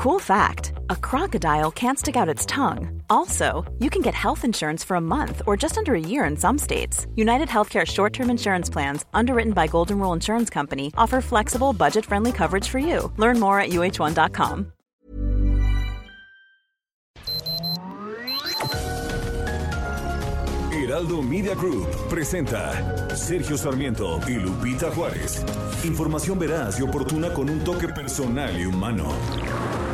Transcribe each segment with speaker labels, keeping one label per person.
Speaker 1: Cool fact a crocodile can't stick out its tongue. Also, you can get health insurance for a month or just under a year in some states. United Healthcare short term insurance plans, underwritten by Golden Rule Insurance Company, offer flexible, budget friendly coverage for you. Learn more at uh1.com.
Speaker 2: Heraldo Media Group presenta Sergio Sarmiento y Lupita Juárez. Información veraz y oportuna con un toque personal y humano.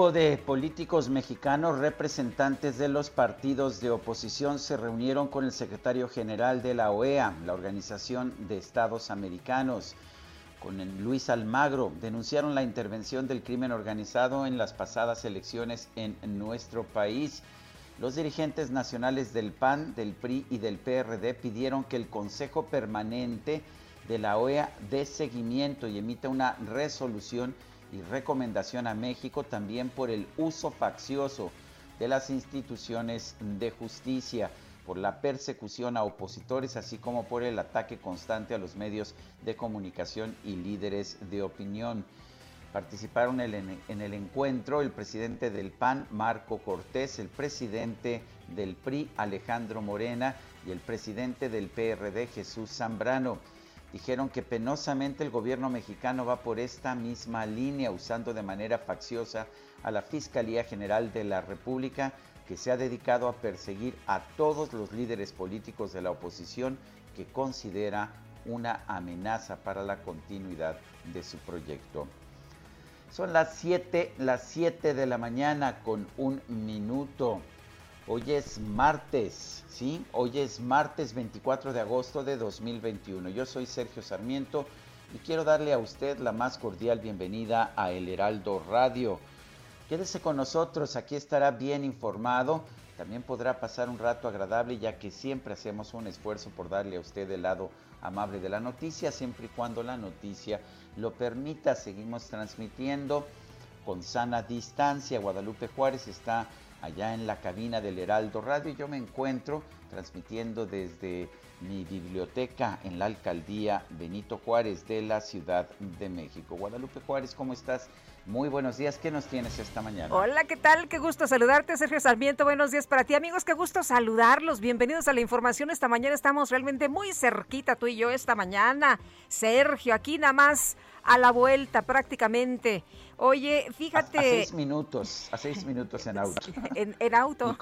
Speaker 3: Grupo de políticos mexicanos representantes de los partidos de oposición se reunieron con el secretario general de la OEA, la Organización de Estados Americanos, con Luis Almagro. Denunciaron la intervención del crimen organizado en las pasadas elecciones en nuestro país. Los dirigentes nacionales del PAN, del PRI y del PRD pidieron que el Consejo Permanente de la OEA dé seguimiento y emita una resolución y recomendación a México también por el uso faccioso de las instituciones de justicia, por la persecución a opositores, así como por el ataque constante a los medios de comunicación y líderes de opinión. Participaron en el encuentro el presidente del PAN, Marco Cortés, el presidente del PRI, Alejandro Morena, y el presidente del PRD, Jesús Zambrano dijeron que penosamente el gobierno mexicano va por esta misma línea, usando de manera facciosa a la Fiscalía General de la República, que se ha dedicado a perseguir a todos los líderes políticos de la oposición que considera una amenaza para la continuidad de su proyecto. Son las 7, las 7 de la mañana con un minuto. Hoy es martes, ¿sí? Hoy es martes 24 de agosto de 2021. Yo soy Sergio Sarmiento y quiero darle a usted la más cordial bienvenida a El Heraldo Radio. Quédese con nosotros, aquí estará bien informado. También podrá pasar un rato agradable ya que siempre hacemos un esfuerzo por darle a usted el lado amable de la noticia, siempre y cuando la noticia lo permita. Seguimos transmitiendo con sana distancia. Guadalupe Juárez está allá en la cabina del Heraldo Radio. Yo me encuentro transmitiendo desde mi biblioteca en la alcaldía Benito Juárez de la Ciudad de México. Guadalupe Juárez, ¿cómo estás? Muy buenos días, ¿qué nos tienes esta mañana?
Speaker 4: Hola, ¿qué tal? Qué gusto saludarte, Sergio Sarmiento. Buenos días para ti, amigos. Qué gusto saludarlos. Bienvenidos a la información. Esta mañana estamos realmente muy cerquita, tú y yo, esta mañana. Sergio, aquí nada más a la vuelta prácticamente. Oye, fíjate. A,
Speaker 3: seis minutos, a seis minutos en auto.
Speaker 4: En, auto.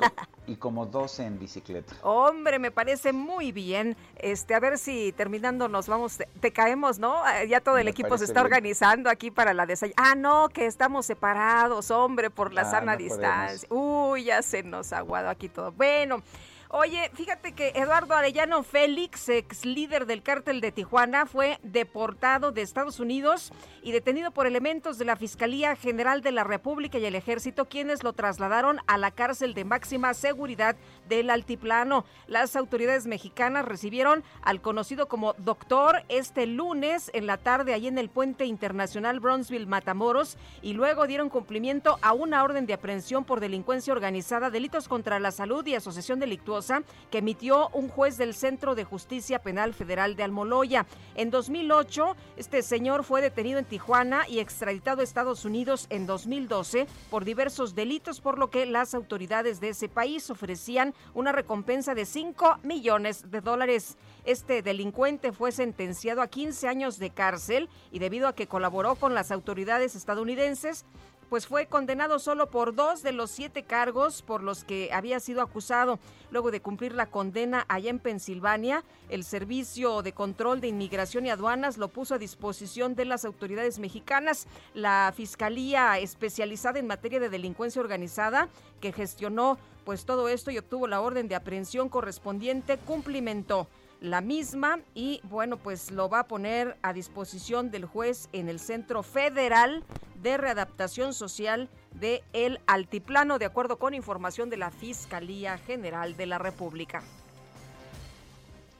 Speaker 3: Y, como doce en bicicleta.
Speaker 4: Hombre, me parece muy bien. Este, a ver si terminando nos vamos, te, caemos, ¿no? Ah, ya todo el equipo se está organizando aquí para la desayuno. Ah, no, que estamos separados, hombre, por la ah, sana distancia. Uy, ya se nos ha aguado aquí todo. Bueno. Oye, fíjate que Eduardo Arellano Félix, ex líder del cártel de Tijuana, fue deportado de Estados Unidos y detenido por elementos de la Fiscalía General de la República y el Ejército, quienes lo trasladaron a la cárcel de máxima seguridad del Altiplano. Las autoridades mexicanas recibieron al conocido como doctor este lunes en la tarde ahí en el puente internacional Bronzeville Matamoros y luego dieron cumplimiento a una orden de aprehensión por delincuencia organizada, delitos contra la salud y asociación delictuosa que emitió un juez del Centro de Justicia Penal Federal de Almoloya. En 2008, este señor fue detenido en Tijuana y extraditado a Estados Unidos en 2012 por diversos delitos, por lo que las autoridades de ese país ofrecían una recompensa de 5 millones de dólares. Este delincuente fue sentenciado a 15 años de cárcel y debido a que colaboró con las autoridades estadounidenses, pues fue condenado solo por dos de los siete cargos por los que había sido acusado. Luego de cumplir la condena allá en Pensilvania, el Servicio de Control de Inmigración y Aduanas lo puso a disposición de las autoridades mexicanas. La Fiscalía especializada en materia de delincuencia organizada, que gestionó pues todo esto y obtuvo la orden de aprehensión correspondiente, cumplimentó la misma y bueno, pues lo va a poner a disposición del juez en el Centro Federal de Readaptación Social de El Altiplano, de acuerdo con información de la Fiscalía General de la República.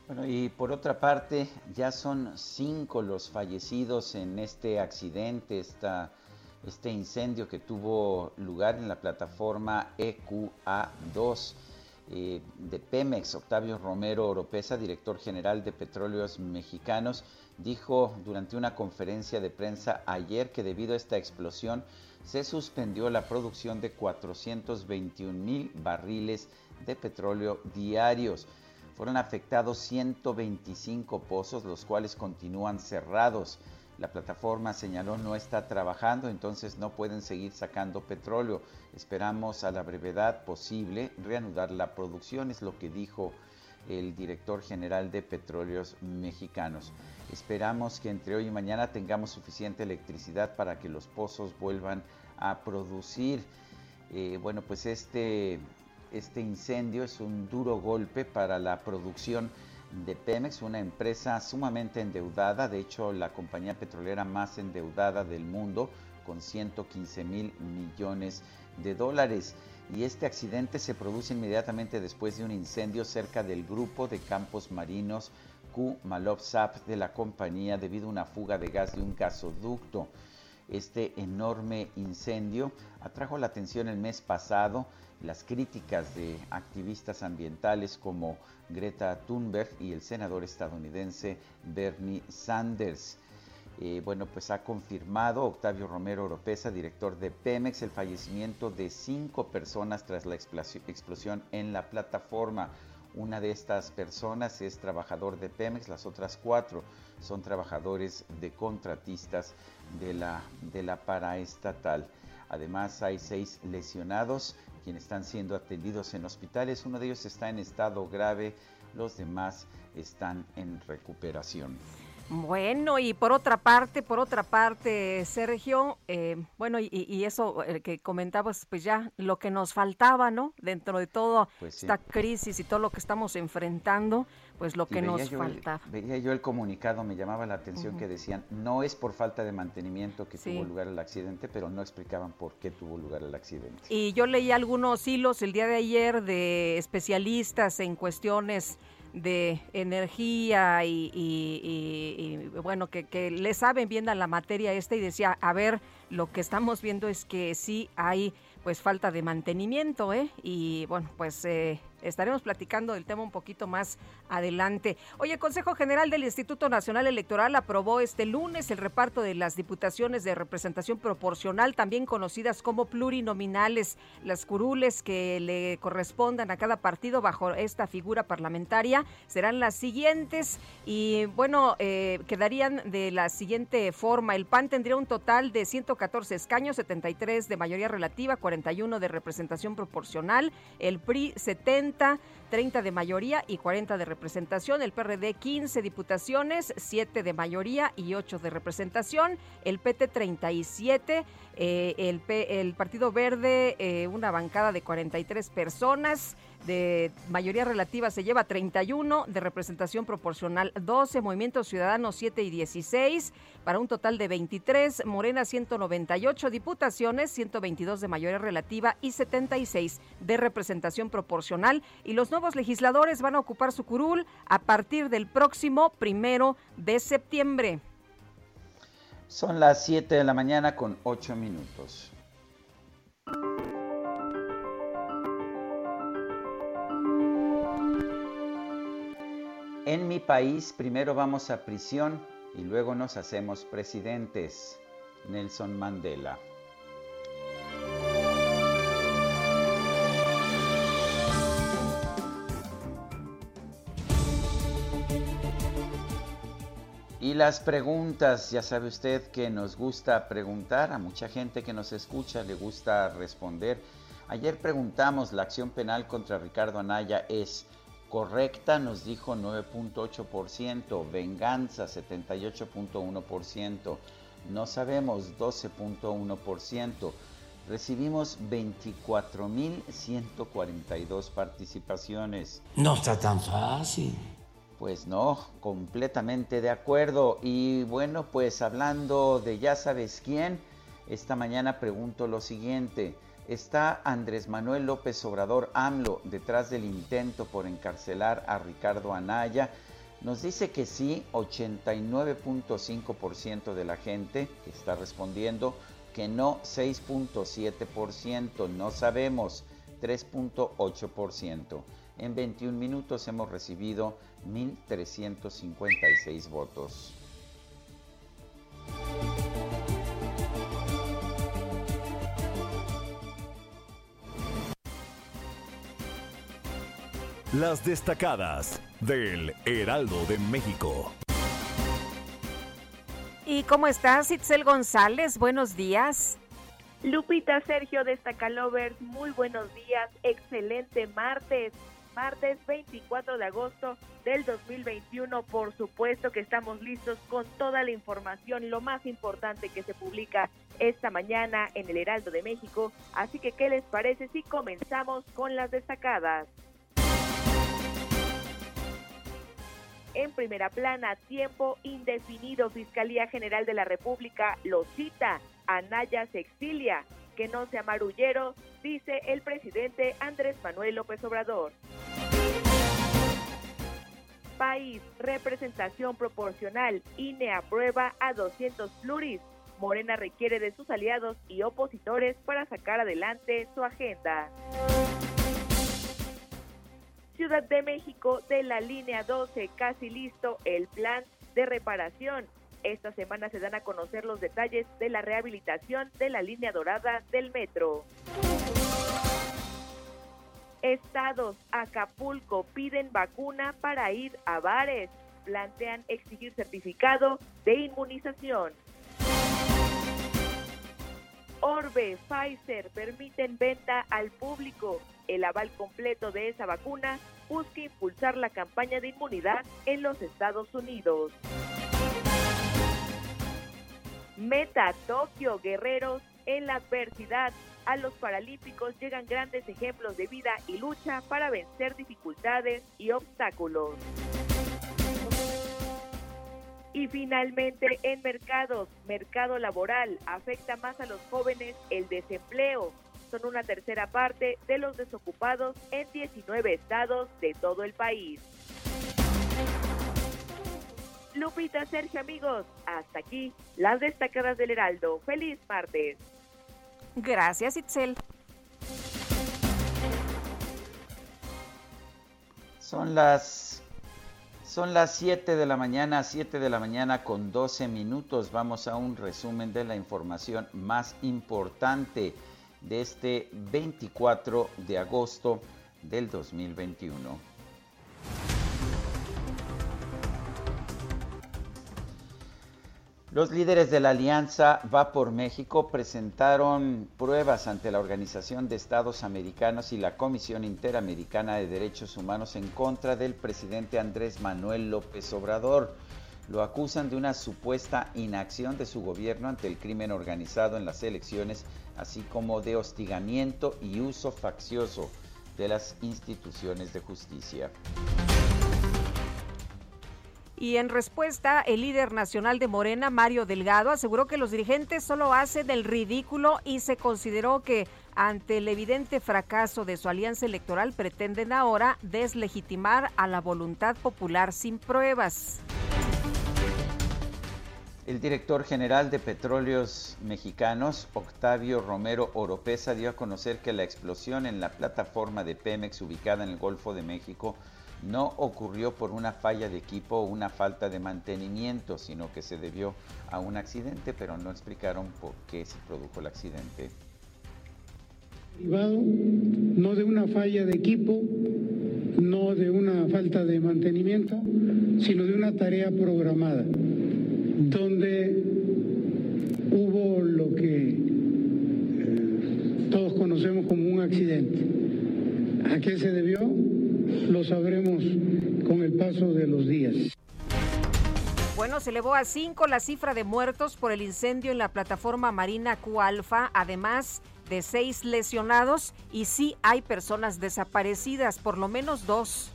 Speaker 3: Bueno, y por otra parte, ya son cinco los fallecidos en este accidente, esta, este incendio que tuvo lugar en la plataforma EQA2 eh, de Pemex. Octavio Romero Oropesa, director general de Petróleos Mexicanos, dijo durante una conferencia de prensa ayer que debido a esta explosión se suspendió la producción de 421 mil barriles de petróleo diarios. Fueron afectados 125 pozos, los cuales continúan cerrados. La plataforma señaló no está trabajando, entonces no pueden seguir sacando petróleo. Esperamos a la brevedad posible reanudar la producción, es lo que dijo el director general de Petróleos Mexicanos. Esperamos que entre hoy y mañana tengamos suficiente electricidad para que los pozos vuelvan a producir. Eh, bueno, pues este este incendio es un duro golpe para la producción de Pemex, una empresa sumamente endeudada, de hecho la compañía petrolera más endeudada del mundo, con 115 mil millones de dólares. Y este accidente se produce inmediatamente después de un incendio cerca del grupo de campos marinos Q Malovsap de la compañía debido a una fuga de gas de un gasoducto. Este enorme incendio atrajo la atención el mes pasado las críticas de activistas ambientales como Greta Thunberg y el senador estadounidense Bernie Sanders. Eh, bueno, pues ha confirmado Octavio Romero Oropesa, director de Pemex, el fallecimiento de cinco personas tras la explosión en la plataforma. Una de estas personas es trabajador de Pemex, las otras cuatro son trabajadores de contratistas de la, de la paraestatal. Además, hay seis lesionados quienes están siendo atendidos en hospitales. Uno de ellos está en estado grave, los demás están en recuperación.
Speaker 4: Bueno, y por otra parte, por otra parte, Sergio, eh, bueno, y, eso eh, que comentabas, pues ya lo que nos faltaba, ¿no? Dentro de toda pues esta crisis y todo lo que estamos enfrentando, pues lo que nos faltaba.
Speaker 3: veía yo el comunicado, me llamaba la atención que decían, no es por falta de mantenimiento que tuvo lugar el accidente, pero no explicaban por qué tuvo lugar el accidente.
Speaker 4: Y yo leí algunos hilos el día de ayer de especialistas en cuestiones de energía y, bueno, que, que, le saben bien a la materia esta y decía, a ver, lo que estamos viendo es que sí hay pues falta de mantenimiento, ¿eh? Y bueno, pues eh, estaremos platicando del tema un poquito más adelante. Oye, el Consejo General del Instituto Nacional Electoral aprobó este lunes el reparto de las diputaciones de representación proporcional, también conocidas como plurinominales, las curules que le correspondan a cada partido bajo esta figura parlamentaria serán las siguientes y bueno, eh, quedarían de la siguiente forma. El PAN tendría un total de 114 escaños, 73 de mayoría relativa, 41 de representación proporcional, el PRI 70 Santa 30, de mayoría y 40 de representación. El PRD 15 diputaciones, 7 de mayoría y 8 de representación. El PT 37, eh, el, el Partido Verde eh, una bancada de 43 personas de mayoría relativa se lleva 31, de representación proporcional 12, Movimiento Ciudadano 7 y 16, para un total de 23, Morena 198 diputaciones, 122 de mayoría relativa y 76 de representación proporcional. Y los nuevos legisladores van a ocupar su curul a partir del próximo primero de septiembre.
Speaker 3: Son las 7 de la mañana con 8 minutos. En mi país primero vamos a prisión y luego nos hacemos presidentes. Nelson Mandela. Las preguntas, ya sabe usted que nos gusta preguntar, a mucha gente que nos escucha le gusta responder. Ayer preguntamos, la acción penal contra Ricardo Anaya es Correcta nos dijo 9.8%, venganza 78.1%, no sabemos 12.1%. Recibimos 24.142 participaciones.
Speaker 5: No está tan fácil.
Speaker 3: Pues no, completamente de acuerdo. Y bueno, pues hablando de ya sabes quién, esta mañana pregunto lo siguiente está Andrés Manuel López Obrador AMLO detrás del intento por encarcelar a Ricardo Anaya. Nos dice que sí, 89.5% de la gente está respondiendo, que no 6.7%, no sabemos 3.8%. En 21 minutos hemos recibido 1.356 votos.
Speaker 2: Las destacadas del Heraldo de México.
Speaker 4: ¿Y cómo estás, Itzel González? Buenos días.
Speaker 6: Lupita Sergio Destacalovers, muy buenos días, excelente martes, martes 24 de agosto del 2021. Por supuesto que estamos listos con toda la información, lo más importante que se publica esta mañana en el Heraldo de México. Así que, ¿qué les parece si comenzamos con las destacadas? en primera plana, tiempo indefinido. Fiscalía General de la República lo cita. Anaya se exilia. Que no sea marullero, dice el presidente Andrés Manuel López Obrador. País, representación proporcional. INE aprueba a 200 pluris. Morena requiere de sus aliados y opositores para sacar adelante su agenda. Ciudad de México de la línea 12, casi listo el plan de reparación. Esta semana se dan a conocer los detalles de la rehabilitación de la línea dorada del metro. Estados, Acapulco piden vacuna para ir a bares. Plantean exigir certificado de inmunización. Orbe, Pfizer permiten venta al público. El aval completo de esa vacuna busca impulsar la campaña de inmunidad en los Estados Unidos. Meta Tokio, guerreros en la adversidad. A los paralímpicos llegan grandes ejemplos de vida y lucha para vencer dificultades y obstáculos. Y finalmente, en mercados, mercado laboral, afecta más a los jóvenes el desempleo. Son una tercera parte de los desocupados en 19 estados de todo el país. Lupita, Sergio, amigos, hasta aquí las destacadas del Heraldo. Feliz martes.
Speaker 4: Gracias, Itzel.
Speaker 3: Son las son las 7 de la mañana, 7 de la mañana con 12 minutos. Vamos a un resumen de la información más importante de este 24 de agosto del 2021. Los líderes de la Alianza Va por México presentaron pruebas ante la Organización de Estados Americanos y la Comisión Interamericana de Derechos Humanos en contra del presidente Andrés Manuel López Obrador. Lo acusan de una supuesta inacción de su gobierno ante el crimen organizado en las elecciones, así como de hostigamiento y uso faccioso de las instituciones de justicia.
Speaker 4: Y en respuesta, el líder nacional de Morena, Mario Delgado, aseguró que los dirigentes solo hacen el ridículo y se consideró que ante el evidente fracaso de su alianza electoral pretenden ahora deslegitimar a la voluntad popular sin pruebas.
Speaker 3: El director general de Petróleos Mexicanos, Octavio Romero Oropesa, dio a conocer que la explosión en la plataforma de Pemex ubicada en el Golfo de México no ocurrió por una falla de equipo o una falta de mantenimiento, sino que se debió a un accidente, pero no explicaron por qué se produjo el accidente.
Speaker 7: No de una falla de equipo, no de una falta de mantenimiento, sino de una tarea programada, donde hubo lo que eh, todos conocemos como un accidente. ¿A qué se debió? Lo sabremos con el paso de los días.
Speaker 4: Bueno, se elevó a cinco la cifra de muertos por el incendio en la plataforma marina Q-Alfa, además de seis lesionados y sí hay personas desaparecidas, por lo menos dos.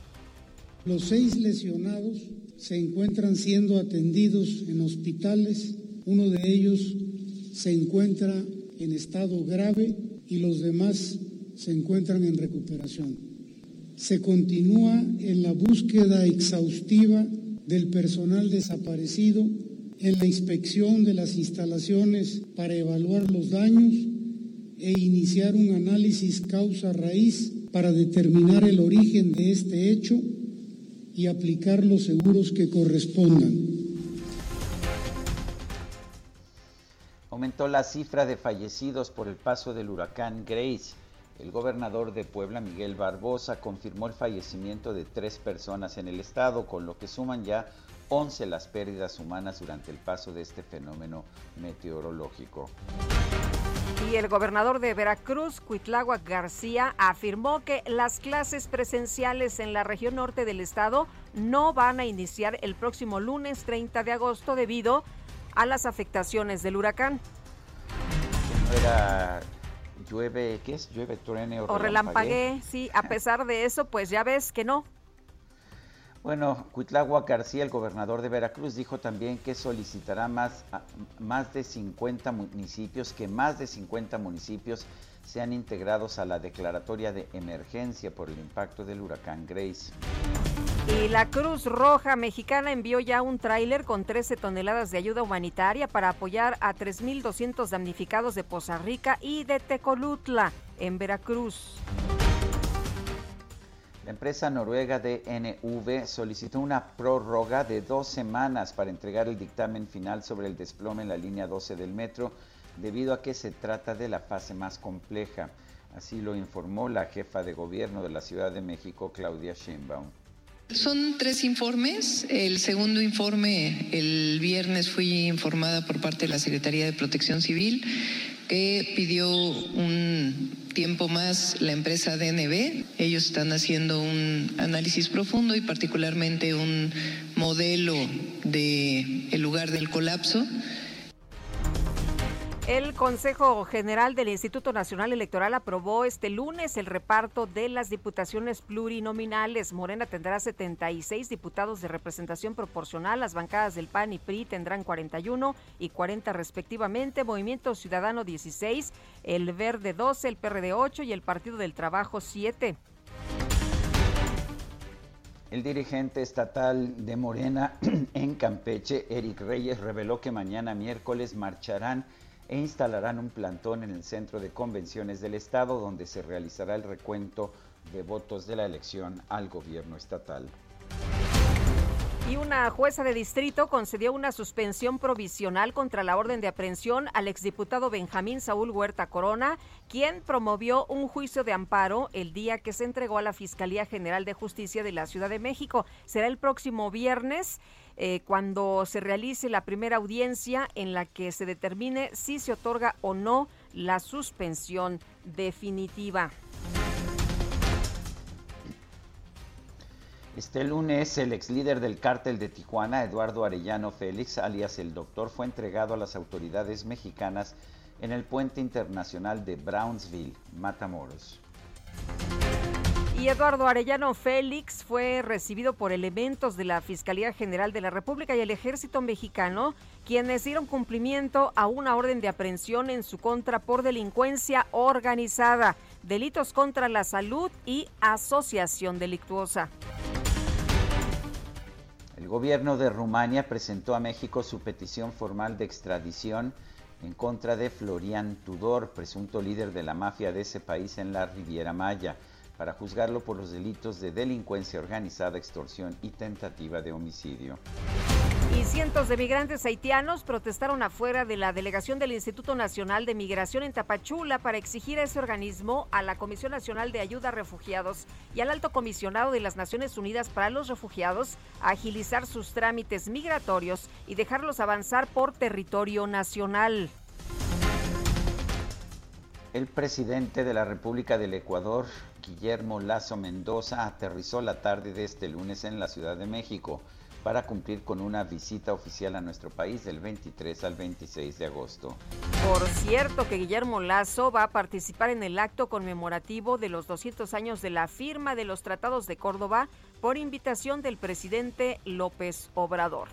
Speaker 7: Los seis lesionados se encuentran siendo atendidos en hospitales, uno de ellos se encuentra en estado grave y los demás se encuentran en recuperación se continúa en la búsqueda exhaustiva del personal desaparecido en la inspección de las instalaciones para evaluar los daños e iniciar un análisis causa raíz para determinar el origen de este hecho y aplicar los seguros que correspondan.
Speaker 3: Aumentó la cifra de fallecidos por el paso del huracán Grace. El gobernador de Puebla, Miguel Barbosa, confirmó el fallecimiento de tres personas en el estado, con lo que suman ya 11 las pérdidas humanas durante el paso de este fenómeno meteorológico.
Speaker 4: Y el gobernador de Veracruz, Cuitlagua García, afirmó que las clases presenciales en la región norte del estado no van a iniciar el próximo lunes 30 de agosto debido a las afectaciones del huracán.
Speaker 3: No era llueve, ¿qué es? Llueve, truene o,
Speaker 4: o relampaguee. Sí, a pesar de eso, pues ya ves que no.
Speaker 3: Bueno, Cuitlagua García, el gobernador de Veracruz, dijo también que solicitará más, más de 50 municipios, que más de 50 municipios sean integrados a la declaratoria de emergencia por el impacto del huracán Grace.
Speaker 4: Y la Cruz Roja Mexicana envió ya un tráiler con 13 toneladas de ayuda humanitaria para apoyar a 3.200 damnificados de Poza Rica y de Tecolutla, en Veracruz.
Speaker 3: La empresa noruega DNV solicitó una prórroga de dos semanas para entregar el dictamen final sobre el desplome en la línea 12 del metro, debido a que se trata de la fase más compleja. Así lo informó la jefa de gobierno de la Ciudad de México, Claudia Sheinbaum.
Speaker 8: Son tres informes. El segundo informe, el viernes fui informada por parte de la Secretaría de Protección Civil que pidió un tiempo más la empresa DNB. Ellos están haciendo un análisis profundo y particularmente un modelo de el lugar del colapso
Speaker 4: el Consejo General del Instituto Nacional Electoral aprobó este lunes el reparto de las diputaciones plurinominales. Morena tendrá 76 diputados de representación proporcional, las bancadas del PAN y PRI tendrán 41 y 40 respectivamente, Movimiento Ciudadano 16, el Verde 12, el PRD 8 y el Partido del Trabajo 7.
Speaker 3: El dirigente estatal de Morena en Campeche, Eric Reyes, reveló que mañana miércoles marcharán e instalarán un plantón en el centro de convenciones del estado donde se realizará el recuento de votos de la elección al gobierno estatal.
Speaker 4: Y una jueza de distrito concedió una suspensión provisional contra la orden de aprehensión al exdiputado Benjamín Saúl Huerta Corona, quien promovió un juicio de amparo el día que se entregó a la Fiscalía General de Justicia de la Ciudad de México. Será el próximo viernes eh, cuando se realice la primera audiencia en la que se determine si se otorga o no la suspensión definitiva.
Speaker 3: Este lunes, el ex líder del cártel de Tijuana, Eduardo Arellano Félix, alias el Doctor, fue entregado a las autoridades mexicanas en el puente internacional de Brownsville, Matamoros.
Speaker 4: Y Eduardo Arellano Félix fue recibido por elementos de la Fiscalía General de la República y el Ejército Mexicano, quienes dieron cumplimiento a una orden de aprehensión en su contra por delincuencia organizada, delitos contra la salud y asociación delictuosa.
Speaker 3: El gobierno de Rumania presentó a México su petición formal de extradición en contra de Florian Tudor, presunto líder de la mafia de ese país en la Riviera Maya para juzgarlo por los delitos de delincuencia organizada, extorsión y tentativa de homicidio.
Speaker 4: Y cientos de migrantes haitianos protestaron afuera de la delegación del Instituto Nacional de Migración en Tapachula para exigir a ese organismo, a la Comisión Nacional de Ayuda a Refugiados y al Alto Comisionado de las Naciones Unidas para los Refugiados agilizar sus trámites migratorios y dejarlos avanzar por territorio nacional.
Speaker 3: El presidente de la República del Ecuador, Guillermo Lazo Mendoza, aterrizó la tarde de este lunes en la Ciudad de México para cumplir con una visita oficial a nuestro país del 23 al 26 de agosto.
Speaker 4: Por cierto que Guillermo Lazo va a participar en el acto conmemorativo de los 200 años de la firma de los tratados de Córdoba por invitación del presidente López Obrador.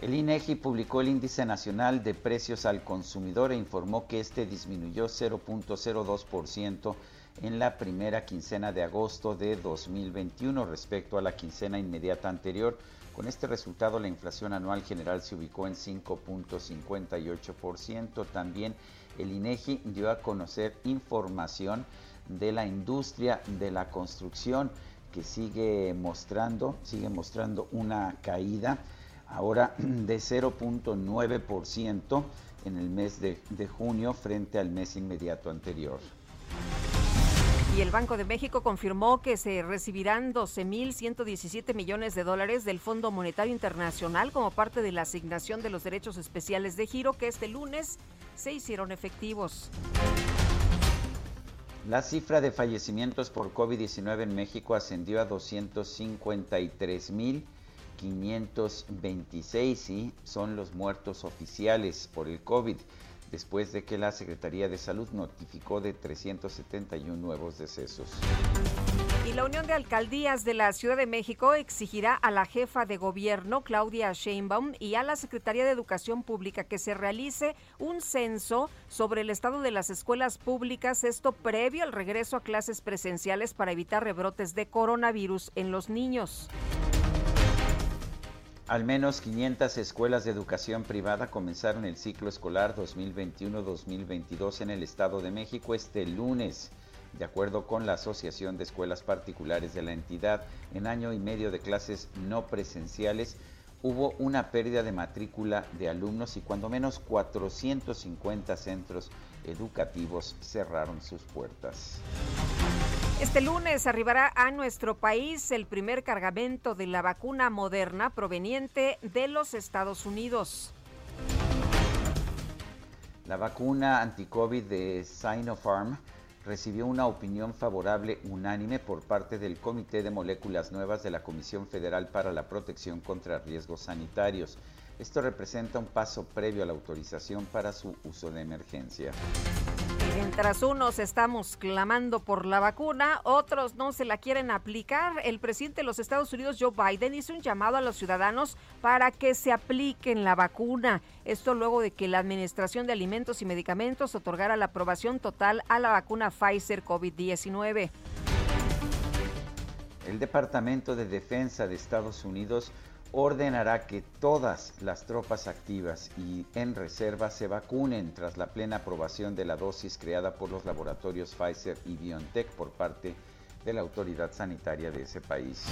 Speaker 3: El INEGI publicó el índice nacional de precios al consumidor e informó que este disminuyó 0.02% en la primera quincena de agosto de 2021 respecto a la quincena inmediata anterior. Con este resultado la inflación anual general se ubicó en 5.58%. También el INEGI dio a conocer información de la industria de la construcción que sigue mostrando, sigue mostrando una caída ahora de 0.9% en el mes de, de, junio frente al mes inmediato anterior.
Speaker 4: Y el Banco de México confirmó que se recibirán 12.117 millones de dólares del Fondo Monetario Internacional como parte de la asignación de los derechos especiales de giro que este lunes se hicieron efectivos.
Speaker 3: La cifra de fallecimientos por COVID-19 en México ascendió a 253.526 y son los muertos oficiales por el COVID después de que la Secretaría de Salud notificó de 371 nuevos decesos.
Speaker 4: Y la Unión de Alcaldías de la Ciudad de México exigirá a la jefa de gobierno, Claudia Sheinbaum, y a la Secretaría de Educación Pública que se realice un censo sobre el estado de las escuelas públicas, esto previo al regreso a clases presenciales para evitar rebrotes de coronavirus en los niños.
Speaker 3: Al menos 500 escuelas de educación privada comenzaron el ciclo escolar 2021-2022 en el Estado de México este lunes. De acuerdo con la Asociación de Escuelas Particulares de la entidad, en año y medio de clases no presenciales hubo una pérdida de matrícula de alumnos y cuando menos 450 centros educativos cerraron sus puertas.
Speaker 4: Este lunes arribará a nuestro país el primer cargamento de la vacuna moderna proveniente de los Estados Unidos.
Speaker 3: La vacuna anti-COVID de Sinopharm recibió una opinión favorable unánime por parte del Comité de Moléculas Nuevas de la Comisión Federal para la Protección contra Riesgos Sanitarios. Esto representa un paso previo a la autorización para su uso de emergencia.
Speaker 4: Mientras unos estamos clamando por la vacuna, otros no se la quieren aplicar. El presidente de los Estados Unidos, Joe Biden, hizo un llamado a los ciudadanos para que se apliquen la vacuna. Esto luego de que la Administración de Alimentos y Medicamentos otorgara la aprobación total a la vacuna Pfizer COVID-19.
Speaker 3: El Departamento de Defensa de Estados Unidos ordenará que todas las tropas activas y en reserva se vacunen tras la plena aprobación de la dosis creada por los laboratorios Pfizer y BioNTech por parte de la autoridad sanitaria de ese país.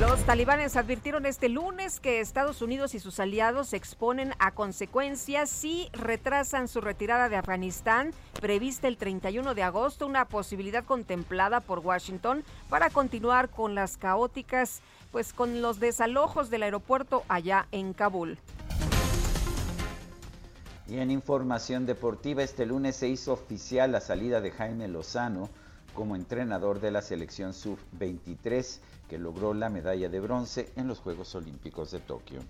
Speaker 4: Los talibanes advirtieron este lunes que Estados Unidos y sus aliados se exponen a consecuencias si retrasan su retirada de Afganistán, prevista el 31 de agosto, una posibilidad contemplada por Washington para continuar con las caóticas pues con los desalojos del aeropuerto allá en Kabul.
Speaker 3: Y en información deportiva, este lunes se hizo oficial la salida de Jaime Lozano como entrenador de la selección sub-23 que logró la medalla de bronce en los Juegos Olímpicos de Tokio.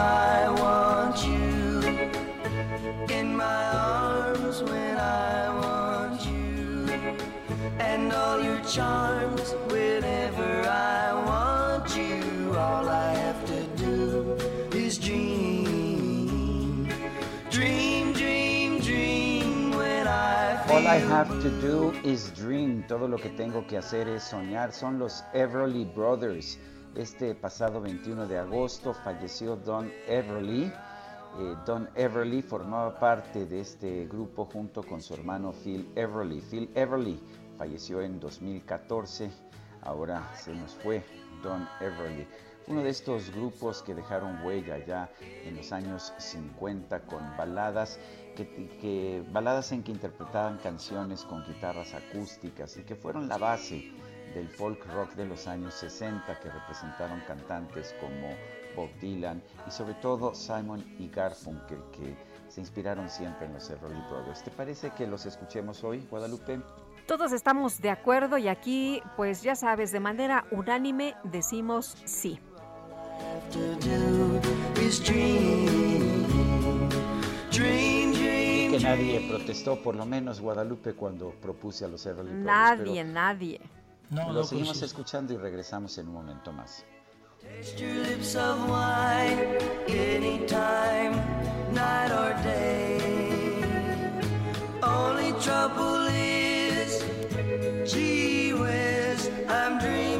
Speaker 9: I want you, in my arms when I want you, and
Speaker 3: all your charms whenever I want you. All I have to do is dream,
Speaker 9: dream, dream, dream when I feel. All I have to
Speaker 3: do is dream. Todo lo que tengo que hacer es soñar. Son los Everly Brothers. Este pasado 21 de agosto falleció Don Everly. Eh, Don Everly formaba parte de este grupo junto con su hermano Phil Everly. Phil Everly falleció en 2014. Ahora se nos fue Don Everly uno de estos grupos que dejaron huella ya en los años 50 con baladas, que, baladas en que interpretaban canciones con guitarras acústicas y que fueron la base del folk rock de los años 60 que representaron cantantes como Bob Dylan y sobre todo Simon y Garfunkel que se inspiraron siempre en los Everly Brothers. ¿Te parece que los escuchemos hoy, Guadalupe?
Speaker 4: Todos estamos de acuerdo y aquí, pues ya sabes, de manera unánime decimos sí
Speaker 3: que nadie protestó, por lo menos Guadalupe, cuando propuse a los Everly
Speaker 4: Nadie, nadie.
Speaker 3: No, Lo seguimos escuchando y regresamos en un momento más. Only trouble is, gee whiz, I'm dreaming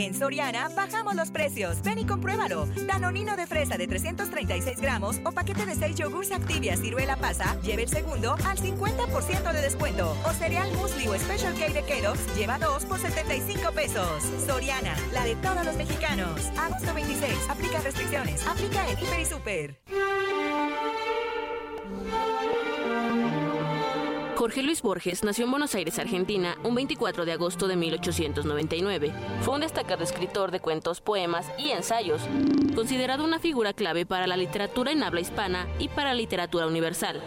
Speaker 10: En Soriana bajamos los precios. Ven y compruébalo. Danonino de fresa de 336 gramos o paquete de 6 yogurts Activia ciruela pasa, lleve el segundo al 50% de descuento. O cereal musli o Special K de Kellogg's, lleva 2 por 75 pesos. Soriana, la de todos los mexicanos. Agosto 26, aplica restricciones. Aplica en Hiper y Super.
Speaker 11: Jorge Luis Borges nació en Buenos Aires, Argentina, un 24 de agosto de 1899. Fue un destacado escritor de cuentos, poemas y ensayos, considerado una figura clave para la literatura en habla hispana y para la literatura universal.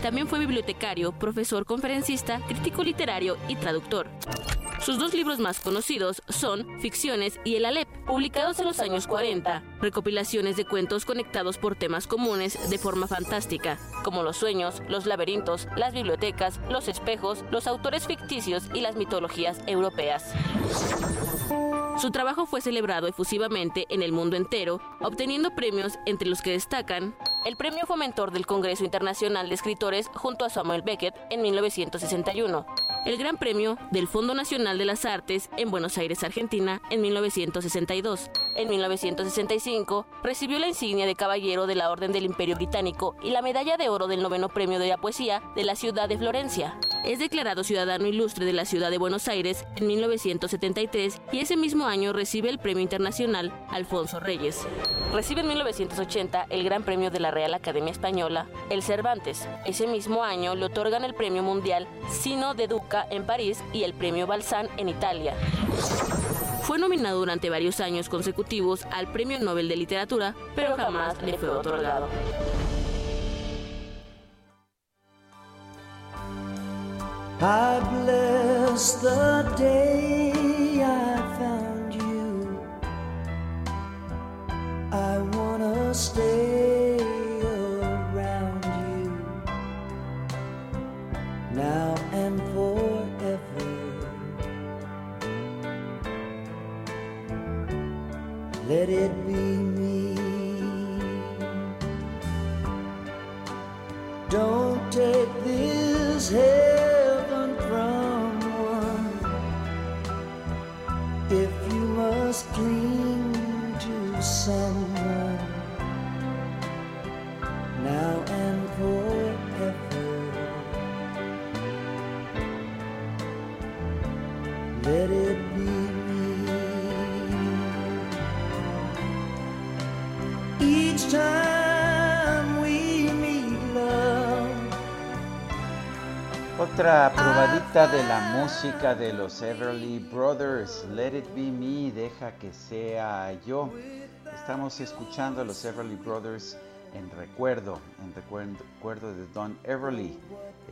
Speaker 11: También fue bibliotecario, profesor, conferencista, crítico literario y traductor. Sus dos libros más conocidos son Ficciones y El Alep, publicados en los años 40, recopilaciones de cuentos conectados por temas comunes de forma fantástica, como los sueños, los laberintos, las bibliotecas, los espejos, los autores ficticios y las mitologías europeas. Su trabajo fue celebrado efusivamente en el mundo entero, obteniendo premios entre los que destacan el Premio Fomentor del Congreso Internacional de Escritores junto a Samuel Beckett en 1961, el Gran Premio del Fondo Nacional de las Artes en Buenos Aires, Argentina, en 1962. En 1965 recibió la insignia de Caballero de la Orden del Imperio Británico y la medalla de oro del noveno premio de la poesía de la ciudad de Florencia. Es declarado ciudadano ilustre de la ciudad de Buenos Aires en 1973 y ese mismo año recibe el Premio Internacional Alfonso Reyes. Recibe en 1980 el Gran Premio de la Real Academia Española, el Cervantes. Ese mismo año le otorgan el Premio Mundial Sino de En París y el Premio Balsán en Italia. Fue nominado durante varios años consecutivos al Premio Nobel de Literatura, pero jamás le fue otorgado. I bless the day I found you. I wanna stay now and forever. Let it be me. Don't take this heaven
Speaker 3: Otra probadita de la música de los Everly Brothers, Let It Be Me, deja que sea yo. Estamos escuchando a los Everly Brothers en recuerdo, en recuerdo, de Don Everly,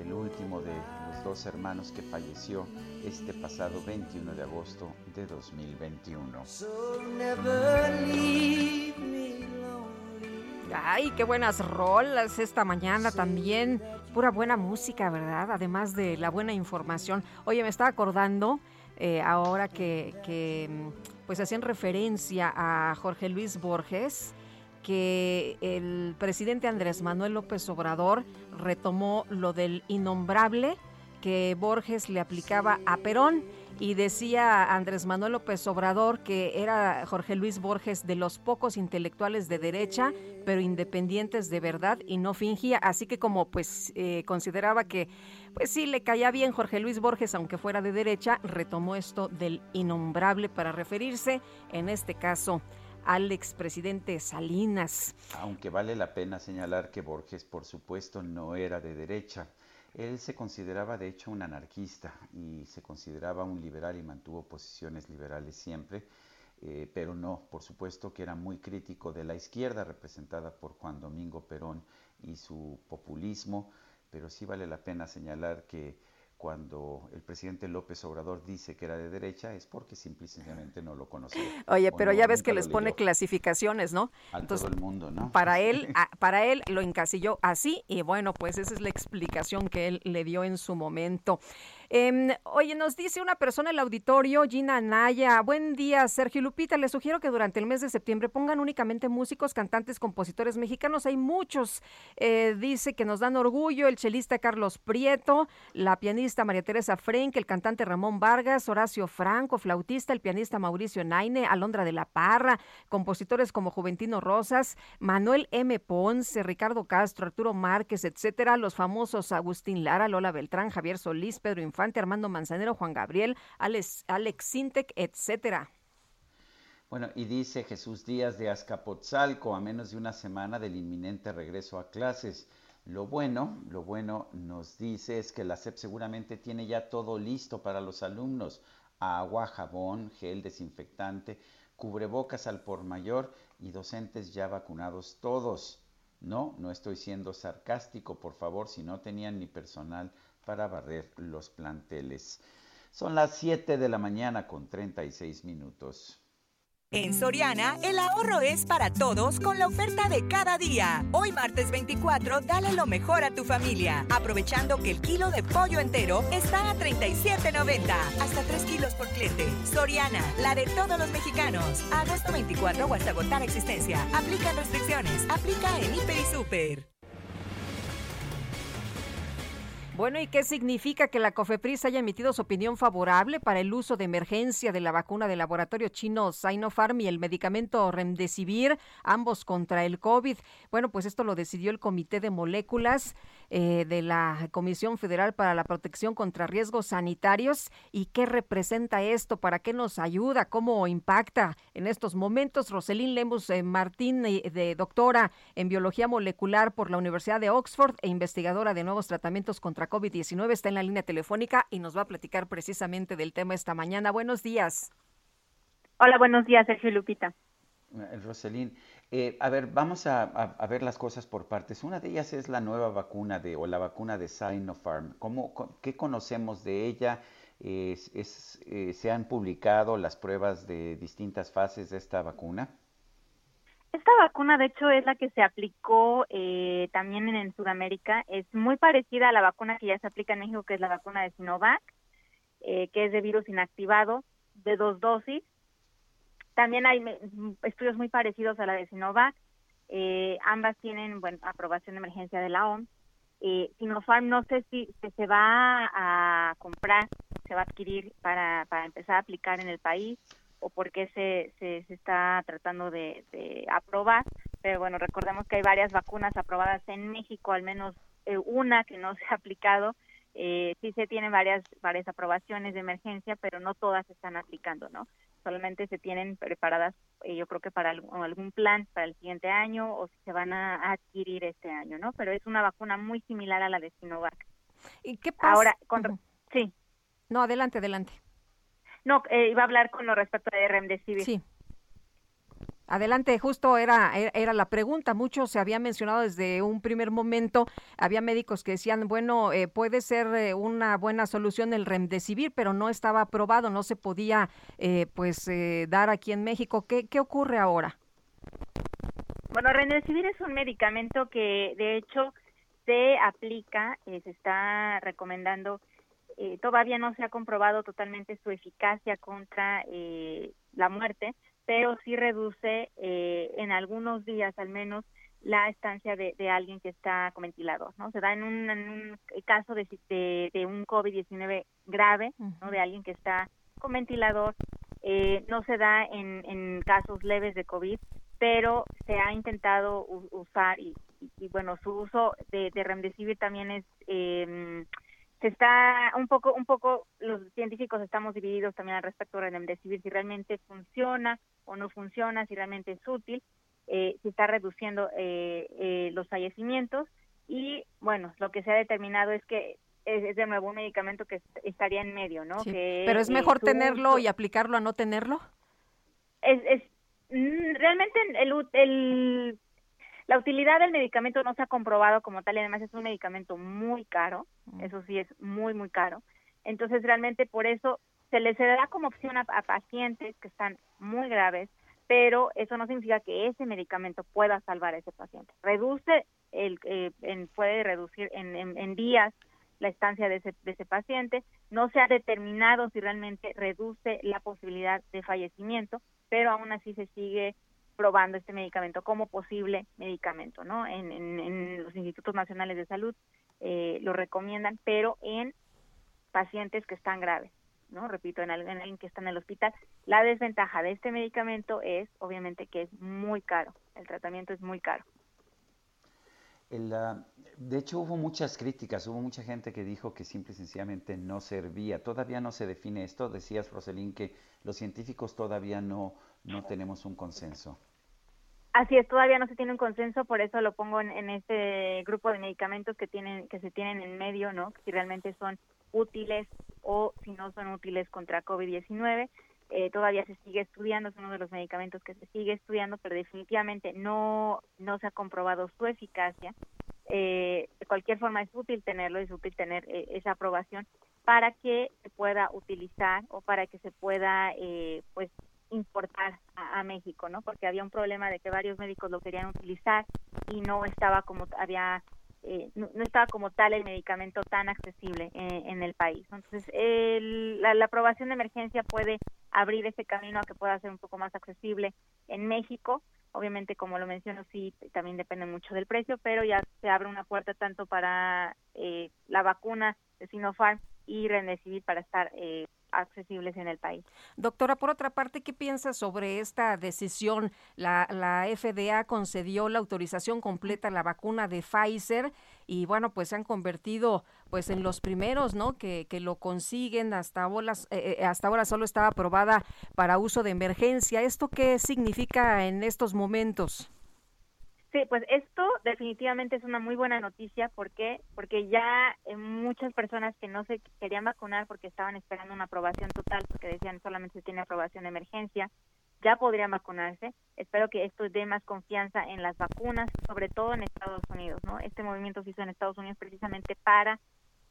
Speaker 3: el último de los dos hermanos que falleció este pasado 21 de agosto de 2021.
Speaker 7: So never leave me lonely.
Speaker 4: Ay, qué buenas rolas esta mañana también. Pura buena música, ¿verdad? Además de la buena información. Oye, me estaba acordando eh, ahora que, mm, pues hacían referencia a Jorge Luis Borges que el presidente Andrés Manuel López Obrador retomó lo del innombrable que Borges le aplicaba a Perón y decía Andrés Manuel López Obrador que era Jorge Luis Borges de los pocos intelectuales de derecha, pero independientes de verdad y no fingía, así que como pues eh, consideraba que pues sí le caía bien Jorge Luis Borges aunque fuera de derecha, retomó esto del innombrable para referirse en este caso al expresidente Salinas.
Speaker 3: Aunque vale la pena señalar que Borges, por supuesto, no era de derecha. Él se consideraba, de hecho, un anarquista y se consideraba un liberal y mantuvo posiciones liberales siempre, eh, pero no, por supuesto que era muy crítico de la izquierda representada por Juan Domingo Perón y su populismo, pero sí vale la pena señalar que cuando el presidente López Obrador dice que era de derecha es porque simplemente no lo conocía.
Speaker 4: Oye, pero ya ves que les pone clasificaciones, ¿no?
Speaker 3: A todo el mundo, ¿no?
Speaker 4: Para él, para él lo encasilló así y bueno, pues esa es la explicación que él le dio en su momento. Eh, oye, nos dice una persona en el auditorio, Gina Naya. Buen día, Sergio Lupita. Les sugiero que durante el mes de septiembre pongan únicamente músicos, cantantes, compositores mexicanos. Hay muchos. Eh, dice que nos dan orgullo el chelista Carlos Prieto, la pianista María Teresa Frenk, el cantante Ramón Vargas, Horacio Franco, flautista, el pianista Mauricio Naine, Alondra de la Parra, compositores como Juventino Rosas, Manuel M. Ponce, Ricardo Castro, Arturo Márquez, etcétera. Los famosos Agustín Lara, Lola Beltrán, Javier Solís, Pedro Armando Manzanero, Juan Gabriel, Alex, Alex Sintec, etcétera.
Speaker 3: Bueno, y dice Jesús Díaz de Azcapotzalco, a menos de una semana del inminente regreso a clases. Lo bueno, lo bueno nos dice es que la SEP seguramente tiene ya todo listo para los alumnos. Agua, jabón, gel desinfectante, cubrebocas al por mayor y docentes ya vacunados todos. No, no estoy siendo sarcástico, por favor, si no tenían ni personal para barrer los planteles. Son las 7 de la mañana con 36 minutos.
Speaker 10: En Soriana, el ahorro es para todos con la oferta de cada día. Hoy martes 24, dale lo mejor a tu familia, aprovechando que el kilo de pollo entero está a 37.90, hasta 3 kilos por cliente. Soriana, la de todos los mexicanos. Agosto 24 o hasta agotar existencia. Aplican restricciones. Aplica en Hiper y Super.
Speaker 4: Bueno, ¿y qué significa que la COFEPRIS haya emitido su opinión favorable para el uso de emergencia de la vacuna del laboratorio chino Sinopharm y el medicamento Remdesivir, ambos contra el COVID? Bueno, pues esto lo decidió el Comité de Moléculas eh, de la Comisión Federal para la Protección contra Riesgos Sanitarios. ¿Y qué representa esto? ¿Para qué nos ayuda? ¿Cómo impacta en estos momentos? Roselín Lemus eh, Martín, eh, de doctora en Biología Molecular por la Universidad de Oxford e investigadora de nuevos tratamientos contra COVID-19 está en la línea telefónica y nos va a platicar precisamente del tema esta mañana. Buenos días.
Speaker 12: Hola, buenos días, Sergio Lupita.
Speaker 3: Eh, Roselín, eh, a ver, vamos a, ver las cosas por partes. Una de ellas es la nueva vacuna de, o la vacuna de Sinopharm. ¿Cómo, ¿Qué conocemos de ella? Es, eh, ¿Se han publicado las pruebas de distintas fases de esta vacuna?
Speaker 12: Esta vacuna, de hecho, es la que se aplicó eh, también en, Sudamérica. Es muy parecida a la vacuna que ya se aplica en México, que es la vacuna de Sinovac, eh, que es de virus inactivado, de dos dosis. También hay estudios muy parecidos a la de Sinovac. Eh, ambas tienen bueno, aprobación de emergencia de la OMS. Eh, Sinopharm no sé si, se va a comprar, se va a adquirir para, para empezar a aplicar en el país o por qué se, se, está tratando de, aprobar. Pero bueno, recordemos que hay varias vacunas aprobadas en México, al menos eh, una que no se ha aplicado. Eh, sí se tienen varias, varias aprobaciones de emergencia, pero no todas se están aplicando, ¿no? Solamente se tienen preparadas, eh, yo creo que para algún, plan para el siguiente año o si se van a, adquirir este año, ¿no? Pero es una vacuna muy similar a la de Sinovac.
Speaker 4: ¿Y qué pasa?
Speaker 12: Ahora, sí.
Speaker 4: No, adelante, adelante.
Speaker 12: No, eh, iba a hablar con lo respecto de Remdesivir.
Speaker 4: Sí. Adelante, justo era, era la pregunta. Mucho se había mencionado desde un primer momento. Había médicos que decían, bueno, eh, puede ser eh, una buena solución el remdesivir, pero no estaba aprobado, no se podía pues dar aquí en México. ¿Qué, ¿Qué ocurre ahora?
Speaker 12: Bueno, remdesivir es un medicamento que de hecho se aplica, se está recomendando eh, todavía no se ha comprobado totalmente su eficacia contra eh, la muerte, pero sí reduce eh, en algunos días al menos la estancia de, alguien que está con ventilador, ¿no? Se da en un, caso de, de, un COVID-19 grave, ¿no? De alguien que está con ventilador, eh, no se da en, en casos leves de COVID, pero se ha intentado usar y, bueno, su uso de, de remdesivir también es... Se está un poco, un poco, los científicos estamos divididos también al respecto de remdesivir, si realmente funciona o no funciona, si realmente es útil, eh, si está reduciendo eh, eh, los fallecimientos y bueno, lo que se ha determinado es que es, de nuevo un medicamento que estaría en medio, ¿no? Que,
Speaker 4: Pero es mejor tenerlo y aplicarlo a no tenerlo.
Speaker 12: Es, es mm, realmente el, el la utilidad del medicamento no se ha comprobado como tal y además es un medicamento muy caro, mm. eso sí es muy, muy caro. Entonces realmente por eso se les da como opción a, pacientes que están muy graves, pero eso no significa que ese medicamento pueda salvar a ese paciente. Reduce, el, eh, puede reducir en, en, días la estancia de ese, de ese paciente. No se ha determinado si realmente reduce la posibilidad de fallecimiento, pero aún así se sigue probando este medicamento como posible medicamento, ¿no? En, en, los institutos nacionales de salud eh, lo recomiendan, pero en pacientes que están graves, ¿no? Repito, en alguien que está en el hospital. La desventaja de este medicamento es, obviamente, que es muy caro. El tratamiento es muy caro.
Speaker 3: de hecho, hubo muchas críticas, hubo mucha gente que dijo que simple y sencillamente no servía. Todavía no se define esto. Decías, Roselín, que los científicos todavía no, no tenemos un consenso.
Speaker 12: Así es, todavía no se tiene un consenso, por eso lo pongo en, este grupo de medicamentos que tienen que se tienen en medio, ¿no? Si realmente son útiles o si no son útiles contra COVID-19. Eh, todavía se sigue estudiando, es uno de los medicamentos que se sigue estudiando, pero definitivamente no no se ha comprobado su eficacia. Eh, de cualquier forma es útil tenerlo, es útil tener eh, esa aprobación para que se pueda utilizar o para que se pueda eh, pues importar a, México, ¿no? Porque había un problema de que varios médicos lo querían utilizar y no estaba como había eh, no, estaba como tal el medicamento tan accesible en, el país. Entonces, la, aprobación de emergencia puede abrir ese camino a que pueda ser un poco más accesible en México. Obviamente, como lo menciono, sí, también depende mucho del precio, pero ya se abre una puerta tanto para eh, la vacuna de Sinopharm y Remdesivir para estar eh, accesibles en el país.
Speaker 4: Doctora, por otra parte, ¿qué piensa sobre esta decisión? La, la FDA concedió la autorización completa a la vacuna de Pfizer y bueno, pues se han convertido pues en los primeros, ¿no? Que, que lo consiguen. Hasta ahora, eh, eh, hasta ahora solo estaba aprobada para uso de emergencia. ¿Esto qué significa en estos momentos?
Speaker 12: Sí, pues esto definitivamente es una muy buena noticia. ¿Por qué? Porque ya eh, muchas personas que no se querían vacunar porque estaban esperando una aprobación total, porque decían solamente se tiene aprobación de emergencia, ya podrían vacunarse. Espero que esto dé más confianza en las vacunas, sobre todo en Estados Unidos, ¿no? Este movimiento se hizo en Estados Unidos precisamente para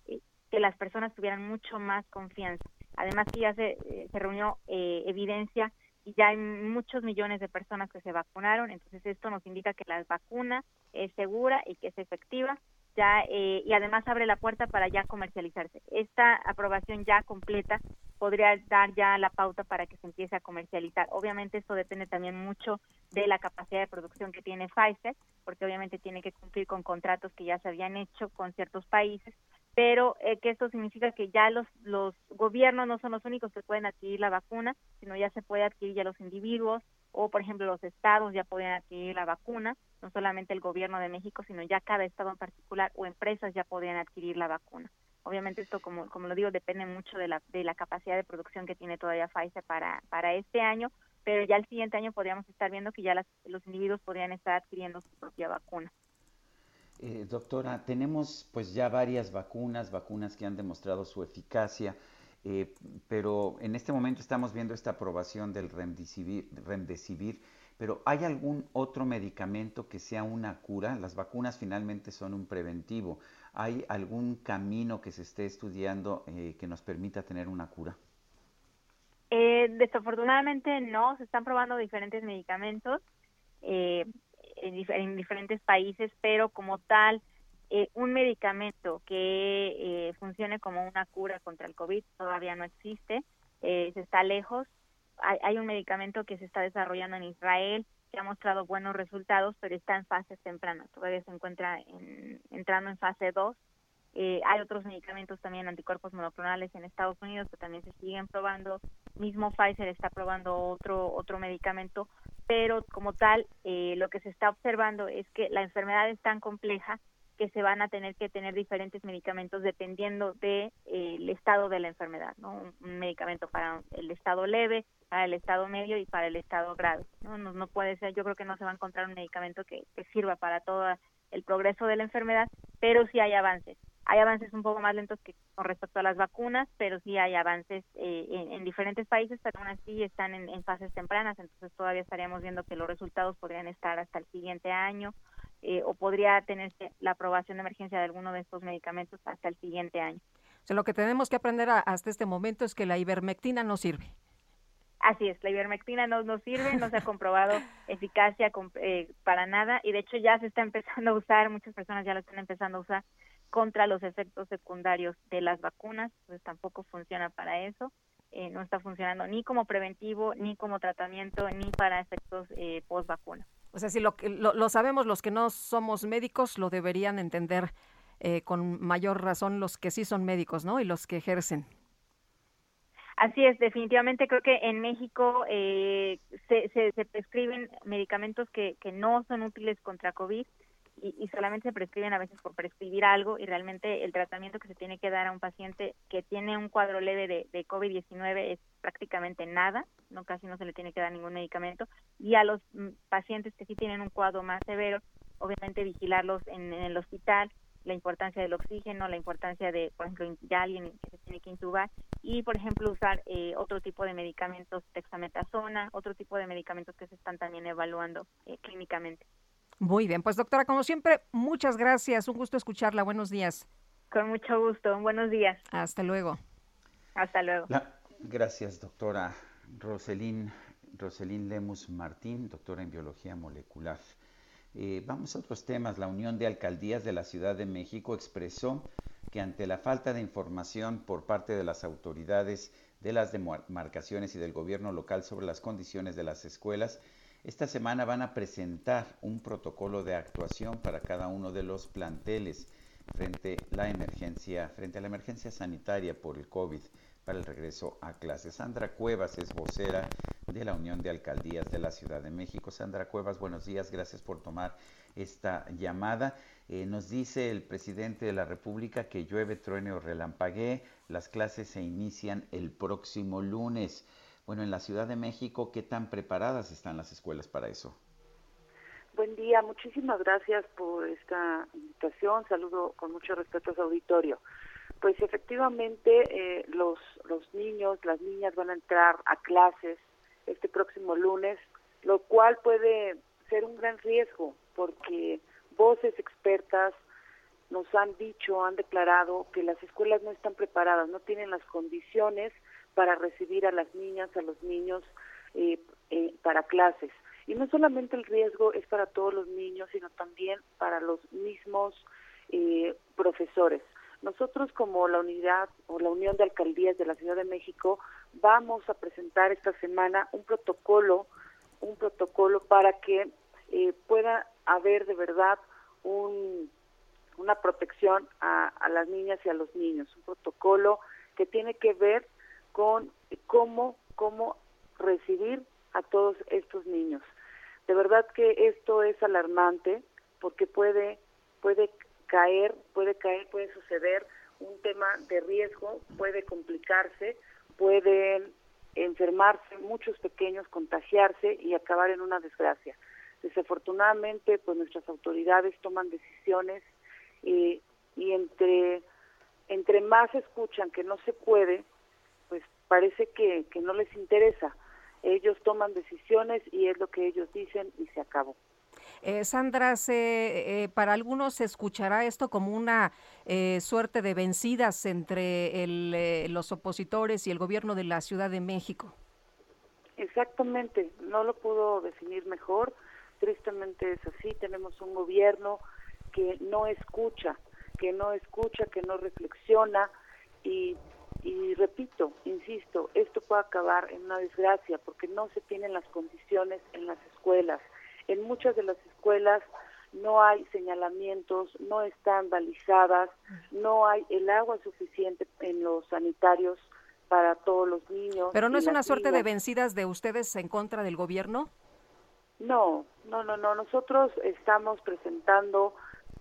Speaker 12: eh, que las personas tuvieran mucho más confianza. Además que ya se, eh, se reunió evidencia y ya hay muchos millones de personas que se vacunaron, entonces esto nos indica que la vacuna es segura y que es efectiva ya eh, y además abre la puerta para ya comercializarse. Esta aprobación ya completa podría dar ya la pauta para que se empiece a comercializar. Obviamente esto depende también mucho de la capacidad de producción que tiene Pfizer, porque obviamente tiene que cumplir con contratos que ya se habían hecho con ciertos países, pero eh, que esto significa que ya los, los gobiernos no son los únicos que pueden adquirir la vacuna, sino ya se puede adquirir ya los individuos o, por ejemplo, los estados ya pueden adquirir la vacuna, no solamente el gobierno de México, sino ya cada estado en particular o empresas ya podrían adquirir la vacuna. Obviamente esto, como, como lo digo, depende mucho de la, de la capacidad de producción que tiene todavía Pfizer para, para este año, pero ya el siguiente año podríamos estar viendo que ya los individuos podrían estar adquiriendo su propia vacuna.
Speaker 3: Eh, doctora, tenemos pues ya varias vacunas, vacunas que han demostrado su eficacia, eh, pero en este momento estamos viendo esta aprobación del remdesivir, pero ¿hay algún otro medicamento que sea una cura? Las vacunas finalmente son un preventivo. ¿Hay algún camino que se esté estudiando eh, que nos permita tener una cura?
Speaker 12: desafortunadamente no, se están probando diferentes medicamentos. Eh, en, diferentes países, pero como tal, eh, un medicamento que eh, funcione como una cura contra el COVID todavía no existe, eh, se está lejos. Hay, un medicamento que se está desarrollando en Israel que ha mostrado buenos resultados, pero está en fases tempranas, todavía se encuentra entrando en fase 2. Eh, hay otros medicamentos también, anticuerpos monoclonales en Estados Unidos que también se siguen probando. Mismo Pfizer está probando otro, otro medicamento, pero como tal, eh, lo que se está observando es que la enfermedad es tan compleja que se van a tener que tener diferentes medicamentos dependiendo del de, el estado de la enfermedad, ¿no? Un, medicamento para el estado leve, para el estado medio y para el estado grave, ¿no? No, no puede ser, yo creo que no se va a encontrar un medicamento que, que sirva para todo el progreso de la enfermedad, pero sí hay avances. Hay avances un poco más lentos que con respecto a las vacunas, pero sí hay avances eh, en, diferentes países, pero aún así están en, en fases tempranas, entonces todavía estaríamos viendo que los resultados podrían estar hasta el siguiente año eh, o podría tenerse la aprobación de emergencia de alguno de estos medicamentos hasta el siguiente año.
Speaker 4: O sea, lo que tenemos que aprender hasta este momento es que la ivermectina no sirve.
Speaker 12: Así es, la ivermectina no, no sirve, no se ha comprobado eficacia eh, para nada y de hecho ya se está empezando a usar, muchas personas ya lo están empezando a usar contra los efectos secundarios de las vacunas, pues tampoco funciona para eso, eh, no está funcionando ni como preventivo, ni como tratamiento, ni para efectos eh, post vacuna.
Speaker 4: O sea, si lo, lo, lo, sabemos los que no somos médicos, lo deberían entender eh, con mayor razón los que sí son médicos, ¿no? Y los que ejercen.
Speaker 12: Así es, definitivamente creo que en México eh, se, se, se, prescriben medicamentos que, que no son útiles contra COVID y, solamente se prescriben a veces por prescribir algo y realmente el tratamiento que se tiene que dar a un paciente que tiene un cuadro leve de, de COVID-19 es prácticamente nada, no casi no se le tiene que dar ningún medicamento y a los mm, pacientes que sí tienen un cuadro más severo, obviamente vigilarlos en, en el hospital, la importancia del oxígeno, la importancia de, por ejemplo, ya alguien que se tiene que intubar y, por ejemplo, usar eh, otro tipo de medicamentos, dexametasona, otro tipo de medicamentos que se están también evaluando eh, clínicamente.
Speaker 4: Muy bien, pues doctora, como siempre, muchas gracias. Un gusto escucharla. Buenos días.
Speaker 12: Con mucho gusto. Buenos días.
Speaker 4: Hasta luego.
Speaker 12: Hasta luego.
Speaker 3: gracias, doctora Roselín, Roselín Lemus Martín, doctora en biología molecular. Eh, vamos a otros temas. La Unión de Alcaldías de la Ciudad de México expresó que ante la falta de información por parte de las autoridades de las demarcaciones y del gobierno local sobre las condiciones de las escuelas, esta semana van a presentar un protocolo de actuación para cada uno de los planteles frente la emergencia, frente a la emergencia sanitaria por el COVID para el regreso a clases. Sandra Cuevas es vocera de la Unión de Alcaldías de la Ciudad de México. Sandra Cuevas, buenos días, gracias por tomar esta llamada. Eh, nos dice el presidente de la República que llueve, truene o relampaguee. Las clases se inician el próximo lunes. Bueno, en la Ciudad de México, ¿qué tan preparadas están las escuelas para eso?
Speaker 13: Buen día, muchísimas gracias por esta invitación. Saludo con mucho respeto a su auditorio. Pues efectivamente eh, los, los niños, las niñas van a entrar a clases este próximo lunes, lo cual puede ser un gran riesgo porque voces expertas nos han dicho, han declarado que las escuelas no están preparadas, no tienen las condiciones para recibir a las niñas, a los niños eh, eh, para clases. Y no solamente el riesgo es para todos los niños, sino también para los mismos eh, profesores. Nosotros como la unidad o la Unión de Alcaldías de la Ciudad de México vamos a presentar esta semana un protocolo, un protocolo para que pueda haber de verdad un, una protección a, a las niñas y a los niños, un protocolo que tiene que ver con cómo, cómo recibir a todos estos niños. De verdad que esto es alarmante porque puede, puede caer, puede caer, puede suceder un tema de riesgo, puede complicarse, pueden enfermarse muchos pequeños, contagiarse y acabar en una desgracia. Desafortunadamente, pues nuestras autoridades toman decisiones y, y entre, entre más escuchan que no se puede, parece que, que no les interesa. Ellos toman decisiones y es lo que ellos dicen y se acabó.
Speaker 4: Eh, Sandra, se, eh, para algunos se escuchará esto como una eh, suerte de vencidas entre el, eh, los opositores y el gobierno de la Ciudad de México.
Speaker 13: Exactamente, no lo pudo definir mejor. Tristemente es así. Tenemos un gobierno que no escucha, que no escucha, que no reflexiona y y repito, insisto, esto puede acabar en una desgracia porque no se tienen las condiciones en las escuelas. En muchas de las escuelas no hay señalamientos, no están balizadas, no hay el agua suficiente en los sanitarios para todos los niños.
Speaker 4: ¿Pero no es una suerte de vencidas de ustedes en contra del gobierno?
Speaker 13: No, no, no, no. Nosotros estamos presentando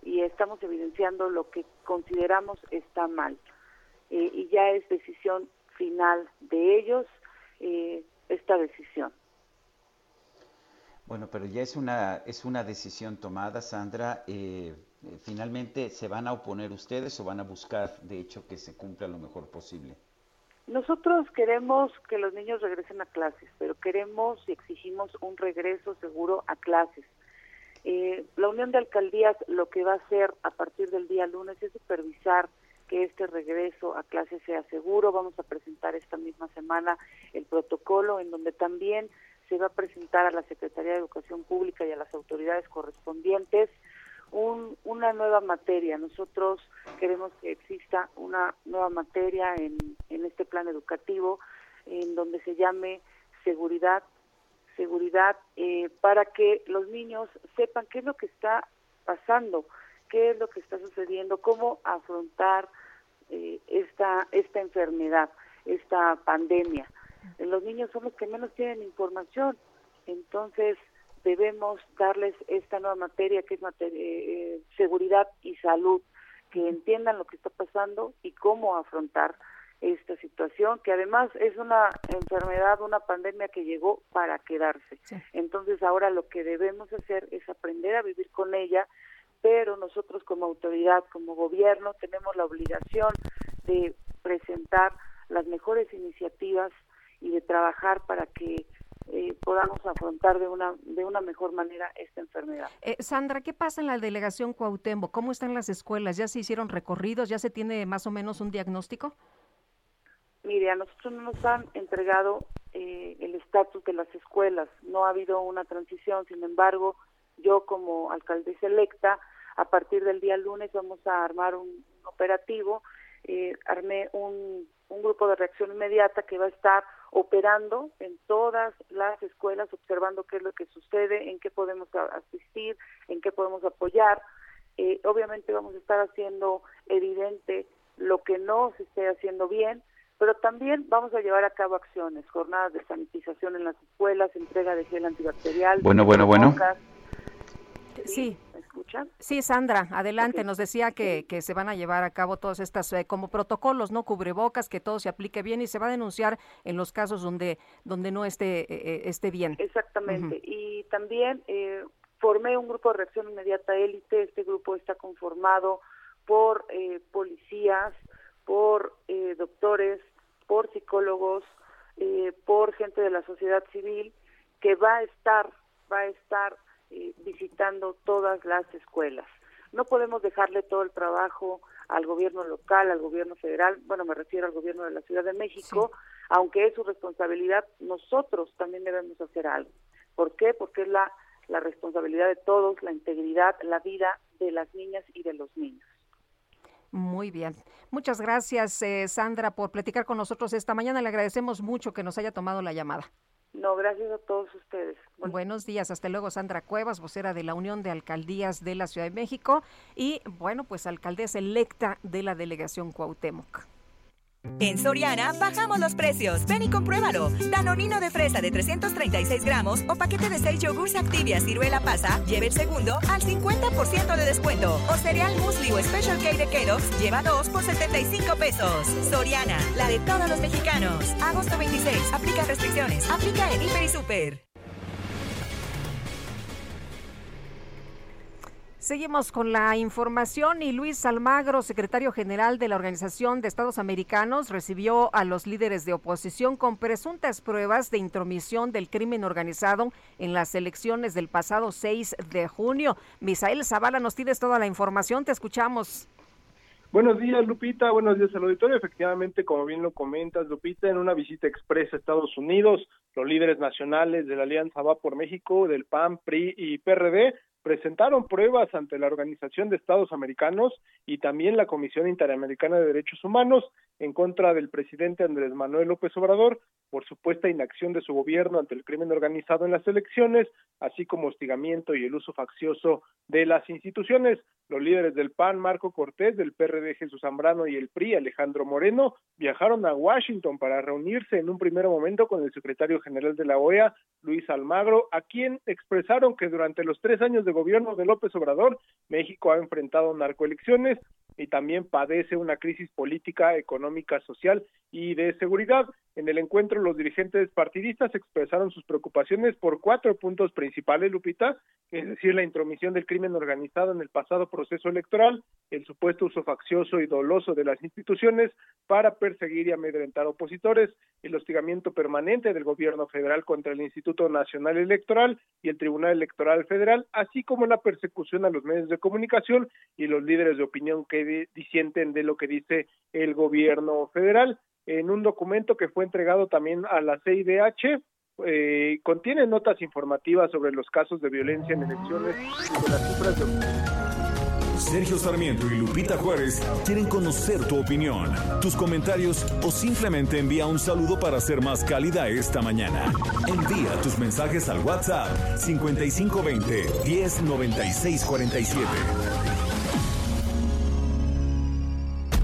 Speaker 13: y estamos evidenciando lo que consideramos está mal. Eh, y ya es decisión final de ellos eh, esta decisión.
Speaker 3: Bueno, pero ya es una, es una decisión tomada, Sandra. Eh, ¿Finalmente se van a oponer ustedes o van a buscar, de hecho, que se cumpla lo mejor posible?
Speaker 13: Nosotros queremos que los niños regresen a clases, pero queremos y exigimos un regreso seguro a clases. Eh, la Unión de Alcaldías lo que va a hacer a partir del día lunes es supervisar que este regreso a clases sea seguro. Vamos a presentar esta misma semana el protocolo en donde también se va a presentar a la Secretaría de Educación Pública y a las autoridades correspondientes una nueva materia. Nosotros queremos que exista una nueva materia en, en este plan educativo en donde se llame seguridad, seguridad eh, para que los niños sepan qué es lo que está pasando, qué es lo que está sucediendo, cómo afrontar eh, esta esta enfermedad, esta pandemia. Los niños son los que menos tienen información, entonces debemos darles esta nueva materia que es materia, eh, seguridad y salud, que entiendan lo que está pasando y cómo afrontar esta situación, que además es una enfermedad, una pandemia que llegó para quedarse. Entonces ahora lo que debemos hacer es aprender a vivir con ella, pero nosotros como autoridad, como gobierno, tenemos la obligación de presentar las mejores iniciativas y de trabajar para que eh, podamos afrontar de una de una mejor manera esta enfermedad.
Speaker 4: Eh, Sandra, ¿qué pasa en la delegación Cuauhtémoc? ¿Cómo están las escuelas? ¿Ya se hicieron recorridos? ¿Ya se tiene más o menos un diagnóstico?
Speaker 13: Mire, a nosotros no nos han entregado eh, el estatus de las escuelas. No ha habido una transición. Sin embargo, yo como alcaldesa electa, a partir del día lunes vamos a armar un operativo. armé un, un grupo de reacción inmediata que va a estar operando en todas las escuelas, observando qué es lo que sucede, en qué podemos asistir, en qué podemos apoyar. Eh, obviamente vamos a estar haciendo evidente lo que no se esté haciendo bien, pero también vamos a llevar a cabo acciones, jornadas de sanitización en las escuelas, entrega de gel antibacterial.
Speaker 3: Bueno, bueno, bueno.
Speaker 4: Sí. Sí, Sandra, adelante. Nos decía que, que, se van a llevar a cabo todos estas eh, como protocolos, no cubrebocas, que todo se aplique bien y se va a denunciar en los casos donde donde no esté eh, eh, esté bien.
Speaker 13: Exactamente. Y también formé un grupo de reacción inmediata élite. Este grupo está conformado por policías, por doctores, por psicólogos, por gente de la sociedad civil que va a estar va a estar eh, visitando todas las escuelas. No podemos dejarle todo el trabajo al gobierno local, al gobierno federal, bueno, me refiero al gobierno de la Ciudad de México, aunque es su responsabilidad, nosotros también debemos hacer algo. ¿Por qué? Porque es la, la responsabilidad de todos, la integridad, la vida de las niñas y de los niños.
Speaker 4: Muy bien. Muchas gracias, eh, Sandra, por platicar con nosotros esta mañana. Le agradecemos mucho que nos haya tomado la llamada.
Speaker 13: No, gracias a todos ustedes.
Speaker 4: Buenos días, hasta luego Sandra Cuevas, vocera de la Unión de Alcaldías de la Ciudad de México y bueno, pues alcaldesa electa de la delegación Cuauhtémoc.
Speaker 10: En Soriana bajamos los precios. Ven y compruébalo. Danonino de fresa de 336 gramos o paquete de 6 yogurts Activia ciruela pasa, lleve el segundo al 50% de descuento. O cereal musli o Special K de Kellogg's lleva 2 por 75 pesos. Soriana, la de todos los mexicanos. Agosto 26. Aplica restricciones. Aplica en Hiper y Super.
Speaker 4: Seguimos con la información y Luis Almagro, secretario general de la Organización de Estados Americanos, recibió a los líderes de oposición con presuntas pruebas de intromisión del crimen organizado en las elecciones del pasado 6 de junio. Misael Zavala, nos tienes toda la información, te escuchamos.
Speaker 14: Buenos días, Lupita. Buenos días al auditorio. Efectivamente, como bien lo comentas, Lupita, en una visita expresa a Estados Unidos, los líderes nacionales de la Alianza Va por México, del PAN, PRI y PRD presentaron pruebas ante la Organización de Estados Americanos y también la Comisión Interamericana de Derechos Humanos en contra del presidente Andrés Manuel López Obrador por supuesta inacción de su gobierno ante el crimen organizado en las elecciones, así como hostigamiento y el uso faccioso de las instituciones. Los líderes del PAN, Marco Cortés, del PRD Jesús Zambrano y el PRI, Alejandro Moreno, viajaron a Washington para reunirse en un primer momento con el secretario general de la OEA, Luis Almagro, a quien expresaron que durante los tres años de gobierno de López Obrador, México ha enfrentado narcoelecciones y también padece una crisis política, económica, social y de seguridad. En el encuentro, los dirigentes partidistas expresaron sus preocupaciones por cuatro puntos principales, Lupita, es decir, la intromisión del crimen organizado en el pasado proceso electoral, el supuesto uso faccioso y doloso de las instituciones para perseguir y amedrentar opositores, el hostigamiento permanente del gobierno federal contra el Instituto Nacional Electoral y el Tribunal Electoral Federal, así como la persecución a los medios de comunicación y los líderes de opinión que disienten de lo que dice el gobierno federal en un documento que fue entregado también a la CIDH. Eh, contiene notas informativas sobre los casos de violencia en elecciones y de las cifras de...
Speaker 2: Sergio Sarmiento y Lupita Juárez quieren conocer tu opinión, tus comentarios o simplemente envía un saludo para ser más cálida esta mañana. Envía tus mensajes al WhatsApp 5520 109647.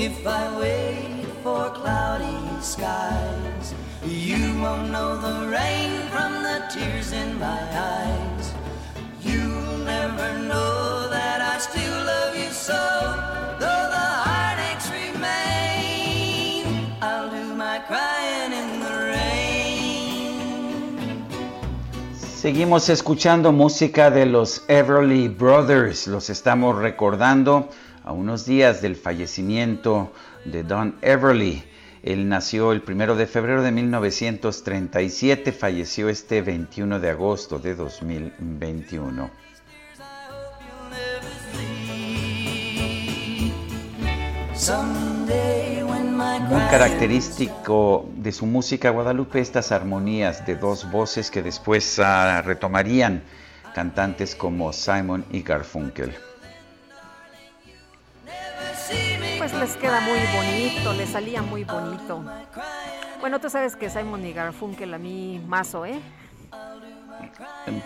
Speaker 9: If I wait for cloudy skies, you won't know the rain from the tears in my eyes. You'll never know that I still love you so.
Speaker 3: Seguimos escuchando música de los Everly Brothers. Los estamos recordando a unos días del fallecimiento de Don Everly. Él nació el primero de febrero de 1937, falleció este 21 de agosto de 2021. Muy característico de su música Guadalupe estas armonías de dos voces que después ah, retomarían cantantes como Simon y Garfunkel.
Speaker 4: Pues les queda muy bonito, les salía muy bonito. Bueno, tú sabes que Simon y Garfunkel a mí mazo, ¿eh?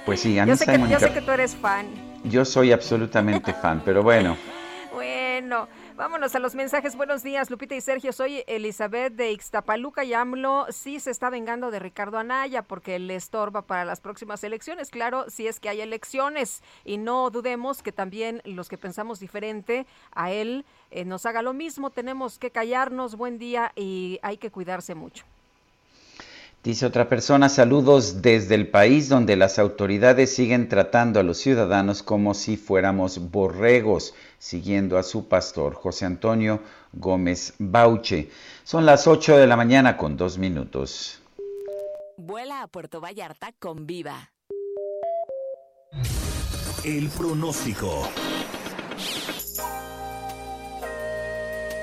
Speaker 3: Pues sí, a mí
Speaker 4: yo sé, que, yo sé que tú eres fan.
Speaker 3: Yo soy absolutamente fan, pero bueno.
Speaker 4: bueno, Vámonos a los mensajes. Buenos días, Lupita y Sergio. Soy Elizabeth de Ixtapaluca y AMLO sí se está vengando de Ricardo Anaya porque le estorba para las próximas elecciones. Claro, si es que hay elecciones. Y no dudemos que también los que pensamos diferente a él eh, nos haga lo mismo. Tenemos que callarnos. Buen día y hay que cuidarse mucho.
Speaker 3: Dice otra persona, saludos desde el país donde las autoridades siguen tratando a los ciudadanos como si fuéramos borregos, siguiendo a su pastor José Antonio Gómez Bauche. Son las 8 de la mañana con dos minutos.
Speaker 10: Vuela a Puerto Vallarta con Viva.
Speaker 2: El pronóstico.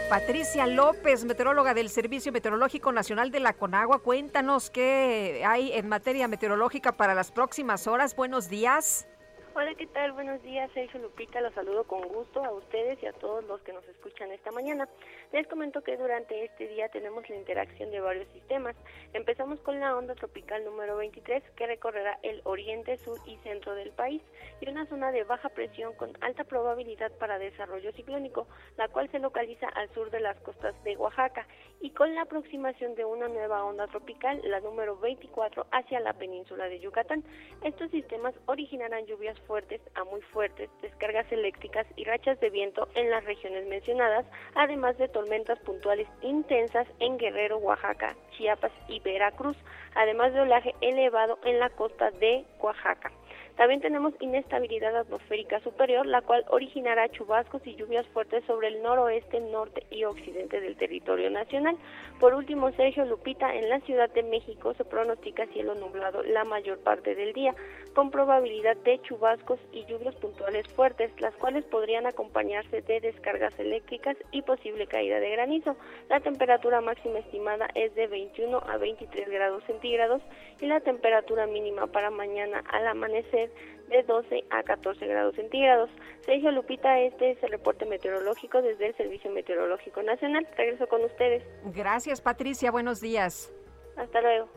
Speaker 4: Patricia López, meteoróloga del Servicio Meteorológico Nacional de la Conagua, cuéntanos qué hay en materia meteorológica para las próximas horas. Buenos días.
Speaker 15: Hola, ¿qué tal? Buenos días, Sergio Lupita. Los saludo con gusto a ustedes y a todos los que nos escuchan esta mañana. Les comento que durante este día tenemos la interacción de varios sistemas. Empezamos con la onda tropical número 23 que recorrerá el oriente, sur y centro del país y una zona de baja presión con alta probabilidad para desarrollo ciclónico, la cual se localiza al sur de las costas de Oaxaca y con la aproximación de una nueva onda tropical, la número 24, hacia la península de Yucatán. Estos sistemas originarán lluvias fuertes a muy fuertes, descargas eléctricas y rachas de viento en las regiones mencionadas, además de tormentas puntuales intensas en Guerrero, Oaxaca, Chiapas y Veracruz, además de olaje elevado en la costa de Oaxaca. También tenemos inestabilidad atmosférica superior, la cual originará chubascos y lluvias fuertes sobre el noroeste, norte y occidente del territorio nacional. Por último, Sergio Lupita, en la Ciudad de México se pronostica cielo nublado la mayor parte del día, con probabilidad de chubascos y lluvias puntuales fuertes, las cuales podrían acompañarse de descargas eléctricas y posible caída de granizo. La temperatura máxima estimada es de 21 a 23 grados centígrados y la temperatura mínima para mañana al amanecer de 12 a 14 grados centígrados. Sergio Lupita, este es el reporte meteorológico desde el Servicio Meteorológico Nacional. Regreso con ustedes.
Speaker 4: Gracias, Patricia. Buenos días.
Speaker 15: Hasta luego.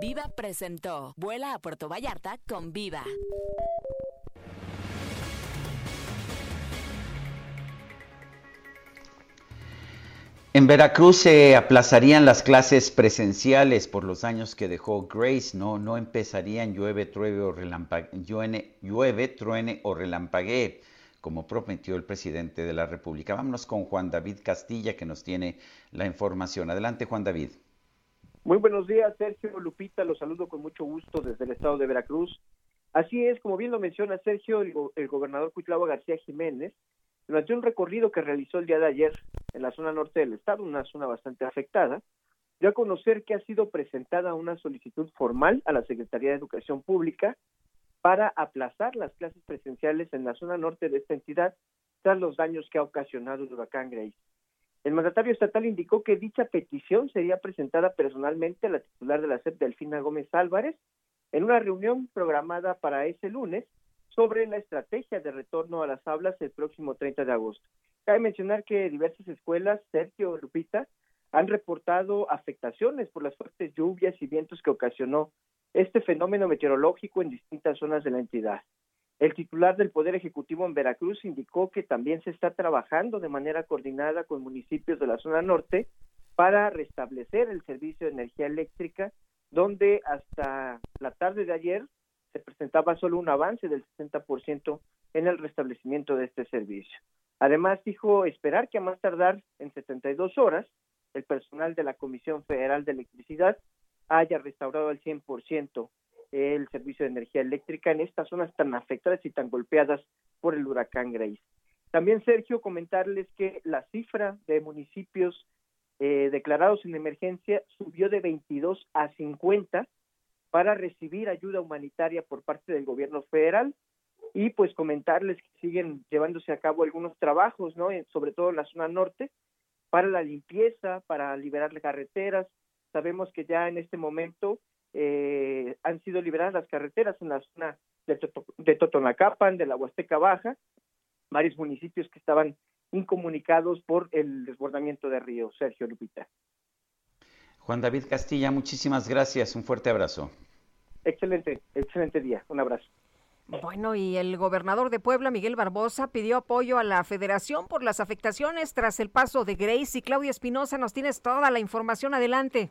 Speaker 10: Viva presentó Vuela a Puerto Vallarta con Viva.
Speaker 3: En Veracruz se aplazarían las clases presenciales por los años que dejó Grace, no, no empezarían llueve, truene o, llueve, llueve, truene o relampaguee, como prometió el presidente de la República. Vámonos con Juan David Castilla, que nos tiene la información. Adelante, Juan David.
Speaker 16: Muy buenos días, Sergio Lupita, los saludo con mucho gusto desde el estado de Veracruz. Así es, como bien lo menciona Sergio, el, el gobernador Cuitlavo García Jiménez durante un recorrido que realizó el día de ayer en la zona norte del estado, una zona bastante afectada, dio a conocer que ha sido presentada una solicitud formal a la Secretaría de Educación Pública para aplazar las clases presenciales en la zona norte de esta entidad tras los daños que ha ocasionado el huracán Grace. El mandatario estatal indicó que dicha petición sería presentada personalmente a la titular de la SEP, Delfina Gómez Álvarez, en una reunión programada para ese lunes sobre la estrategia de retorno a las aulas el próximo 30 de agosto. Cabe mencionar que diversas escuelas, Sergio Lupita, han reportado afectaciones por las fuertes lluvias y vientos que ocasionó este fenómeno meteorológico en distintas zonas de la entidad. El titular del Poder Ejecutivo en Veracruz indicó que también se está trabajando de manera coordinada con municipios de la zona norte para restablecer el servicio de energía eléctrica, donde hasta la tarde de ayer se presentaba solo un avance del 60% en el restablecimiento de este servicio. Además, dijo esperar que a más tardar en 72 horas, el personal de la Comisión Federal de Electricidad haya restaurado al 100% el servicio de energía eléctrica en estas zonas tan afectadas y tan golpeadas por el huracán Grace. También, Sergio, comentarles que la cifra de municipios eh, declarados en emergencia subió de 22 a 50 para recibir ayuda humanitaria por parte del gobierno federal y pues comentarles que siguen llevándose a cabo algunos trabajos, ¿no? sobre todo en la zona norte, para la limpieza, para liberar las carreteras. Sabemos que ya en este momento eh, han sido liberadas las carreteras en la zona de, de Totonacapan, de la Huasteca Baja, varios municipios que estaban incomunicados por el desbordamiento de río. Sergio Lupita.
Speaker 3: Juan David Castilla, muchísimas gracias. Un fuerte abrazo.
Speaker 16: Excelente, excelente día. Un abrazo.
Speaker 4: Bueno, y el gobernador de Puebla, Miguel Barbosa, pidió apoyo a la federación por las afectaciones tras el paso de Grace. Y Claudia Espinosa, nos tienes toda la información. Adelante.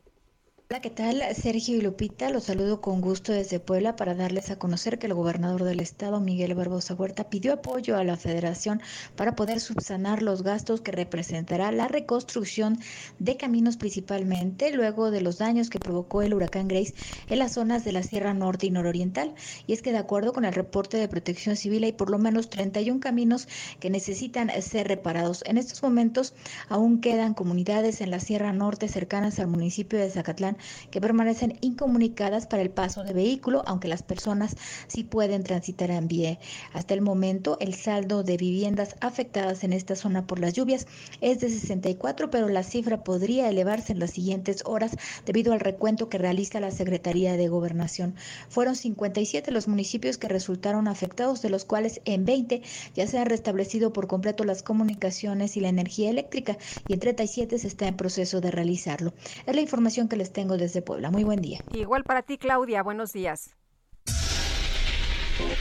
Speaker 17: Hola, ¿qué tal? Sergio y Lupita, los saludo con gusto desde Puebla para darles a conocer que el gobernador del estado, Miguel Barbosa Huerta, pidió apoyo a la federación para poder subsanar los gastos que representará la reconstrucción de caminos principalmente luego de los daños que provocó el huracán Grace en las zonas de la Sierra Norte y Nororiental. Y es que de acuerdo con el reporte de protección civil hay por lo menos 31 caminos que necesitan ser reparados. En estos momentos aún quedan comunidades en la Sierra Norte cercanas al municipio de Zacatlán que permanecen incomunicadas para el paso de vehículo, aunque las personas sí pueden transitar en pie. Hasta el momento, el saldo de viviendas afectadas en esta zona por las lluvias es de 64, pero la cifra podría elevarse en las siguientes horas debido al recuento que realiza la Secretaría de Gobernación. Fueron 57 los municipios que resultaron afectados, de los cuales en 20 ya se han restablecido por completo las comunicaciones y la energía eléctrica y en 37 se está en proceso de realizarlo. Es la información que les tengo desde Puebla. Muy buen día.
Speaker 4: Igual para ti, Claudia. Buenos días.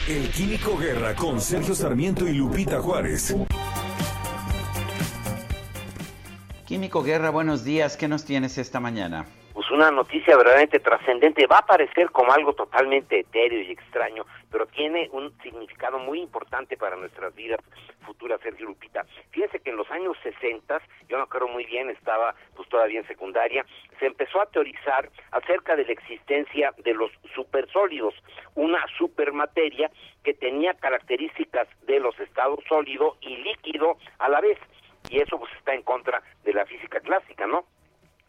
Speaker 2: El Químico Guerra con Sergio Sarmiento y Lupita Juárez.
Speaker 3: Químico Guerra, buenos días. ¿Qué nos tienes esta mañana?
Speaker 18: Pues una noticia verdaderamente trascendente. Va a parecer como algo totalmente etéreo y extraño, pero tiene un significado muy importante para nuestras vidas futuras, Sergio Lupita. Fíjense que en los años 60, yo no creo muy bien, estaba pues todavía en secundaria, se empezó a teorizar acerca de la existencia de los supersólidos, una supermateria que tenía características de los estados sólido y líquido a la vez. Y eso pues está en contra de la física clásica, ¿no?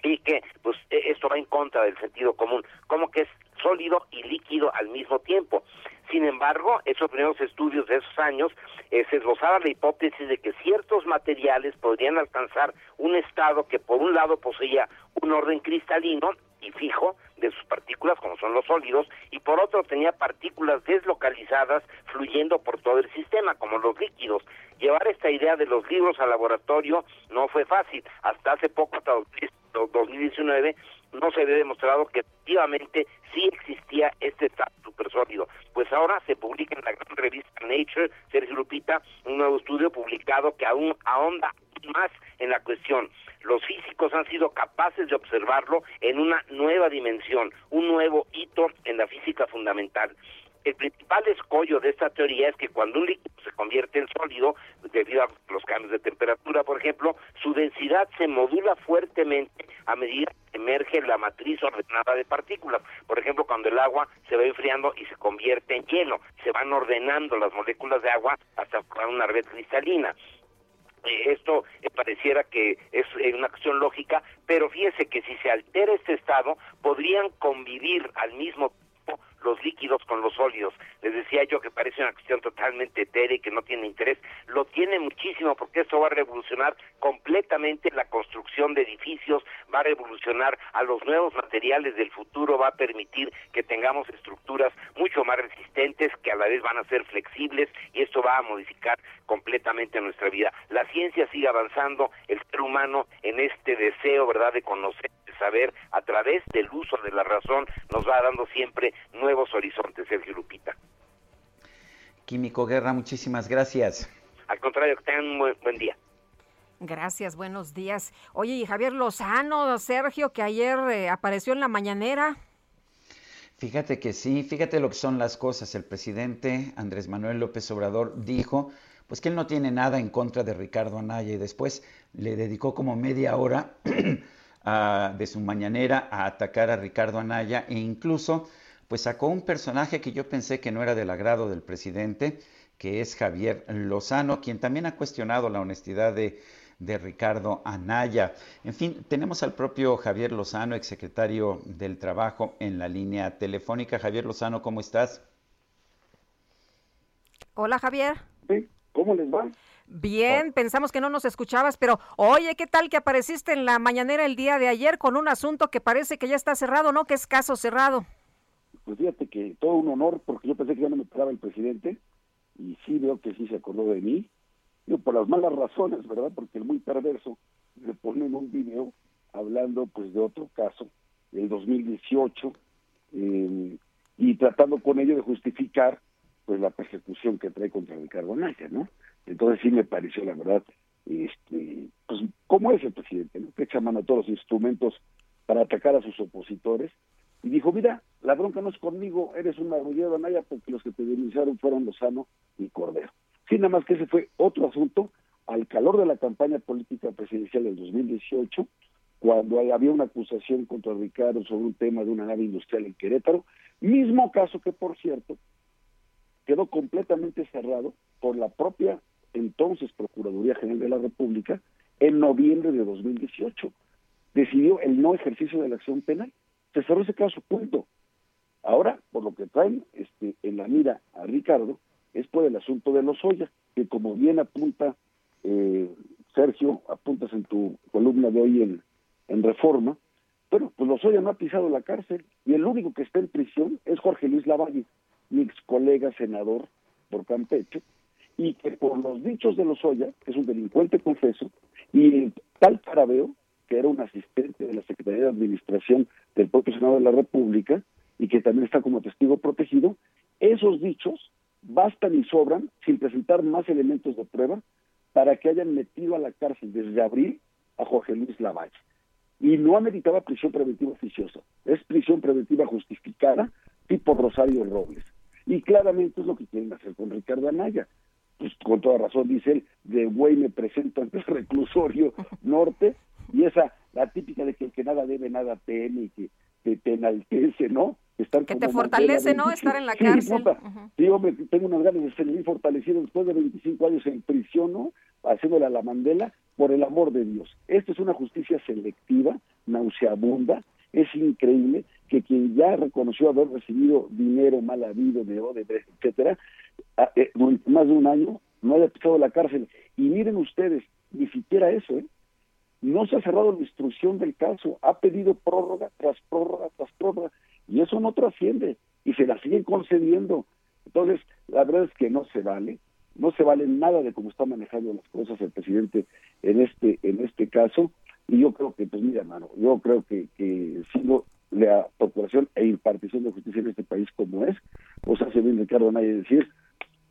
Speaker 18: Y que pues e, esto va en contra del sentido común, como que es sólido y líquido al mismo tiempo. Sin embargo, esos primeros estudios de esos años eh, se esbozaba la hipótesis de que ciertos materiales podrían alcanzar un estado que por un lado poseía un orden cristalino y fijo de sus partículas, como son los sólidos, y por otro tenía partículas deslocalizadas fluyendo por todo el sistema, como los líquidos. Llevar esta idea de los libros al laboratorio no fue fácil. Hasta hace poco, hasta 2019 no se había demostrado que efectivamente sí existía este supersólido. Pues ahora se publica en la gran revista Nature, Sergio Lupita, un nuevo estudio publicado que aún ahonda más en la cuestión. Los físicos han sido capaces de observarlo en una nueva dimensión, un nuevo hito en la física fundamental. El principal escollo de esta teoría es que cuando un líquido se convierte en sólido, debido a los cambios de temperatura, por ejemplo, su densidad se modula fuertemente a medida que emerge la matriz ordenada de partículas. Por ejemplo, cuando el agua se va enfriando y se convierte en hielo, se van ordenando las moléculas de agua hasta formar una red cristalina eh, esto eh, pareciera que es una acción lógica, pero fíjese que si se altera este estado, podrían convivir al mismo los líquidos con los sólidos. Les decía yo que parece una cuestión totalmente etérea y que no tiene interés. Lo tiene muchísimo porque esto va a revolucionar completamente la construcción de edificios, va a revolucionar a los nuevos materiales del futuro, va a permitir que tengamos estructuras mucho más resistentes, que a la vez van a ser flexibles y esto va a modificar completamente nuestra vida. La ciencia sigue avanzando, el ser humano en este deseo, ¿verdad?, de conocer saber a través del uso de la razón nos va dando siempre nuevos horizontes, Sergio Lupita.
Speaker 3: Químico Guerra, muchísimas gracias.
Speaker 18: Al contrario, que tengan un buen, día.
Speaker 4: Gracias, buenos días. Oye, y Javier Lozano, Sergio, que ayer eh, apareció en la mañanera.
Speaker 3: Fíjate que sí, fíjate lo que son las cosas. El presidente Andrés Manuel López Obrador dijo pues que él no tiene nada en contra de Ricardo Anaya y después le dedicó como media hora de su mañanera a atacar a Ricardo Anaya e incluso pues sacó un personaje que yo pensé que no era del agrado del presidente, que es Javier Lozano, quien también ha cuestionado la honestidad de, de Ricardo Anaya. En fin, tenemos al propio Javier Lozano, exsecretario del Trabajo, en la línea telefónica. Javier Lozano, ¿cómo estás?
Speaker 4: Hola, Javier.
Speaker 19: ¿Cómo les va?
Speaker 4: Bien, pensamos que no nos escuchabas, pero oye, ¿qué tal que apareciste en la mañanera el día de ayer con un asunto que parece que ya está cerrado, ¿no? Que es caso cerrado.
Speaker 19: Pues fíjate que todo un honor, porque yo pensé que ya no me esperaba el presidente, y sí veo que sí se acordó de mí, yo por las malas razones, ¿verdad? Porque el muy perverso le ponen un video hablando pues de otro caso, del 2018, eh, y tratando con ello de justificar pues la persecución que trae contra Ricardo Naya, ¿no? Entonces sí me pareció, la verdad, este, pues cómo es el presidente, ¿no? que echa mano a todos los instrumentos para atacar a sus opositores. Y dijo, mira, la bronca no es conmigo, eres un marrullero, Naya, porque los que te denunciaron fueron Lozano y Cordero. Sí, nada más que ese fue otro asunto al calor de la campaña política presidencial del 2018, cuando había una acusación contra Ricardo sobre un tema de una nave industrial en Querétaro, mismo caso que, por cierto, quedó completamente cerrado por la propia entonces Procuraduría General de la República en noviembre de 2018. Decidió el no ejercicio de la acción penal. Se cerró ese caso, punto. Ahora, por lo que traen este, en la mira a Ricardo, es por el asunto de los Oya, que como bien apunta eh, Sergio, apuntas en tu columna de hoy en, en Reforma, bueno, pues Lozoya no ha pisado la cárcel y el único que está en prisión es Jorge Luis Lavalle, mi ex colega senador por Campeche, y que por los dichos de Lozoya, que es un delincuente confeso, y el tal Carabeo, que era un asistente de la Secretaría de Administración del propio Senado de la República, y que también está como testigo protegido, esos dichos bastan y sobran, sin presentar más elementos de prueba, para que hayan metido a la cárcel desde abril a Jorge Luis Lavalle. Y no ameritaba prisión preventiva oficiosa, es prisión preventiva justificada tipo Rosario Robles. Y claramente es lo que quieren hacer con Ricardo Anaya. Pues con toda razón dice él, de güey me presento ante el reclusorio norte, y esa, la típica de que el que nada debe, nada teme, y que te penaltece, ¿no?
Speaker 4: Estar que te fortalece, ¿no? Estar en la cárcel.
Speaker 19: Sí, hombre, tengo unas ganas de ser fortalecido después de 25 años en prisión, ¿no? Haciéndole a la Mandela, por el amor de Dios. Esto es una justicia selectiva, nauseabunda, es increíble que quien ya reconoció haber recibido dinero mal habido de Odebrecht, etcétera, eh, más de un año no haya pisado la cárcel. Y miren ustedes, ni siquiera eso, ¿eh? No se ha cerrado la instrucción del caso, ha pedido prórroga tras prórroga tras prórroga, y eso no trasciende, y se la siguen concediendo. Entonces, la verdad es que no se vale, no se vale nada de cómo está manejando las cosas el presidente en este, en este caso, y yo creo que, pues mira, hermano, yo creo que, que sigo la procuración e impartición de justicia en este país como es, pues hace bien Ricardo Anaya decir,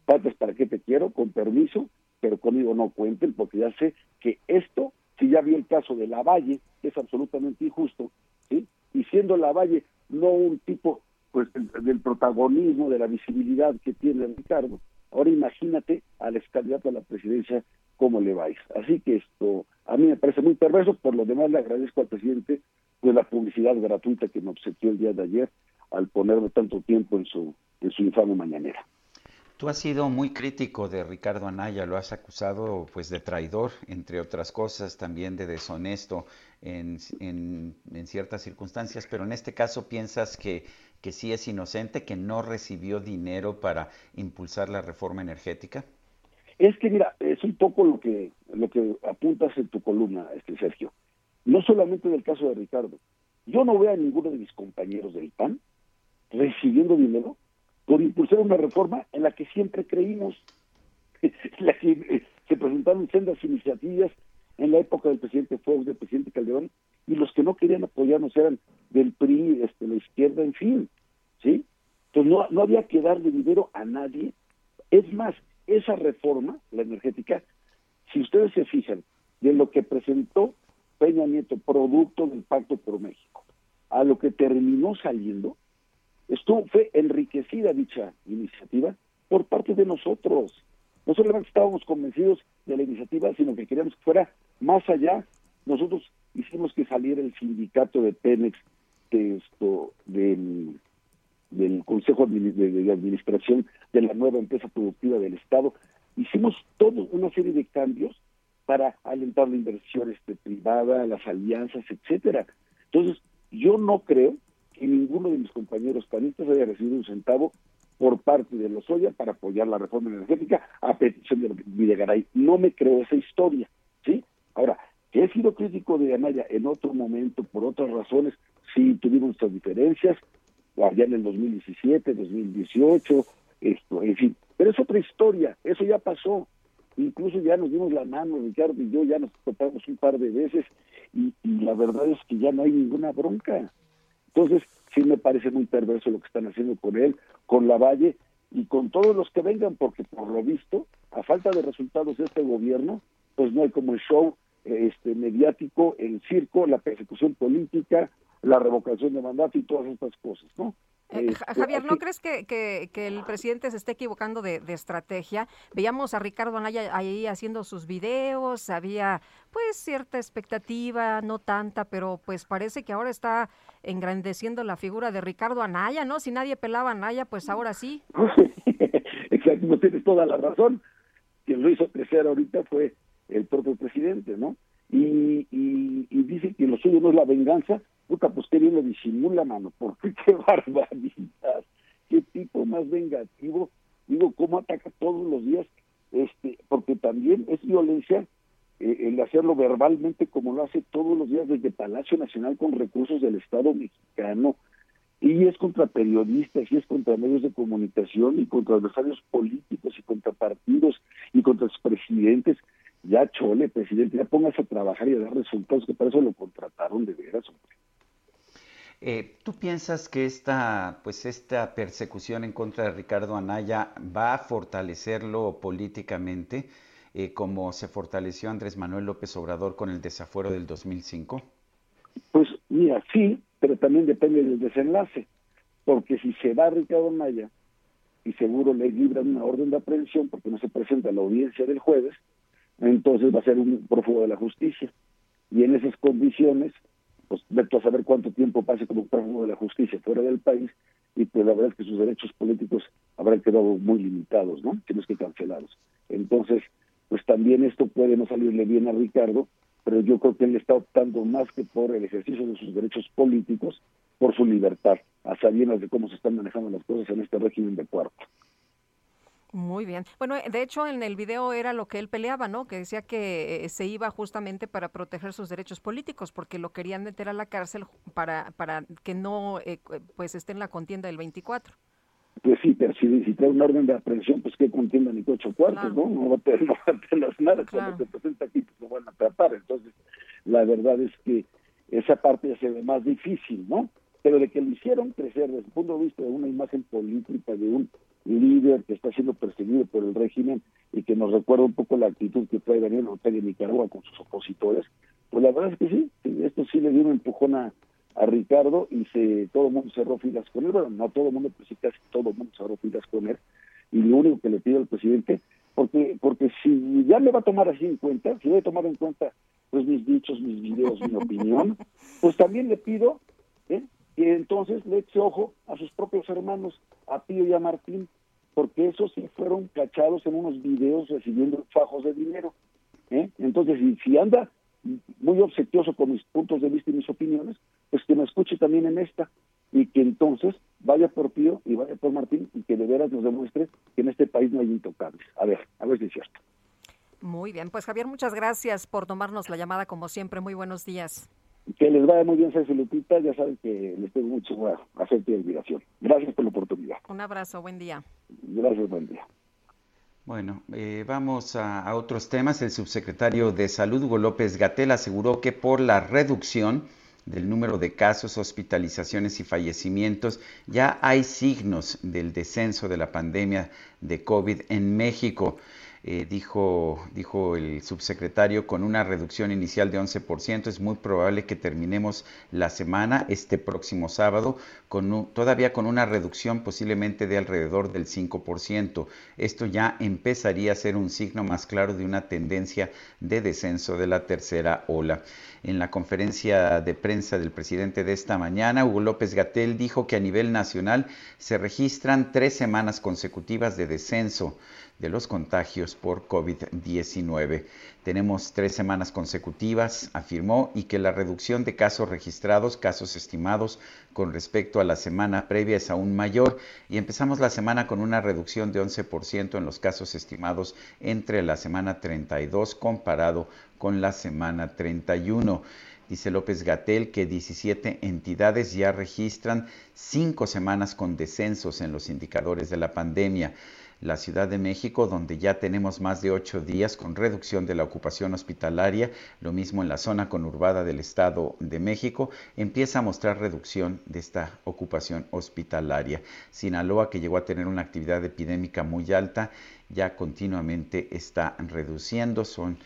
Speaker 19: patas para qué te quiero, con permiso, pero conmigo no cuenten, porque ya sé que esto si ya vi el caso de Lavalle, es absolutamente injusto, ¿sí? y siendo Lavalle no un tipo pues del, protagonismo, de la visibilidad que tiene Ricardo, ahora imagínate al ex candidato a la presidencia cómo le vais. Así que esto a mí me parece muy perverso, por lo demás le agradezco al presidente pues la publicidad gratuita que me obsequió el día de ayer al ponerme tanto tiempo en su en su infame mañanera.
Speaker 3: Tú has sido muy crítico de Ricardo Anaya, lo has acusado pues de traidor, entre otras cosas, también de deshonesto en, ciertas circunstancias, pero en este caso piensas que, que sí es inocente, que no recibió dinero para impulsar la reforma energética.
Speaker 19: Es que mira, es un poco lo que lo que apuntas en tu columna, este Sergio. No solamente del caso de Ricardo. Yo no veo a ninguno de mis compañeros del PAN recibiendo dinero por impulsar una reforma en la que siempre creímos, la que eh, se presentaron sendas iniciativas en la época del presidente Fox, del presidente Calderón, y los que no querían apoyarnos eran del PRI, este, la izquierda, en fin, ¿sí? Entonces no, no había que darle dinero a nadie. Es más, esa reforma, la energética, si ustedes se fijan, de lo que presentó Peña Nieto, producto del Pacto por México, a lo que terminó saliendo, estuvo, fue enriquecida dicha iniciativa por parte de nosotros. No solamente estábamos convencidos de la iniciativa, sino que queríamos que fuera más allá. Nosotros hicimos que saliera el sindicato de Pemex de esto, del, del Consejo de, Administración de la nueva empresa productiva del Estado. Hicimos toda una serie de cambios para alentar la inversión este, privada, las alianzas, etcétera. Entonces, yo no creo que ninguno de mis compañeros panistas haya recibido un centavo por parte de Lozoya para apoyar la reforma energética a petición de Videgaray. No me creo esa historia, ¿sí? Ahora, que he sido crítico de Anaya en otro momento por otras razones, sí tuvimos nuestras diferencias, allá en el 2017, 2018, esto, en fin, pero es otra historia, eso ya pasó, incluso ya nos dimos la mano, Ricardo y yo ya nos topamos un par de veces y la verdad es que ya no hay ninguna bronca. Entonces, sí me parece muy perverso lo que están haciendo con él, con la Valle y con todos los que vengan, porque por lo visto, a falta de resultados de este gobierno, pues no hay como el show este mediático, el circo, la persecución política, la revocación de mandato y todas estas cosas, ¿no?
Speaker 4: Eh, este, Javier, ¿no crees que, que, el presidente se esté equivocando de, de, estrategia? Veíamos a Ricardo Anaya ahí haciendo sus videos, había pues cierta expectativa, no tanta, pero pues parece que ahora está engrandeciendo la figura de Ricardo Anaya, ¿no? Si nadie pelaba a Anaya, pues ahora sí.
Speaker 19: Exacto, tienes toda la razón. Quien lo hizo crecer ahorita fue el propio presidente, ¿no? Y, y, y dice que lo suyo no es la venganza, puta, pues qué bien lo disimula, mano, porque qué barbaridad, qué tipo más vengativo, digo, cómo ataca todos los días, este, porque también es violencia eh, el hacerlo verbalmente como lo hace todos los días desde Palacio Nacional con recursos del Estado mexicano, y es contra periodistas, y es contra medios de comunicación, y contra adversarios políticos, y contra partidos, y contra expresidentes. Ya chole, presidente, ya póngase a trabajar y a dar resultados, que para eso lo contrataron de veras, hombre.
Speaker 3: Eh, ¿Tú piensas que esta, pues esta persecución en contra de Ricardo Anaya va a fortalecerlo políticamente? eh, como se fortaleció Andrés Manuel López Obrador con el desafuero del 2005?
Speaker 19: Pues mira, sí, pero también depende del desenlace, porque si se va Ricardo Maya y seguro le libran una orden de aprehensión porque no se presenta a la audiencia del jueves, entonces va a ser un prófugo de la justicia. Y en esas condiciones, pues a saber cuánto tiempo pase como prófugo de la justicia fuera del país y pues la verdad es que sus derechos políticos habrán quedado muy limitados, ¿no? Tienes que cancelarlos. Entonces, pues también esto puede no salirle bien a Ricardo, pero yo creo que él está optando más que por el ejercicio de sus derechos políticos, por su libertad, a sabiendas de cómo se están manejando las cosas en este régimen de cuarto.
Speaker 4: Muy bien. Bueno, de hecho en el video era lo que él peleaba, ¿no? Que decía que eh, se iba justamente para proteger sus derechos políticos, porque lo querían meter a la cárcel para, para que no eh, pues esté en la contienda del 24.
Speaker 19: Pues sí, pero si, si trae un orden de aprehensión, pues que contienda ni ocho cuartos, ¿no? No va a tener, no va a tener nada. Cuando se presenta aquí, pues lo van a tratar. Entonces, la verdad es que esa parte se ve más difícil, ¿no? Pero de que lo hicieron crecer desde el punto de vista de una imagen política, de un líder que está siendo perseguido por el régimen y que nos recuerda un poco la actitud que trae Daniel Ortega en Nicaragua con sus opositores, pues la verdad es que sí, esto sí le dio un empujón a, a Ricardo y se todo el mundo cerró filas con él, bueno, no todo el mundo, pero sí casi todo el mundo cerró filas con él, y lo único que le pido al presidente, porque porque si ya me va a tomar así en cuenta, si voy a tomar en cuenta pues mis dichos, mis videos, mi opinión, pues también le pido ¿eh? Que entonces le eche ojo a sus propios hermanos, a Pío y a Martín, porque esos sí fueron cachados en unos videos recibiendo fajos de dinero. ¿eh? Entonces, si, si anda muy obsequioso con mis puntos de vista y mis opiniones, pues que me escuche también en esta y que entonces vaya por Pío y vaya por Martín y que de veras nos demuestre que en este país no hay intocables. A ver, a ver si es cierto.
Speaker 4: Muy bien, pues Javier, muchas gracias por tomarnos la llamada como siempre. Muy buenos días.
Speaker 19: Que les vaya muy bien, César Lupita. Ya saben que les tengo mucho afecto y admiración. Gracias por la oportunidad.
Speaker 4: Un abrazo, buen día.
Speaker 19: Gracias, buen día.
Speaker 3: Bueno, eh, vamos a, a, otros temas. El subsecretario de Salud, Hugo López Gatel, aseguró que por la reducción del número de casos, hospitalizaciones y fallecimientos, ya hay signos del descenso de la pandemia de COVID en México. Eh, dijo, dijo el subsecretario, con una reducción inicial de 11%, es muy probable que terminemos la semana, este próximo sábado, con todavía con una reducción posiblemente de alrededor del 5%. Esto ya empezaría a ser un signo más claro de una tendencia de descenso de la tercera ola. En la conferencia de prensa del presidente de esta mañana, Hugo López Gatel dijo que a nivel nacional se registran tres semanas consecutivas de descenso de los contagios por COVID-19. Tenemos tres semanas consecutivas, afirmó, y que la reducción de casos registrados, casos estimados con respecto a la semana previa es aún mayor y empezamos la semana con una reducción de 11% en los casos estimados entre la semana 32 comparado con la semana 31. Dice López Gatel que 17 entidades ya registran cinco semanas con descensos en los indicadores de la pandemia la Ciudad de México, donde ya tenemos más de ocho días con reducción de la ocupación hospitalaria, lo mismo en la zona conurbada del Estado de México, empieza a mostrar reducción de esta ocupación hospitalaria. Sinaloa, que llegó a tener una actividad epidémica muy alta, ya continuamente está reduciendo, son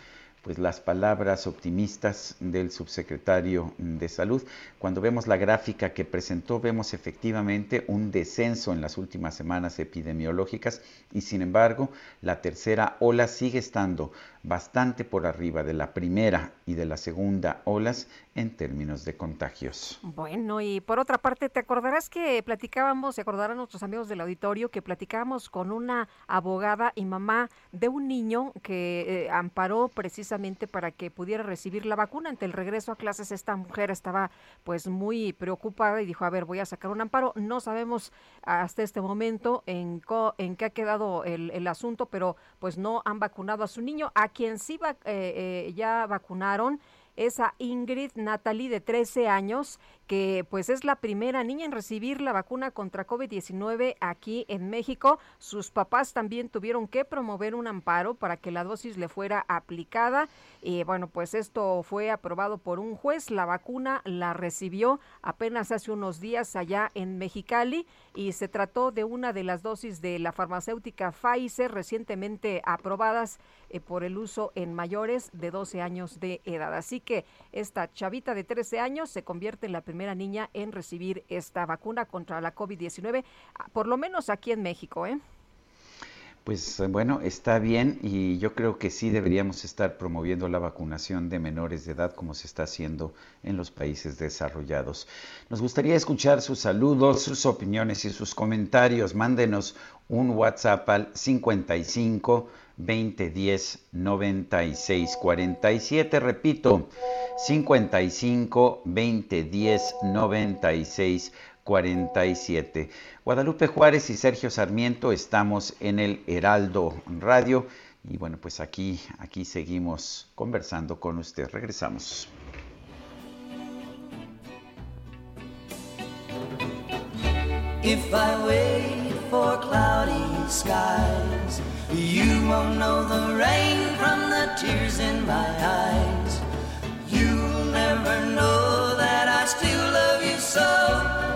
Speaker 3: pues las palabras optimistas del subsecretario de Salud. Cuando vemos la gráfica que presentó, vemos efectivamente un descenso en las últimas semanas epidemiológicas y sin embargo la tercera ola sigue estando bastante por arriba de la primera y de la segunda olas en términos de contagios.
Speaker 4: Bueno, y por otra parte, te acordarás que platicábamos, se acordarán nuestros amigos del auditorio, que platicábamos con una abogada y mamá de un niño que eh, amparó precisamente para que pudiera recibir la vacuna. Ante el regreso a clases, esta mujer estaba pues muy preocupada y dijo, a ver, voy a sacar un amparo. No sabemos hasta este momento en, en qué ha quedado el, asunto, pero pues no han vacunado a su niño, quien sí va, eh, eh, ya vacunaron es a Ingrid Natalie de 13 años, que pues es la primera niña en recibir la vacuna contra COVID-19 aquí en México. Sus papás también tuvieron que promover un amparo para que la dosis le fuera aplicada. Y bueno, pues esto fue aprobado por un juez. La vacuna la recibió apenas hace unos días allá en Mexicali y se trató de una de las dosis de la farmacéutica Pfizer recientemente aprobadas eh, por el uso en mayores de 12 años de edad. Así que esta chavita de 13 años se convierte en la primera niña en recibir esta vacuna contra la COVID-19, ah, por lo menos aquí en México, ¿eh?
Speaker 3: Pues eh, bueno, está bien y yo creo que sí deberíamos estar promoviendo la vacunación de menores de edad como se está haciendo en los países desarrollados. Nos gustaría escuchar sus saludos, sus opiniones y sus comentarios. Mándenos un WhatsApp al 55 2010 96 47. Repito, 55 2010 96 47. Guadalupe Juárez y Sergio Sarmiento estamos en el Heraldo Radio y bueno, pues aquí aquí seguimos conversando con usted. Regresamos.
Speaker 9: For cloudy skies, you won't know the rain from the tears in my eyes. You'll never know that I still love you so.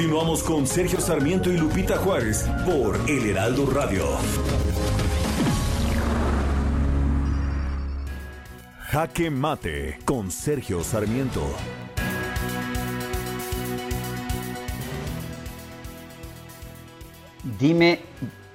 Speaker 2: Continuamos con Sergio Sarmiento y Lupita Juárez por El Heraldo Radio. Jaque Mate con Sergio Sarmiento.
Speaker 3: Dime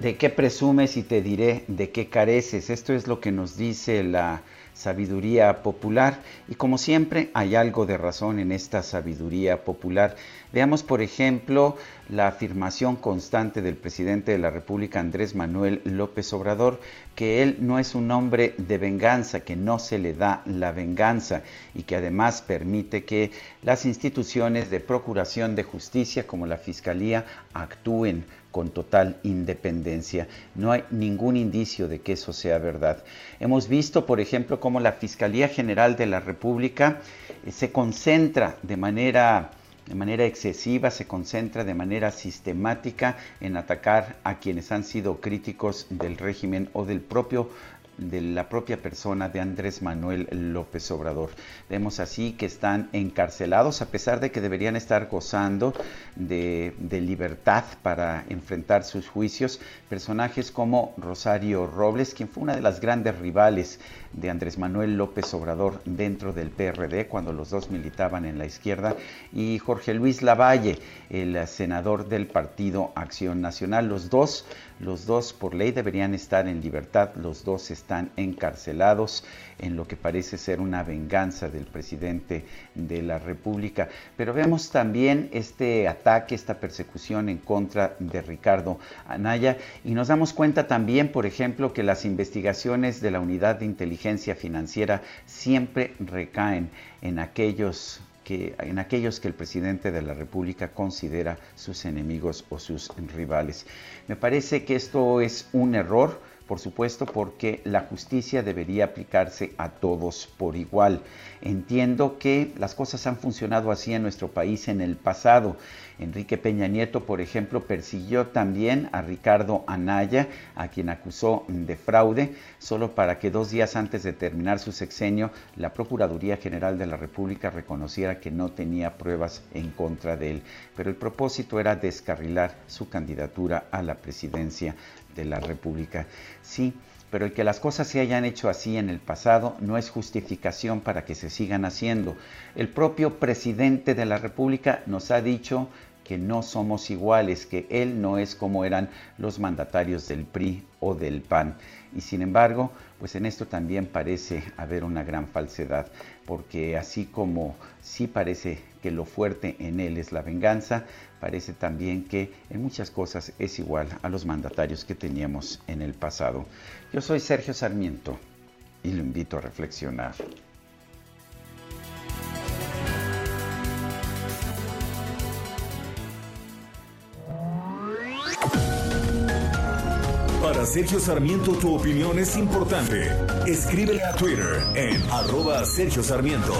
Speaker 3: de qué presumes y te diré de qué careces. Esto es lo que nos dice la sabiduría popular y como siempre hay algo de razón en esta sabiduría popular. Veamos por ejemplo la afirmación constante del presidente de la República Andrés Manuel López Obrador que él no es un hombre de venganza, que no se le da la venganza y que además permite que las instituciones de procuración de justicia como la Fiscalía actúen con total independencia. No hay ningún indicio de que eso sea verdad. Hemos visto, por ejemplo, cómo la Fiscalía General de la República eh, se concentra de manera de manera excesiva, se concentra de manera sistemática en atacar a quienes han sido críticos del régimen o del propio de la propia persona de Andrés Manuel López Obrador. Vemos así que están encarcelados a pesar de que deberían estar gozando de, libertad para enfrentar sus juicios. Personajes como Rosario Robles, quien fue una de las grandes rivales de Andrés Manuel López Obrador dentro del PRD cuando los dos militaban en la izquierda, y Jorge Luis Lavalle, el senador del Partido Acción Nacional. Los dos los dos por ley deberían estar en libertad, los dos están encarcelados en lo que parece ser una venganza del presidente de la República. Pero vemos también este ataque, esta persecución en contra de Ricardo Anaya y nos damos cuenta también, por ejemplo, que las investigaciones de la Unidad de Inteligencia Financiera siempre recaen en aquellos que, en aquellos que el presidente de la República considera sus enemigos o sus rivales. Me parece que esto es un error por supuesto porque la justicia debería aplicarse a todos por igual. Entiendo que las cosas han funcionado así en nuestro país en el pasado. Enrique Peña Nieto, por ejemplo, persiguió también a Ricardo Anaya, a quien acusó de fraude, solo para que dos días antes de terminar su sexenio, la Procuraduría General de la República reconociera que no tenía pruebas en contra de él. Pero el propósito era descarrilar su candidatura a la presidencia de la República. Sí, pero el que las cosas se hayan hecho así en el pasado no es justificación para que se sigan haciendo. El propio presidente de la República nos ha dicho que no somos iguales, que él no es como eran los mandatarios del PRI o del PAN. Y sin embargo, pues en esto también parece haber una gran falsedad, porque así como sí parece que lo fuerte en él es la venganza, parece también que en muchas cosas es igual a los mandatarios que teníamos en el pasado. Yo soy Sergio Sarmiento y lo invito a reflexionar.
Speaker 2: Para Sergio Sarmiento tu opinión es importante. Escríbele a Twitter en arroba Sergio Sarmiento.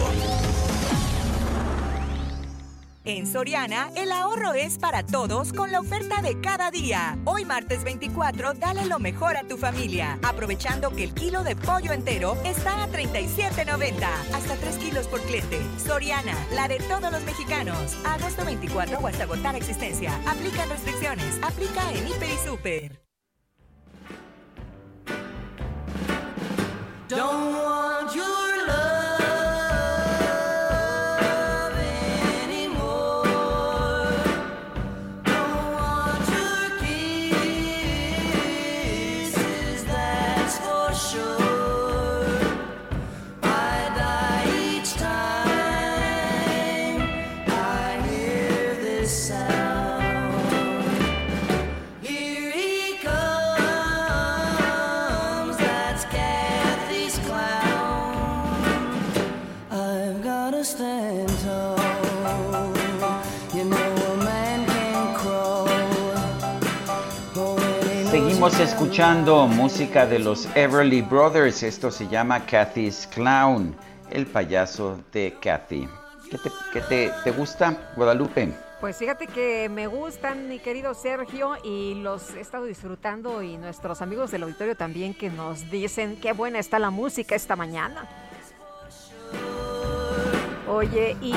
Speaker 10: En Soriana, el ahorro es para todos con la oferta de cada día. Hoy martes 24, dale lo mejor a tu familia, aprovechando que el kilo de pollo entero está a 37.90, hasta 3 kilos por cliente. Soriana, la de todos los mexicanos. Agosto 24 o hasta agotar existencia. Aplica restricciones. Aplica en Hiper y Super.
Speaker 9: Don't want your
Speaker 3: Seguimos escuchando música de los Everly Brothers. Esto se llama Kathy's Clown, el payaso de Kathy. ¿Qué te, te gusta, Guadalupe?
Speaker 4: Pues fíjate que me gustan, mi querido Sergio, y los he estado disfrutando y nuestros amigos del auditorio también que nos dicen qué buena está la música esta mañana. Oye, y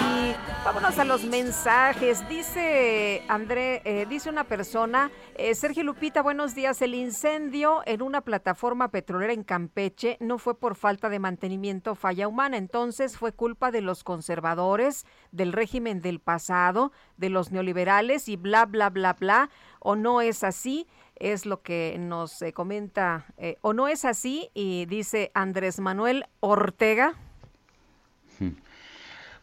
Speaker 4: vámonos a los mensajes. Dice André, eh, dice una persona, eh, Sergio Lupita, buenos días. El incendio en una plataforma petrolera en Campeche no fue por falta de mantenimiento falla humana, entonces fue culpa de los conservadores, del régimen del pasado, de los neoliberales y bla, bla, bla, bla. ¿O no es así? Es lo que nos eh, comenta. ¿O no es así? Y dice Andrés Manuel Ortega.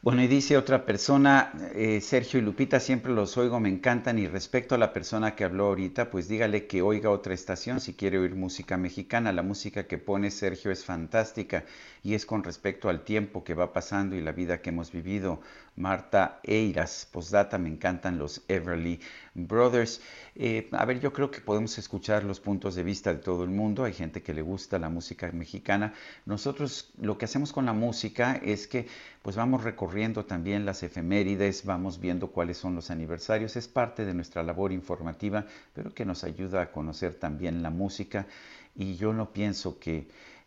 Speaker 3: Bueno, y dice otra persona, eh, Sergio y Lupita, siempre los oigo, me encantan. Y respecto a la persona que habló ahorita, pues dígale que oiga otra estación si quiere oír música mexicana. La música que pone Sergio es fantástica y es con respecto al tiempo que va pasando y la vida que hemos vivido. Marta Eiras, postdata, me encantan los Everly Brothers. Eh, a ver, yo creo que podemos escuchar los puntos de vista de todo el mundo. Hay gente que le gusta la música mexicana. Nosotros lo que hacemos con la música es que pues vamos recorriendo también las efemérides, vamos viendo cuáles son los aniversarios. Es parte de nuestra labor informativa, pero que nos ayuda a conocer también la música. Y yo no pienso que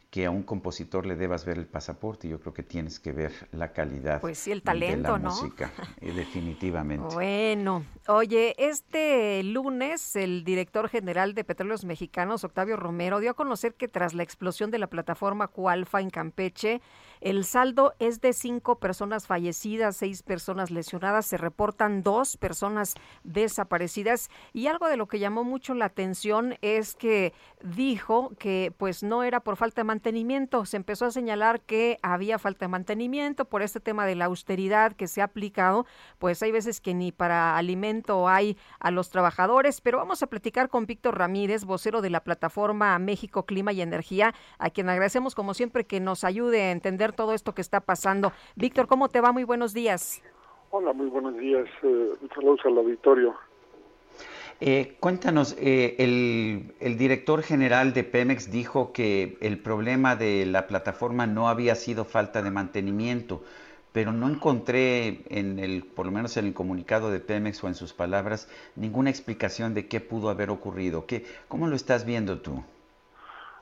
Speaker 3: que a un compositor le debas ver el pasaporte, yo creo que tienes que ver la calidad
Speaker 4: Pues sí, el
Speaker 3: de
Speaker 4: talento,
Speaker 3: la
Speaker 4: ¿no?
Speaker 3: música, eh, definitivamente.
Speaker 4: Bueno, oye, este lunes el director general de Petróleos Mexicanos, Octavio Romero, dio a conocer que tras la explosión de la plataforma Cualfa en Campeche, el saldo es de cinco personas fallecidas, seis personas lesionadas, se reportan dos personas desaparecidas. Y algo de lo que llamó mucho la atención es que dijo que pues no era por falta de mantenimiento, se empezó a señalar que había falta de mantenimiento por este tema de la austeridad que se ha aplicado, pues hay veces que ni para alimento hay a los trabajadores, pero vamos a platicar con Víctor Ramírez, vocero de la plataforma México Clima y Energía, a quien agradecemos como siempre que nos ayude a entender todo esto que está pasando. Víctor, ¿cómo te va? Muy buenos días.
Speaker 20: Hola, muy buenos días. Eh, un saludo al auditorio.
Speaker 3: Eh, cuéntanos, eh, el, el, director general de Pemex dijo que el problema de la plataforma no había sido falta de mantenimiento, pero no encontré en el, por lo menos en el comunicado de Pemex o en sus palabras, ninguna explicación de qué pudo haber ocurrido. ¿Qué, ¿Cómo lo estás viendo tú?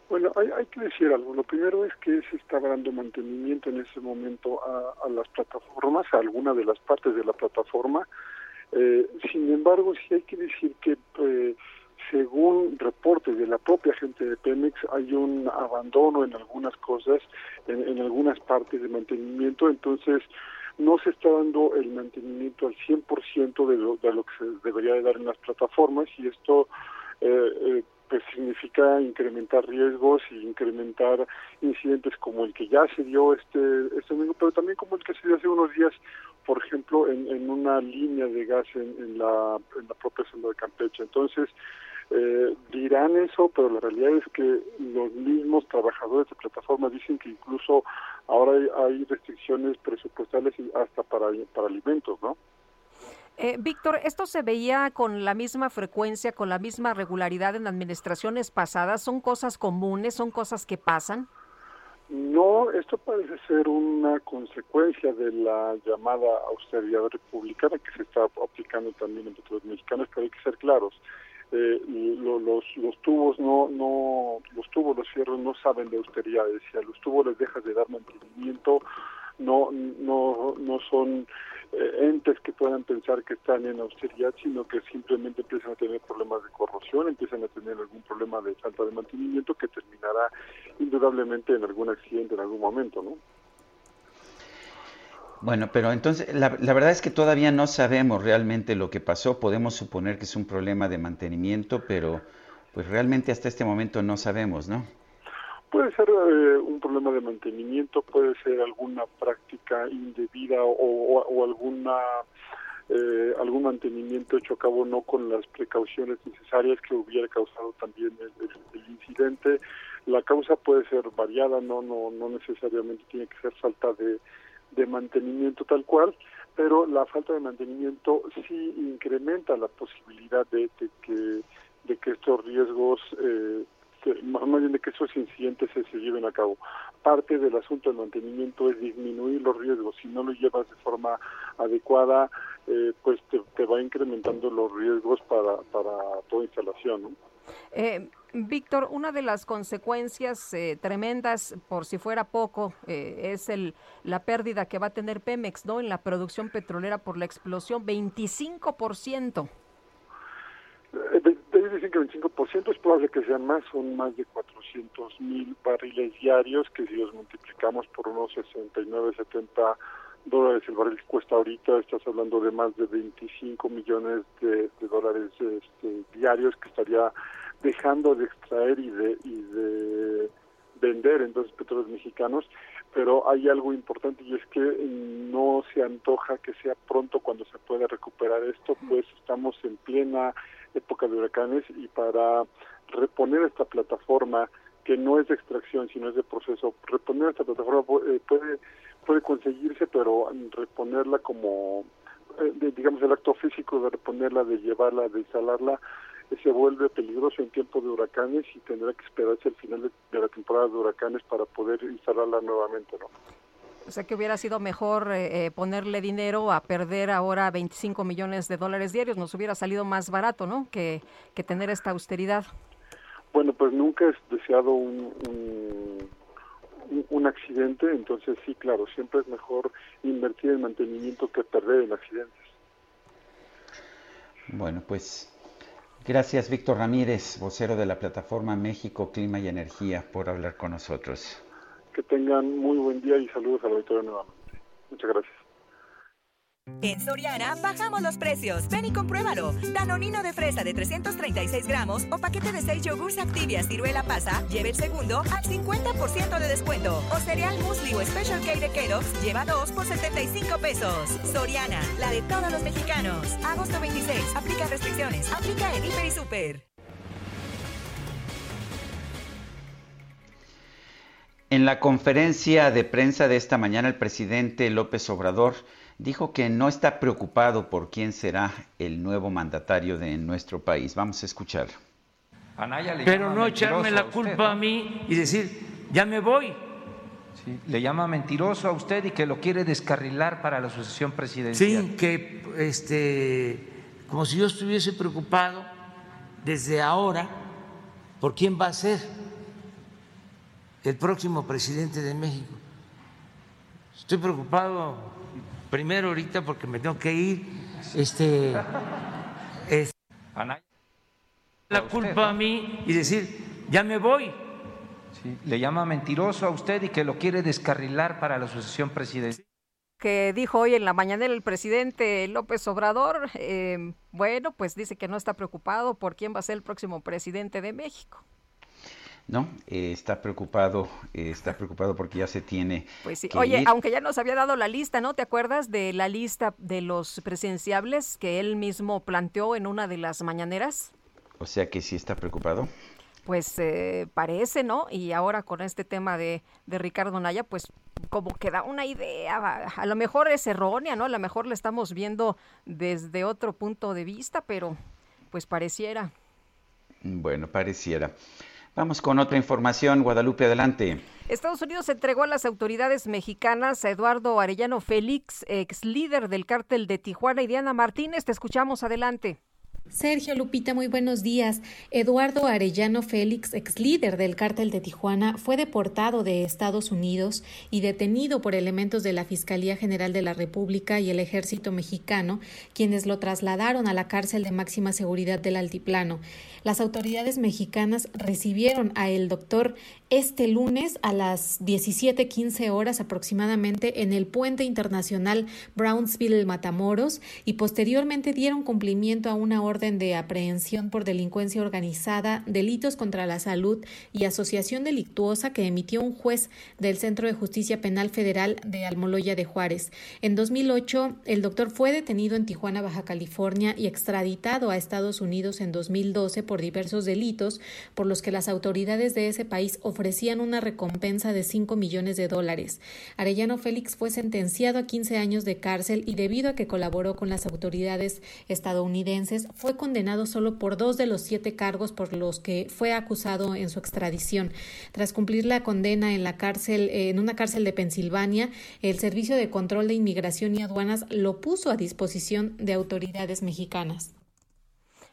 Speaker 20: Bueno, hay, hay, que decir algo. Lo primero es que se estaba dando mantenimiento en ese momento a, las plataformas, a alguna de las partes de la plataforma, eh, sin embargo, sí hay que decir que, eh, según reportes de la propia gente de Pemex, hay un abandono en algunas cosas, en, algunas partes de mantenimiento, entonces no se está dando el mantenimiento al 100% de lo, de lo que se debería de dar en las plataformas y esto eh, eh pues significa incrementar riesgos y incrementar incidentes como el que ya se dio este este domingo, pero también como el que se dio hace unos días, por ejemplo, en, en una línea de gas en, en, la, en la propia zona de Campeche. Entonces, eh, dirán eso, pero la realidad es que los mismos trabajadores de plataforma dicen que incluso ahora hay, hay restricciones presupuestales hasta para, para alimentos, ¿no?
Speaker 4: Eh, Víctor, ¿esto se veía con la misma frecuencia, con la misma regularidad en administraciones pasadas? ¿Son cosas comunes? ¿Son cosas que pasan?
Speaker 20: No, esto parece ser una consecuencia de la llamada austeridad republicana que se está aplicando también entre los mexicanos, pero hay que ser claros. Eh, los, los tubos no, no, los tubos, los fierros no saben de austeridad, si a los tubos les dejas de dar mantenimiento, no, no, no son entes que puedan pensar que están en austeridad, sino que simplemente empiezan a tener problemas de corrosión, empiezan a tener algún problema de falta de mantenimiento que terminará indudablemente en algún accidente en algún momento, ¿no?
Speaker 3: Bueno, pero entonces la, la, verdad es que todavía no sabemos realmente lo que pasó. Podemos suponer que es un problema de mantenimiento, pero pues realmente hasta este momento no sabemos, ¿no?
Speaker 20: Puede ser eh, un problema de mantenimiento, puede ser alguna práctica indebida o, alguna eh, algún mantenimiento hecho a cabo no con las precauciones necesarias que hubiera causado también el, el, incidente. La causa puede ser variada, no no no necesariamente tiene que ser falta de, de mantenimiento tal cual, pero la falta de mantenimiento sí incrementa la posibilidad de, de que de que estos riesgos eh, más bien de que esos incidentes se, se, lleven a cabo. Parte del asunto del mantenimiento es disminuir los riesgos. Si no lo llevas de forma adecuada, eh, pues te, te, va incrementando los riesgos para, para toda instalación. ¿no?
Speaker 4: Eh, Víctor, una de las consecuencias eh, tremendas, por si fuera poco, eh, es el, la pérdida que va a tener Pemex ¿no? en la producción petrolera por la explosión, 25%.
Speaker 20: Dicen que 25%, es probable que sean más, son más de 400 mil barriles diarios, que si los multiplicamos por unos 69, 70 dólares el barril que cuesta ahorita, estás hablando de más de 25 millones de, de dólares este, diarios que estaría dejando de extraer y de, y de vender entonces petróleos mexicanos, pero hay algo importante y es que no se antoja que sea pronto cuando se pueda recuperar esto, pues estamos en plena época de huracanes y para reponer esta plataforma que no es de extracción sino es de proceso, reponer esta plataforma eh, puede puede conseguirse, pero reponerla como eh, digamos el acto físico de reponerla, de llevarla, de instalarla se vuelve peligroso en tiempo de huracanes y tendrá que esperarse al final de la temporada de huracanes para poder instalarla nuevamente, ¿no?
Speaker 4: O sea que hubiera sido mejor eh, eh ponerle dinero a perder ahora 25 millones de dólares diarios. Nos hubiera salido más barato, ¿no? Que, que tener esta austeridad.
Speaker 20: Bueno, pues nunca es deseado un, un, un, accidente, entonces sí, claro, siempre es mejor invertir en mantenimiento que perder en accidentes.
Speaker 3: Bueno, pues gracias Víctor Ramírez, vocero de la plataforma México Clima y Energía, por hablar con nosotros
Speaker 20: que tengan muy buen día y saludos a la auditorio nuevamente. Muchas gracias.
Speaker 10: En Soriana bajamos los precios. Ven y compruébalo. Danonino de fresa de 336 gramos o paquete de 6 yogurts Activia ciruela pasa, lleve el segundo al 50% de descuento. O cereal musli o Special K de Kellogg's lleva 2 por 75 pesos. Soriana, la de todos los mexicanos. Agosto 26. Aplica restricciones. Aplica en Hiper y Super.
Speaker 3: En la conferencia de prensa de esta mañana, el presidente López Obrador dijo que no está preocupado por quién será el nuevo mandatario de nuestro país. Vamos a escuchar.
Speaker 5: Pero no echarme la culpa a mí y decir, ya me voy.
Speaker 21: le llama mentiroso a usted y que lo quiere descarrilar para la sucesión presidencial.
Speaker 5: Sí, que este, como si yo estuviese preocupado desde ahora por quién va a ser el próximo presidente de México. Estoy preocupado primero ahorita porque me tengo que ir. Este, es, la culpa a mí y decir, ya me voy.
Speaker 21: le llama mentiroso a usted y que lo quiere descarrilar para la sucesión presidencial
Speaker 4: que dijo hoy en la mañana el presidente López Obrador, eh, bueno, pues dice que no está preocupado por quién va a ser el próximo presidente de México.
Speaker 3: No, eh, está preocupado, eh, está preocupado porque ya se tiene.
Speaker 4: Pues sí. Oye, aunque ya nos había dado la lista, ¿no? ¿Te acuerdas de la lista de los presidenciables que él mismo planteó en una de las mañaneras?
Speaker 3: O sea que sí está preocupado
Speaker 4: pues eh, parece, ¿no? Y ahora con este tema de, de, Ricardo Naya, pues como que da una idea, a lo mejor es errónea, ¿no? A lo mejor la estamos viendo desde otro punto de vista, pero pues pareciera.
Speaker 3: Bueno, pareciera. Vamos con otra información. Guadalupe, adelante.
Speaker 4: Estados Unidos entregó a las autoridades mexicanas a Eduardo Arellano Félix, ex líder del cártel de Tijuana, y Diana Martínez. Te escuchamos adelante.
Speaker 22: Sergio Lupita, muy buenos días. Eduardo Arellano Félix, ex líder del cártel de Tijuana, fue deportado de Estados Unidos y detenido por elementos de la Fiscalía General de la República y el Ejército Mexicano, quienes lo trasladaron a la cárcel de máxima seguridad del Altiplano. Las autoridades mexicanas recibieron a el doctor este lunes a las 17:15 horas aproximadamente en el puente internacional Brownsville Matamoros y posteriormente dieron cumplimiento a una orden de aprehensión por delincuencia organizada, delitos contra la salud y asociación delictuosa que emitió un juez del Centro de Justicia Penal Federal de Almoloya de Juárez. En 2008, el doctor fue detenido en Tijuana, Baja California y extraditado a Estados Unidos en 2012 por diversos delitos por los que las autoridades de ese país ofrecían una recompensa de 5 millones de dólares. Arellano Félix fue sentenciado a 15 años de cárcel y debido a que colaboró con las autoridades estadounidenses, fue condenado solo por dos de los siete cargos por los que fue acusado en su extradición. Tras cumplir la condena en la cárcel, en una cárcel de Pensilvania, el Servicio de Control de Inmigración y Aduanas lo puso a disposición de autoridades mexicanas.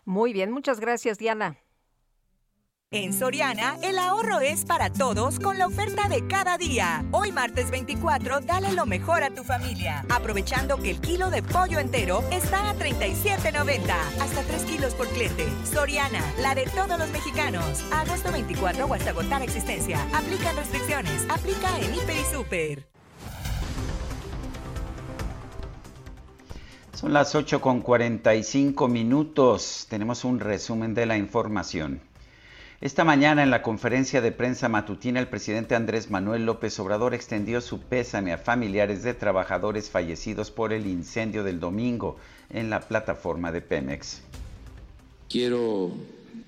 Speaker 4: Muy bien, muchas gracias, Diana.
Speaker 10: En Soriana, el ahorro es para todos con la oferta de cada día. Hoy martes 24, dale lo mejor a tu familia, aprovechando que el kilo de pollo entero está a 37.90, hasta 3 kilos por cliente. Soriana, la de todos los mexicanos. Agosto 24 o hasta agotar existencia. Aplican restricciones. Aplica en Hiper y Super.
Speaker 3: Son las 8 con 45 minutos. Tenemos un resumen de la información. Esta mañana en la conferencia de prensa matutina el presidente Andrés Manuel López Obrador extendió su pésame a familiares de trabajadores fallecidos por el incendio del domingo en la plataforma de Pemex.
Speaker 5: Quiero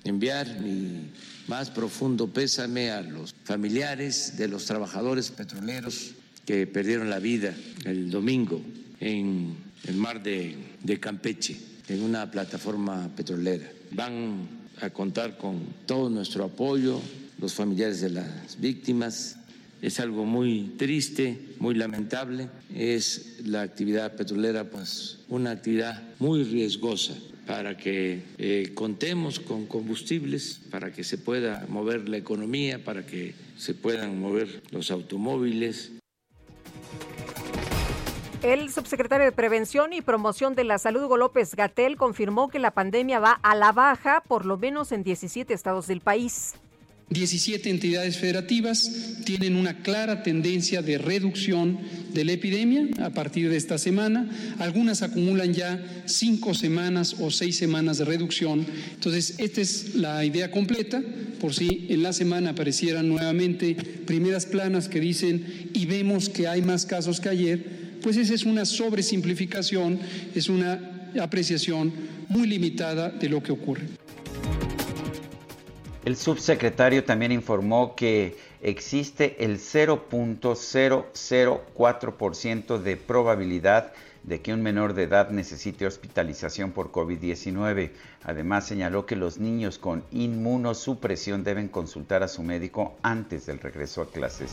Speaker 5: enviar mi más profundo pésame a los familiares de los trabajadores petroleros que perdieron la vida el domingo en el mar de, Campeche, en una plataforma petrolera. Van a contar con todo nuestro apoyo, los familiares de las víctimas. Es algo muy triste, muy lamentable. Es la actividad petrolera, pues, una actividad muy riesgosa para que eh, contemos con combustibles, para que se pueda mover la economía, para que se puedan mover los automóviles.
Speaker 4: El subsecretario de Prevención y Promoción de la Salud, Hugo López Gatel, confirmó que la pandemia va a la baja, por lo menos en 17 estados del país.
Speaker 23: 17 entidades federativas tienen una clara tendencia de reducción de la epidemia a partir de esta semana. Algunas acumulan ya cinco semanas o seis semanas de reducción. Entonces, esta es la idea completa. Por si en la semana aparecieran nuevamente primeras planas que dicen y vemos que hay más casos que ayer, pues esa es una sobresimplificación, es una apreciación muy limitada de lo que ocurre.
Speaker 3: El subsecretario también informó que existe el 0.004% de probabilidad de que un menor de edad necesite hospitalización por COVID-19. Además, señaló que los niños con inmunosupresión deben consultar a su médico antes del regreso a clases.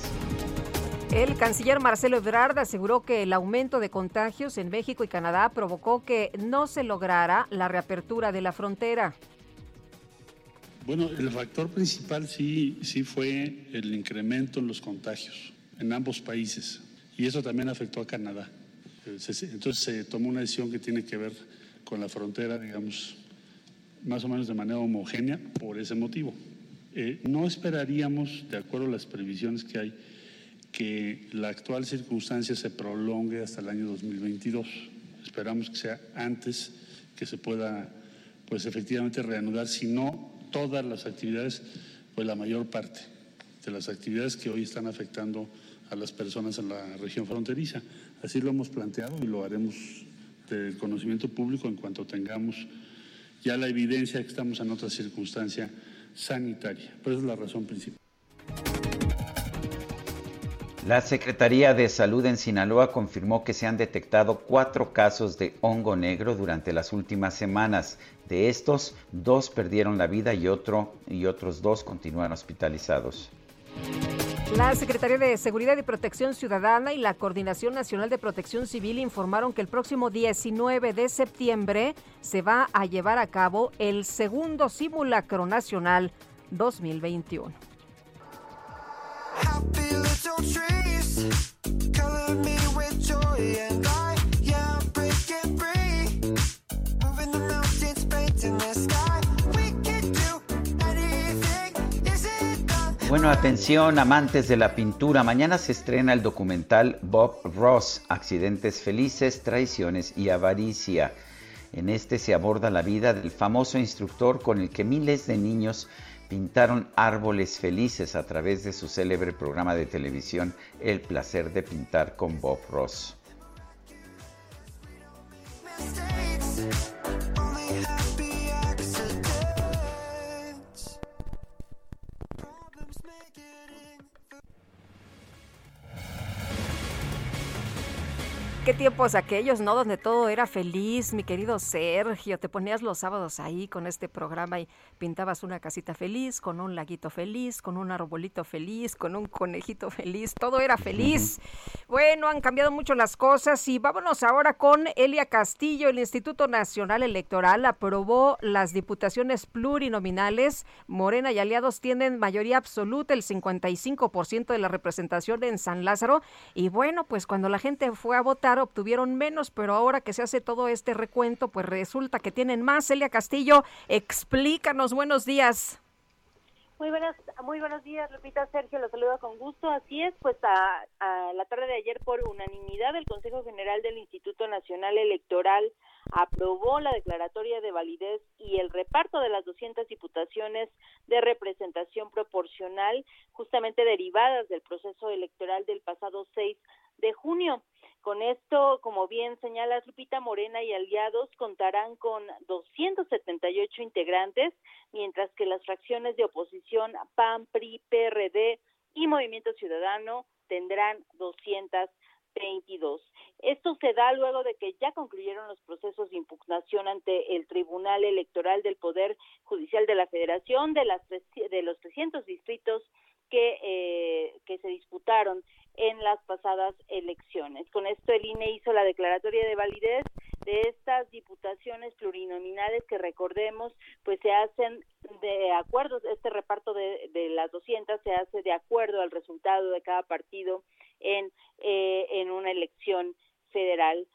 Speaker 4: El canciller Marcelo Ebrard aseguró que el aumento de contagios en México y Canadá provocó que no se lograra la reapertura de la frontera.
Speaker 24: Bueno, el factor principal sí, sí fue el incremento en los contagios en ambos países y eso también afectó a Canadá. Entonces se tomó una decisión que tiene que ver con la frontera, digamos, más o menos de manera homogénea por ese motivo. Eh, no esperaríamos, de acuerdo a las previsiones que hay, que la actual circunstancia se prolongue hasta el año 2022. Esperamos que sea antes que se pueda, pues efectivamente reanudar, si no todas las actividades, pues la mayor parte de las actividades que hoy están afectando a las personas en la región fronteriza. Así lo hemos planteado y lo haremos del conocimiento público en cuanto tengamos ya la evidencia de que estamos en otra circunstancia sanitaria. Pero esa es la razón principal.
Speaker 3: La Secretaría de Salud en Sinaloa confirmó que se han detectado cuatro casos de hongo negro durante las últimas semanas. De estos, dos perdieron la vida y, otro, y otros dos continúan hospitalizados.
Speaker 4: La Secretaría de Seguridad y Protección Ciudadana y la Coordinación Nacional de Protección Civil informaron que el próximo 19 de septiembre se va a llevar a cabo el segundo simulacro nacional 2021.
Speaker 3: Bueno, atención, amantes de la pintura. Mañana se estrena el documental Bob Ross, Accidentes Felices, Traiciones y Avaricia. En este se aborda la vida del famoso instructor con el que miles de niños pintaron árboles felices a través de su célebre programa de televisión El placer de pintar con Bob Ross.
Speaker 4: Qué tiempos aquellos, ¿no? Donde todo era feliz, mi querido Sergio. Te ponías los sábados ahí con este programa y pintabas una casita feliz, con un laguito feliz, con un arbolito feliz, con un conejito feliz. Todo era feliz. Bueno, han cambiado mucho las cosas y vámonos ahora con Elia Castillo. El Instituto Nacional Electoral aprobó las diputaciones plurinominales. Morena y aliados tienen mayoría absoluta, el 55% de la representación en San Lázaro. Y bueno, pues cuando la gente fue a votar, obtuvieron menos, pero ahora que se hace todo este recuento, pues resulta que tienen más. Celia Castillo, explícanos, buenos días.
Speaker 25: Muy buenas, muy buenos días, Lupita Sergio, los saludo con gusto. Así es, pues a, a, la tarde de ayer por unanimidad el Consejo General del Instituto Nacional Electoral aprobó la declaratoria de validez y el reparto de las 200 diputaciones de representación proporcional justamente derivadas del proceso electoral del pasado 6 de junio. Con esto, como bien señala Lupita Morena y aliados, contarán con 278 integrantes, mientras que las fracciones de oposición PAN, PRI, PRD y Movimiento Ciudadano tendrán 222. Esto se da luego de que ya concluyeron los procesos de impugnación ante el Tribunal Electoral del Poder Judicial de la Federación de, las, de los 300 distritos que, eh, que se disputaron en las pasadas elecciones. Con esto el INE hizo la declaratoria de validez de estas diputaciones plurinominales que recordemos pues se hacen de acuerdo, este reparto de, de las 200 se hace de acuerdo al resultado de cada partido en, eh, en una elección federal.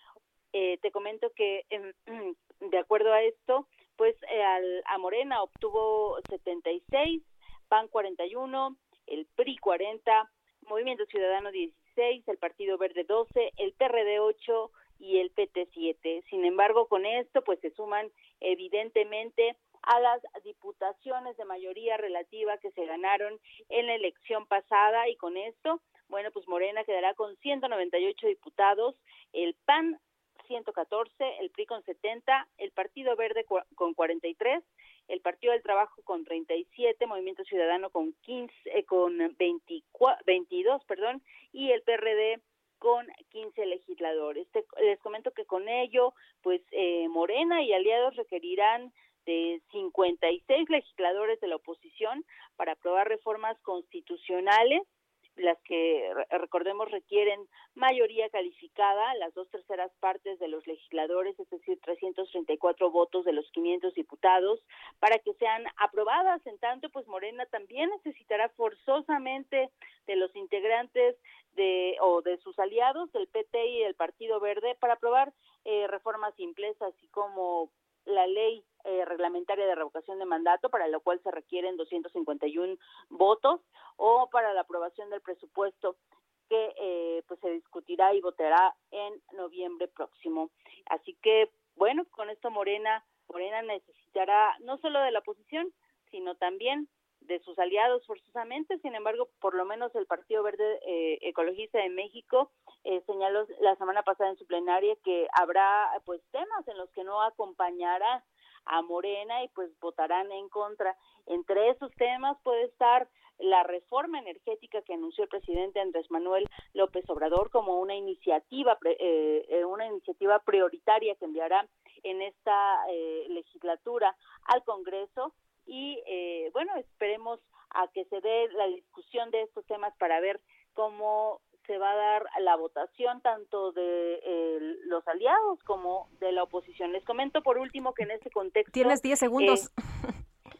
Speaker 25: Eh, te comento que de acuerdo a esto, pues eh, a Morena obtuvo 76, PAN 41, el PRI 40, Movimiento Ciudadano 16, el Partido Verde 12, el PRD 8 y el PT 7. Sin embargo, con esto pues se suman evidentemente a las diputaciones de mayoría relativa que se ganaron en la elección pasada y con esto, bueno, pues Morena quedará con 198 diputados, el PAN 114, el PRI con 70, el Partido Verde con 43 el Partido del Trabajo con 37, Movimiento Ciudadano con 15, eh, con 24, 22, perdón, y el PRD con 15 legisladores. les comento que con ello, pues eh, Morena y aliados requerirán de 56 legisladores de la oposición para aprobar reformas constitucionales las que recordemos requieren mayoría calificada, las dos terceras partes de los legisladores, es decir, 334 votos de los 500 diputados, para que sean aprobadas. En tanto, pues Morena también necesitará forzosamente de los integrantes de o de sus aliados del PT y del Partido Verde para aprobar eh, reformas simples, así como la ley eh, reglamentaria de revocación de mandato, para lo cual se requieren 251 votos, o para la aprobación del presupuesto que eh, pues se discutirá y votará en noviembre próximo. Así que, bueno, con esto Morena, Morena necesitará no solo de la oposición, sino también de sus aliados forzosamente. Sin embargo, por lo menos el Partido Verde eh, Ecologista de México eh, señaló la semana pasada en su plenaria que habrá pues temas en los que no acompañará a Morena y pues votarán en contra. Entre esos temas puede estar la reforma energética que anunció el presidente Andrés Manuel López Obrador como una iniciativa eh, eh, una iniciativa prioritaria que enviará en esta legislatura al Congreso y eh, bueno, esperemos a que se dé la discusión de estos temas para ver cómo se va a dar la votación tanto de eh, los aliados como de la oposición. Les comento por último que en este contexto...
Speaker 4: Tienes 10 segundos.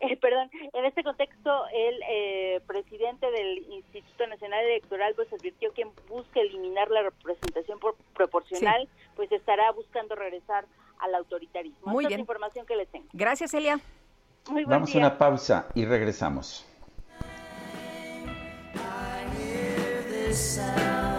Speaker 25: Eh, perdón, en este contexto el presidente del Instituto Nacional Electoral pues advirtió que busca eliminar la representación proporcional pues estará buscando regresar al autoritarismo.
Speaker 4: Muy
Speaker 25: Esta
Speaker 4: bien.
Speaker 25: Es la información que les tengo.
Speaker 4: Gracias, Elia.
Speaker 25: Muy buen
Speaker 3: Vamos a
Speaker 25: día.
Speaker 3: una pausa y regresamos.
Speaker 9: Sound.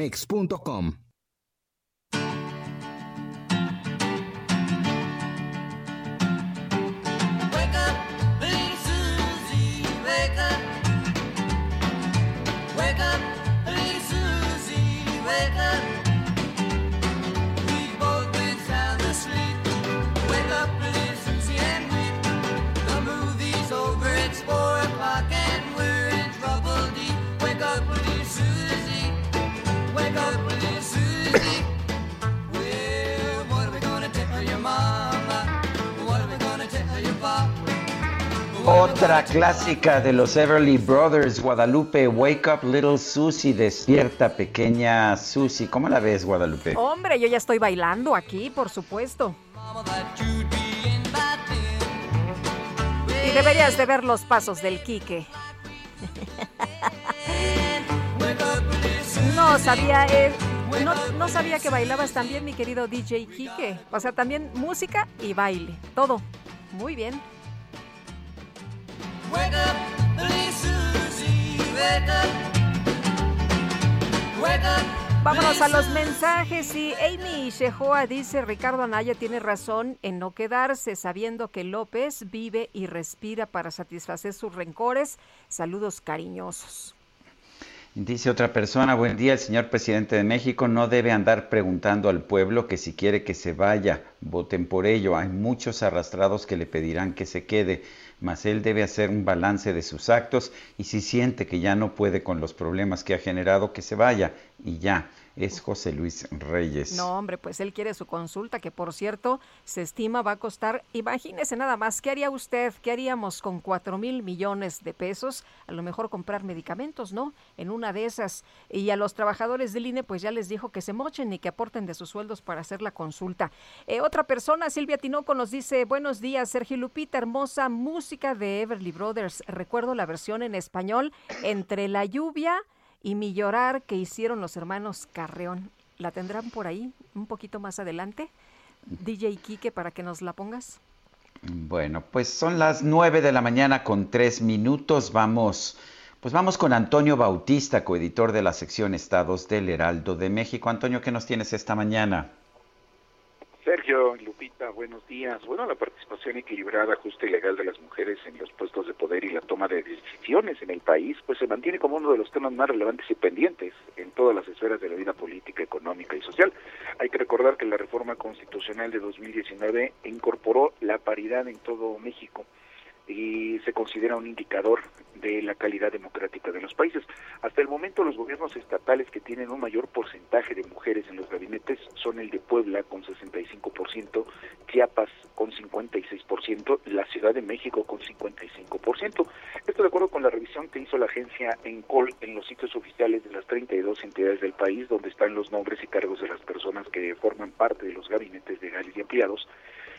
Speaker 9: Wake
Speaker 3: Otra clásica de los Everly Brothers, Guadalupe, Wake Up Little Susie, despierta pequeña Susie. ¿Cómo la ves, Guadalupe?
Speaker 4: Hombre, yo ya estoy bailando aquí, por supuesto. Y deberías de ver los pasos del Quique. No sabía, no sabía que bailabas también, mi querido DJ Quique. O sea, también música y baile, todo. Muy bien.
Speaker 9: Wake up, little Susie, wake up. Wake up,
Speaker 4: Vámonos a los mensajes y Amy Shehoa dice, Ricardo Anaya tiene razón en no quedarse sabiendo que López vive y respira para satisfacer sus rencores. Saludos cariñosos.
Speaker 3: Dice otra persona, buen día, el señor presidente de México no debe andar preguntando al pueblo que si quiere que se vaya, voten por ello. Hay muchos arrastrados que le pedirán que se quede, mas él debe hacer un balance de sus actos y si siente que ya no puede con los problemas que ha generado, que se vaya y ya es José Luis Reyes.
Speaker 4: No, hombre, pues él quiere su consulta, que por cierto se estima va a costar, imagínese nada más, ¿qué haría usted? ¿Qué haríamos con cuatro mil millones de pesos? A lo mejor comprar medicamentos, ¿no? En una de esas. Y a los trabajadores del INE, pues ya les dijo que se mochen y que aporten de sus sueldos para hacer la consulta. Eh, otra persona, Silvia Tinoco, nos dice, buenos días, Sergio Lupita, hermosa música de Everly Brothers. Recuerdo la versión en español, Entre la lluvia y Mi llorar que hicieron los hermanos Carreón. ¿La tendrán por ahí un poquito más adelante? DJ Kike, para que nos la pongas.
Speaker 3: Bueno, pues son las nueve de la mañana con tres minutos. Vamos, pues vamos con Antonio Bautista, coeditor de la sección Estados del Heraldo de México. Antonio, ¿qué nos tienes esta mañana?
Speaker 26: Sergio, Lupita, buenos días. Bueno, la participación equilibrada, justa y legal de las mujeres en los puestos de poder y la toma de decisiones en el país, pues se mantiene como uno de los temas más relevantes y pendientes en todas las esferas de la vida política, económica y social. Hay que recordar que la reforma constitucional de 2019 incorporó la paridad en todo México y se considera un indicador de la calidad democrática de los países. Hasta el momento los gobiernos estatales que tienen un mayor porcentaje de mujeres en los gabinetes son el de Puebla con 65%, Chiapas con 56%, la Ciudad de México con 55%. Esto de acuerdo con la revisión que hizo la agencia ENCOL en los sitios oficiales de las 32 entidades del país donde están los nombres y cargos de las personas que forman parte de los gabinetes legales y empleados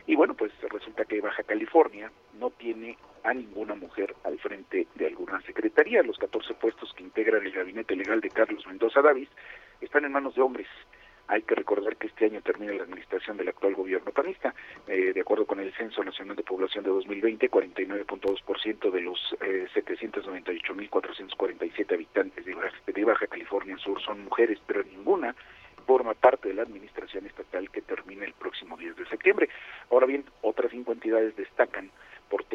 Speaker 26: y bueno, pues resulta que Baja California no tiene a ninguna mujer al frente de alguna secretaría. Los 14 puestos que integran el gabinete legal de Carlos Mendoza Davis están en manos de hombres. Hay que recordar que este año termina la administración del actual gobierno panista. Eh, de acuerdo con el Censo Nacional de Población de 2020, 49.2% de los eh, 798.447 habitantes de Baja, de Baja California Sur son mujeres, pero ninguna forma parte de la administración estatal que termina el próximo 10 de septiembre. Ahora bien, otras cinco entidades destacan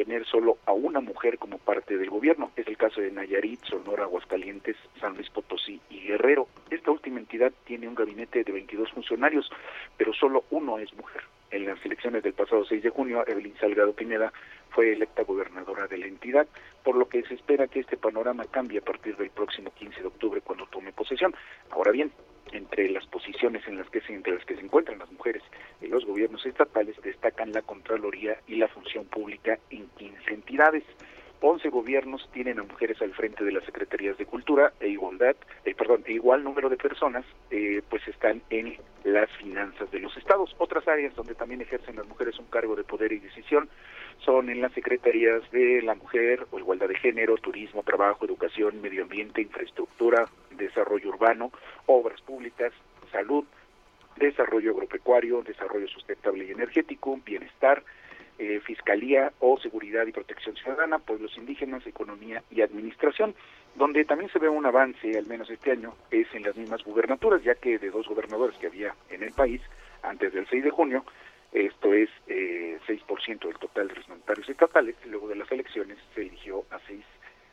Speaker 26: tener solo a una mujer como parte del gobierno. Es el caso de Nayarit, Sonora, Aguascalientes, San Luis Potosí y Guerrero. Esta última entidad tiene un gabinete de 22 funcionarios, pero solo uno es mujer. En las elecciones del pasado 6 de junio, Evelyn Salgado Pineda fue electa gobernadora de la entidad, por lo que se espera que este panorama cambie a partir del próximo 15 de octubre cuando tome posesión. Ahora bien, entre las posiciones en las que se, entre las que se encuentran las mujeres en los gobiernos estatales destacan la Contraloría y la función pública en 15 entidades. 11 gobiernos tienen a mujeres al frente de las secretarías de cultura e igualdad, eh, perdón, e igual número de personas eh, pues están en las finanzas de los estados. Otras áreas donde también ejercen las mujeres un cargo de poder y decisión son en las secretarías de la mujer o igualdad de género, turismo, trabajo, educación, medio ambiente, infraestructura, desarrollo urbano, obras públicas, salud, desarrollo agropecuario, desarrollo sustentable y energético, bienestar, eh, fiscalía o seguridad y protección ciudadana, pueblos indígenas, economía y administración. Donde también se ve un avance, al menos este año, es en las mismas gubernaturas, ya que de dos gobernadores que había en el país antes del 6 de junio, esto es eh, 6% del total de los mandatarios estatales, luego de las elecciones se eligió a seis,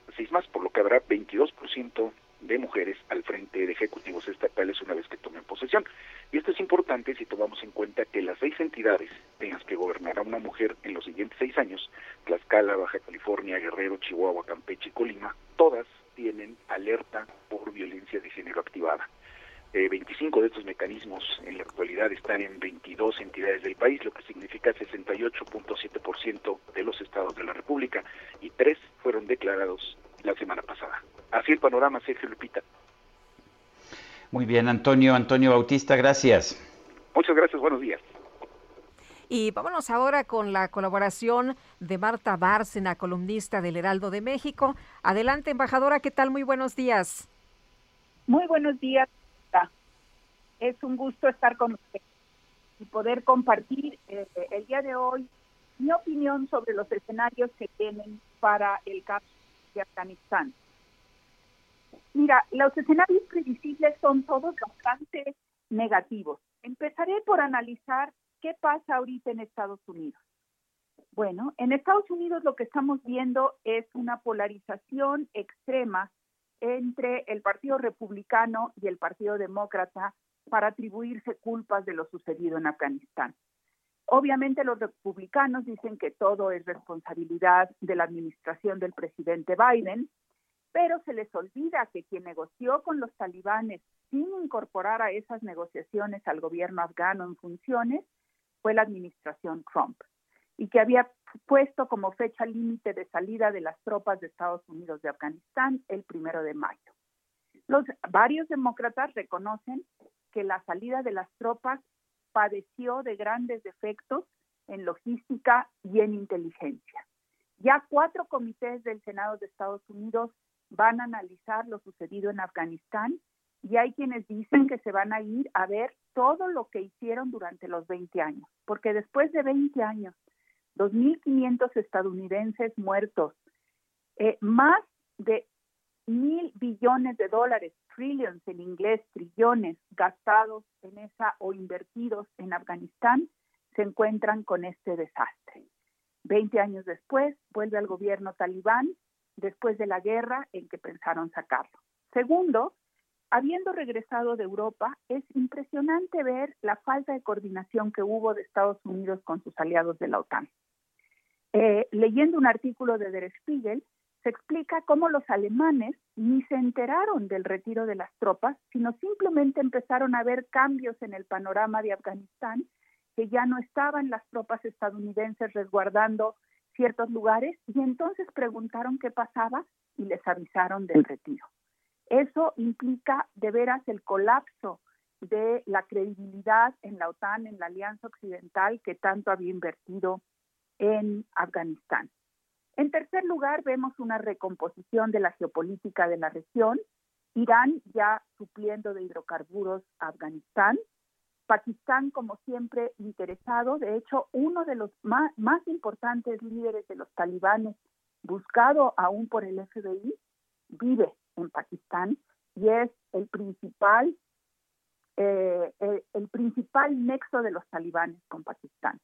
Speaker 26: a seis más, por lo que habrá 22% de mujeres al frente de ejecutivos estatales una vez que tomen posesión. Y esto es importante si tomamos en cuenta que las seis entidades en las que gobernará una mujer en los siguientes seis años, Tlaxcala, Baja California, Guerrero, Chihuahua, Campeche y Colima, todas tienen alerta por violencia de género activada. Eh, 25 de estos mecanismos en la actualidad están en 22 entidades del país, lo que significa 68.7% de los estados de la República, y tres fueron declarados la semana pasada. Así el panorama, Sergio Lupita.
Speaker 3: Muy bien, Antonio, Antonio Bautista, gracias.
Speaker 26: Muchas gracias, buenos días.
Speaker 4: Y vámonos ahora con la colaboración de Marta Bárcena, columnista del Heraldo de México. Adelante, embajadora, ¿qué tal? Muy buenos días.
Speaker 27: Muy buenos días. Es un gusto estar con usted y poder compartir eh, el día de hoy mi opinión sobre los escenarios que tienen para el caso de Afganistán. Mira, los escenarios previsibles son todos bastante negativos. Empezaré por analizar qué pasa ahorita en Estados Unidos. Bueno, en Estados Unidos lo que estamos viendo es una polarización extrema entre el Partido Republicano y el Partido Demócrata para atribuirse culpas de lo sucedido en Afganistán. Obviamente los republicanos dicen que todo es responsabilidad de la administración del presidente Biden, pero se les olvida que quien negoció con los talibanes sin incorporar a esas negociaciones al gobierno afgano en funciones fue la administración Trump y que había puesto como fecha límite de salida de las tropas de Estados Unidos de Afganistán el primero de mayo. Los varios demócratas reconocen que la salida de las tropas padeció de grandes defectos en logística y en inteligencia. Ya cuatro comités del Senado de Estados Unidos van a analizar lo sucedido en Afganistán y hay quienes dicen que se van a ir a ver todo lo que hicieron durante los 20 años, porque después de 20 años 2.500 estadounidenses muertos, eh, más de mil billones de dólares, trillions en inglés, trillones gastados en esa o invertidos en Afganistán, se encuentran con este desastre. Veinte años después, vuelve al gobierno talibán después de la guerra en que pensaron sacarlo. Segundo, habiendo regresado de Europa, es impresionante ver la falta de coordinación que hubo de Estados Unidos con sus aliados de la OTAN. Eh, leyendo un artículo de Der Spiegel, se explica cómo los alemanes ni se enteraron del retiro de las tropas, sino simplemente empezaron a ver cambios en el panorama de Afganistán, que ya no estaban las tropas estadounidenses resguardando ciertos lugares, y entonces preguntaron qué pasaba y les avisaron del retiro. Eso implica de veras el colapso de la credibilidad en la OTAN, en la Alianza Occidental, que tanto había invertido en Afganistán. En tercer lugar, vemos una recomposición de la geopolítica de la región. Irán ya supliendo de hidrocarburos a Afganistán. Pakistán, como siempre, interesado. De hecho, uno de los más, más importantes líderes de los talibanes, buscado aún por el FBI, vive en Pakistán y es el principal, eh, el principal nexo de los talibanes con Pakistán.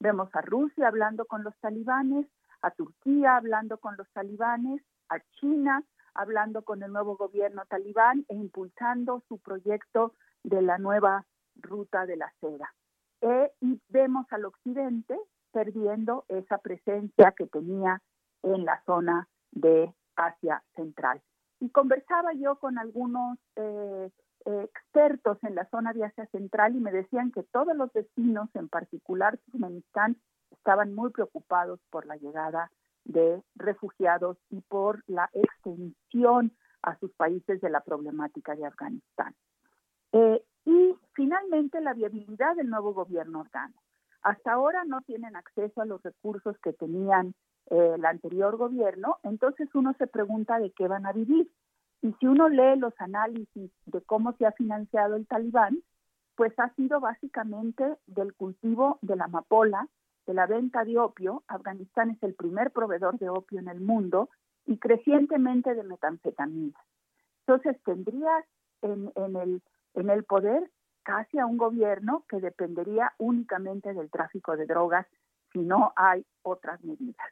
Speaker 27: Vemos a Rusia hablando con los talibanes, a Turquía hablando con los talibanes, a China hablando con el nuevo gobierno talibán e impulsando su proyecto de la nueva ruta de la seda. E, y vemos al occidente perdiendo esa presencia que tenía en la zona de Asia Central. Y conversaba yo con algunos eh, expertos en la zona de Asia Central y me decían que todos los vecinos, en particular Turkmenistán, estaban muy preocupados por la llegada de refugiados y por la extensión a sus países de la problemática de Afganistán. Finalmente la viabilidad del nuevo gobierno afgano. Hasta ahora no tienen acceso a los recursos que tenían eh, el anterior gobierno, entonces uno se pregunta de qué van a vivir. Y si uno lee los análisis de cómo se ha financiado el talibán, pues ha sido básicamente del cultivo de la amapola, de la venta de opio. Afganistán es el primer proveedor de opio en el mundo y crecientemente de metanfetamina. Entonces tendría en, el, en el poder casi a un gobierno que dependería únicamente del tráfico de drogas si no hay otras medidas.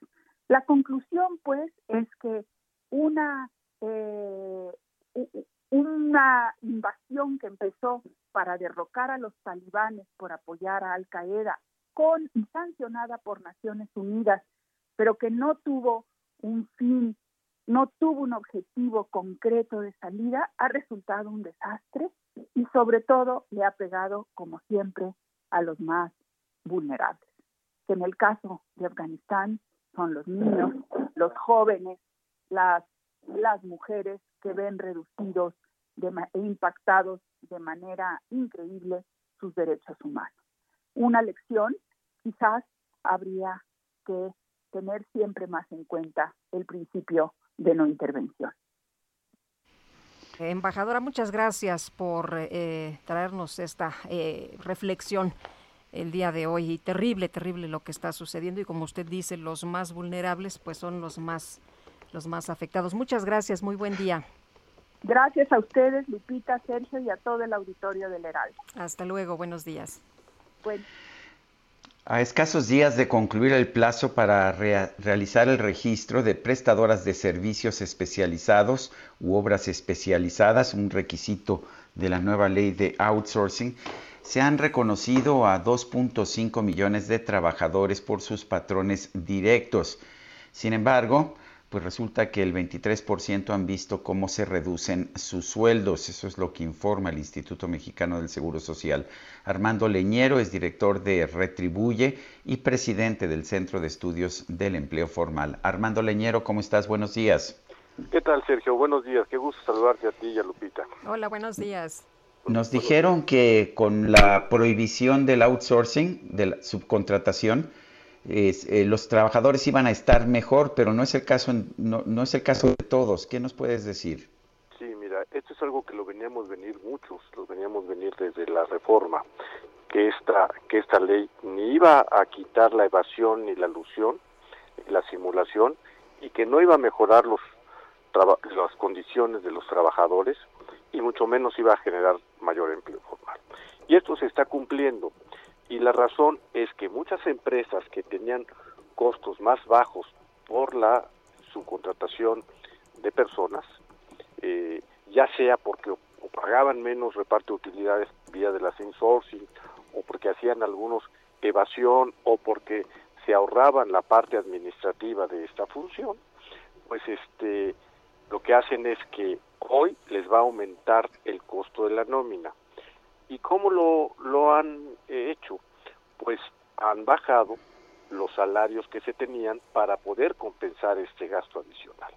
Speaker 27: La conclusión, pues, es que una eh, una invasión que empezó para derrocar a los talibanes por apoyar a Al Qaeda, con y sancionada por Naciones Unidas, pero que no tuvo un fin, no tuvo un objetivo concreto de salida, ha resultado un desastre y sobre todo le ha pegado, como siempre, a los más vulnerables, que en el caso de Afganistán son los niños, los jóvenes, las las mujeres que ven reducidos e impactados de manera increíble sus derechos humanos. Una lección quizás habría que tener siempre más en cuenta el principio de no intervención.
Speaker 4: Embajadora, muchas gracias por eh, traernos esta eh, reflexión el día de hoy. Y terrible, terrible lo que está sucediendo y como usted dice, los más vulnerables pues son los más los más afectados. Muchas gracias, muy buen día.
Speaker 27: Gracias a ustedes, Lupita, Sergio y a todo el auditorio del Heraldo.
Speaker 4: Hasta luego, buenos días.
Speaker 27: Bueno.
Speaker 3: A escasos días de concluir el plazo para realizar el registro de prestadoras de servicios especializados u obras especializadas, un requisito de la nueva ley de outsourcing, se han reconocido a 2.5 millones de trabajadores por sus patrones directos. Sin embargo, pues resulta que el 23% han visto cómo se reducen sus sueldos. Eso es lo que informa el Instituto Mexicano del Seguro Social. Armando Leñero es director de Retribuye y presidente del Centro de Estudios del Empleo Formal. Armando Leñero, ¿cómo estás? Buenos días.
Speaker 28: ¿Qué tal, Sergio? Buenos días. Qué gusto saludarte a ti y a Lupita.
Speaker 4: Hola, buenos días.
Speaker 3: Nos dijeron que con la prohibición del outsourcing, de la subcontratación, eh, los trabajadores iban a estar mejor, pero no es el caso no, no, es el caso de todos. ¿Qué nos puedes decir?
Speaker 28: Sí, mira, esto es algo que lo veníamos venir muchos, lo veníamos venir desde la reforma, que esta que esta ley ni iba a quitar la evasión ni la alusión, la simulación y que no iba a mejorar los las condiciones de los trabajadores y mucho menos iba a generar mayor empleo formal. Y esto se está cumpliendo. Y la razón es que muchas empresas que tenían costos más bajos por la subcontratación de personas, eh, ya sea porque pagaban menos reparto de utilidades vía de las insourcing, o porque hacían algunos evasión, o porque se ahorraban la parte administrativa de esta función, pues este lo que hacen es que hoy les va a aumentar el costo de la nómina. ¿Y cómo lo, lo han hecho? Pues han bajado los salarios que se tenían para poder compensar este gasto adicional.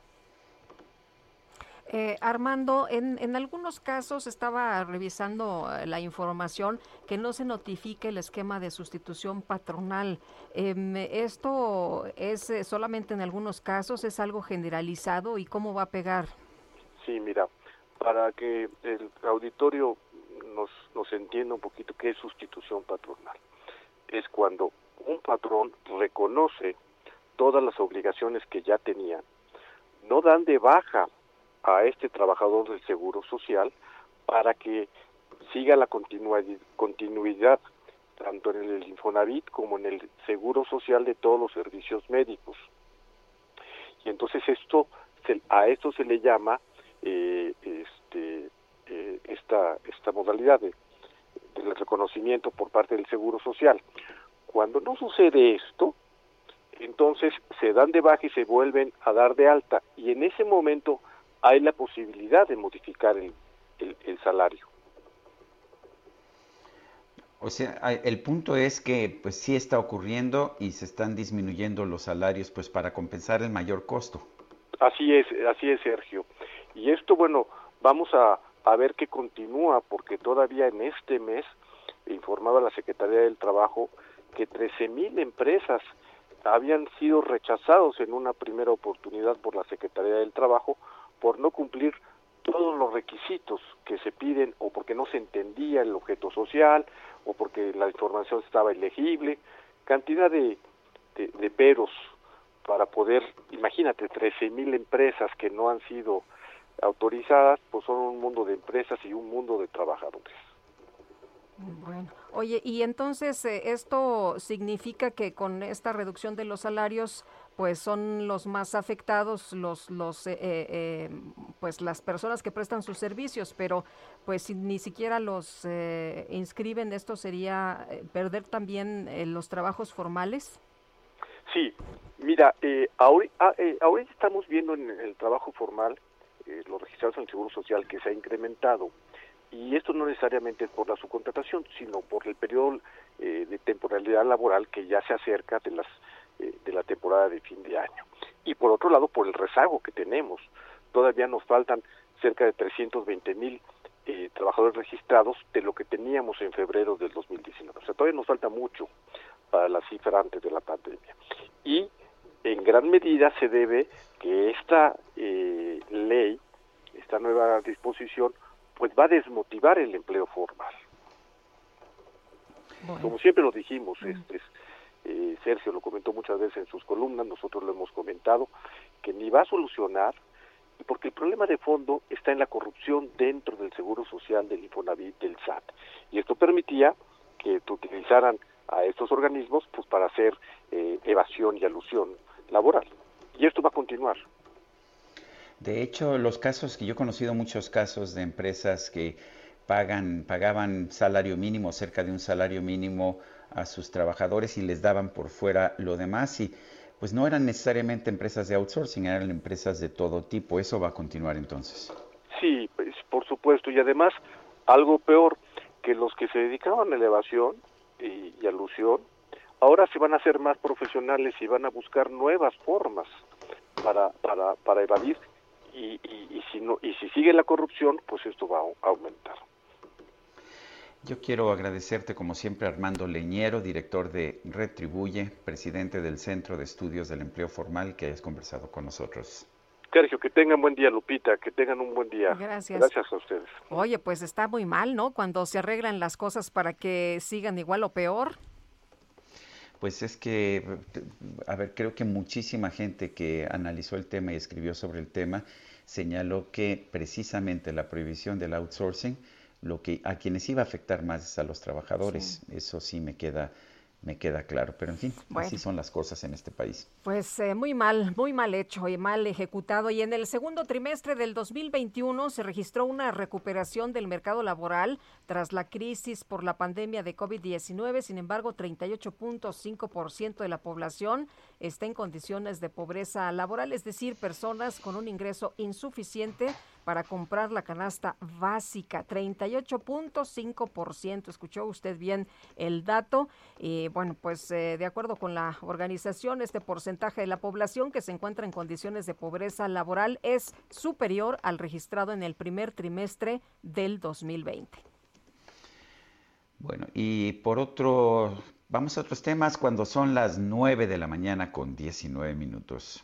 Speaker 4: Eh, Armando, en, en, algunos casos estaba revisando eh, la información que no se notifique el esquema de sustitución patronal. Em, ¿Esto es eh, solamente en algunos casos? ¿Es algo generalizado? ¿Y cómo va a pegar?
Speaker 28: Sí, mira, para que el auditorio nos, nos entienda un poquito qué es sustitución patronal. Es cuando un patrón reconoce todas las obligaciones que ya tenía, no dan de baja a este trabajador del Seguro Social para que siga la continuidad tanto en el Infonavit como en el Seguro Social de todos los servicios médicos. Y entonces esto a esto se le llama eh, este, eh, esta, esta modalidad de, del reconocimiento por parte del Seguro Social. Cuando no sucede esto, entonces se dan de baja y se vuelven a dar de alta y en ese momento hay la posibilidad de modificar el, el, salario.
Speaker 3: O sea, el punto es que pues sí está ocurriendo y se están disminuyendo los salarios pues para compensar el mayor costo.
Speaker 28: Así es, así es Sergio. Y esto bueno, vamos a, a ver qué continúa porque todavía en este mes informaba la Secretaría del Trabajo que 13 mil empresas habían sido rechazados en una primera oportunidad por la Secretaría del Trabajo por no cumplir todos los requisitos que se piden o porque no se entendía el objeto social o porque la información estaba ilegible, cantidad de, de, peros para poder, imagínate, 13 mil empresas que no han sido autorizadas, pues son un mundo de empresas y un mundo de trabajadores.
Speaker 4: Bueno, oye, y entonces eh, esto significa que con esta reducción de los salarios pues son los más afectados los los eh, eh, eh, pues las personas que prestan sus servicios pero pues si ni siquiera los inscriben esto sería perder también los trabajos formales
Speaker 28: sí mira ahora, ah, ahorita estamos viendo en el trabajo formal los registrados en el seguro social que se ha incrementado y esto no necesariamente es por la subcontratación sino por el periodo de temporalidad laboral que ya se acerca de las eh, de la temporada de fin de año. Y por otro lado, por el rezago que tenemos. Todavía nos faltan cerca de 320 mil eh, trabajadores registrados de lo que teníamos en febrero del 2019. O sea, todavía nos falta mucho para la cifra antes de la pandemia. Y en gran medida se debe que esta eh, ley, esta nueva disposición, pues va a desmotivar el empleo formal. Como siempre lo dijimos, este, eh, Sergio lo comentó muchas veces en sus columnas, nosotros lo hemos comentado, que ni va a solucionar porque el problema de fondo está en la corrupción dentro del Seguro Social, del Infonavit, del SAT. Y esto permitía que utilizaran a estos organismos pues para hacer eh, evasión y alusión laboral. Y esto va a continuar.
Speaker 3: De hecho, los casos que yo he conocido muchos casos de empresas que pagan pagaban salario mínimo, cerca de un salario mínimo a sus trabajadores y les daban por fuera lo demás y pues no eran necesariamente empresas de outsourcing, eran empresas de todo tipo. Eso va a continuar entonces.
Speaker 28: Sí, pues, por supuesto. Y además, algo peor, que los que se dedicaban a elevación y, y alusión, ahora se van a ser más profesionales y van a buscar nuevas formas para, para, para evadir y, y, si no y si sigue la corrupción pues esto va a aumentar
Speaker 3: yo quiero agradecerte como siempre Armando Leñero, director de Retribuye, presidente del Centro de Estudios del Empleo Formal, que hayas conversado con nosotros.
Speaker 28: Sergio, que tengan buen día, Lupita, que tengan un buen día.
Speaker 4: Gracias.
Speaker 28: Gracias a ustedes.
Speaker 4: Oye, pues está muy mal, ¿no? Cuando se arreglan las cosas para que sigan igual o peor.
Speaker 3: Pues es que, a ver, creo que muchísima gente que analizó el tema y escribió sobre el tema señaló que precisamente la prohibición del outsourcing lo que a quienes iba a afectar más es a los trabajadores. Eso sí me queda me queda claro. Pero en fin, así son las cosas en este país.
Speaker 4: Pues eh, muy mal, muy mal hecho y mal ejecutado. Y en el segundo trimestre del 2021 se registró una recuperación del mercado laboral tras la crisis por la pandemia de COVID-19. Sin embargo, 38.5% de la población está en condiciones de pobreza laboral, es decir, personas con un ingreso insuficiente para comprar la canasta básica, 38.5%. Escuchó usted bien el dato. Y bueno, pues eh, de acuerdo con la organización, este porcentaje de la población que se encuentra en condiciones de pobreza laboral es superior al registrado en el primer trimestre del 2020.
Speaker 3: Bueno, y por otro, vamos a otros temas cuando son las 9 de la mañana con 19 minutos.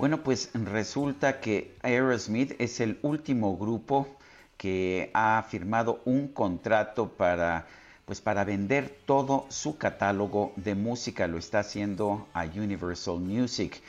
Speaker 3: Bueno, pues resulta que Aerosmith es el último grupo que ha firmado un contrato para pues para vender todo su catálogo de música. Lo está haciendo a Universal Music.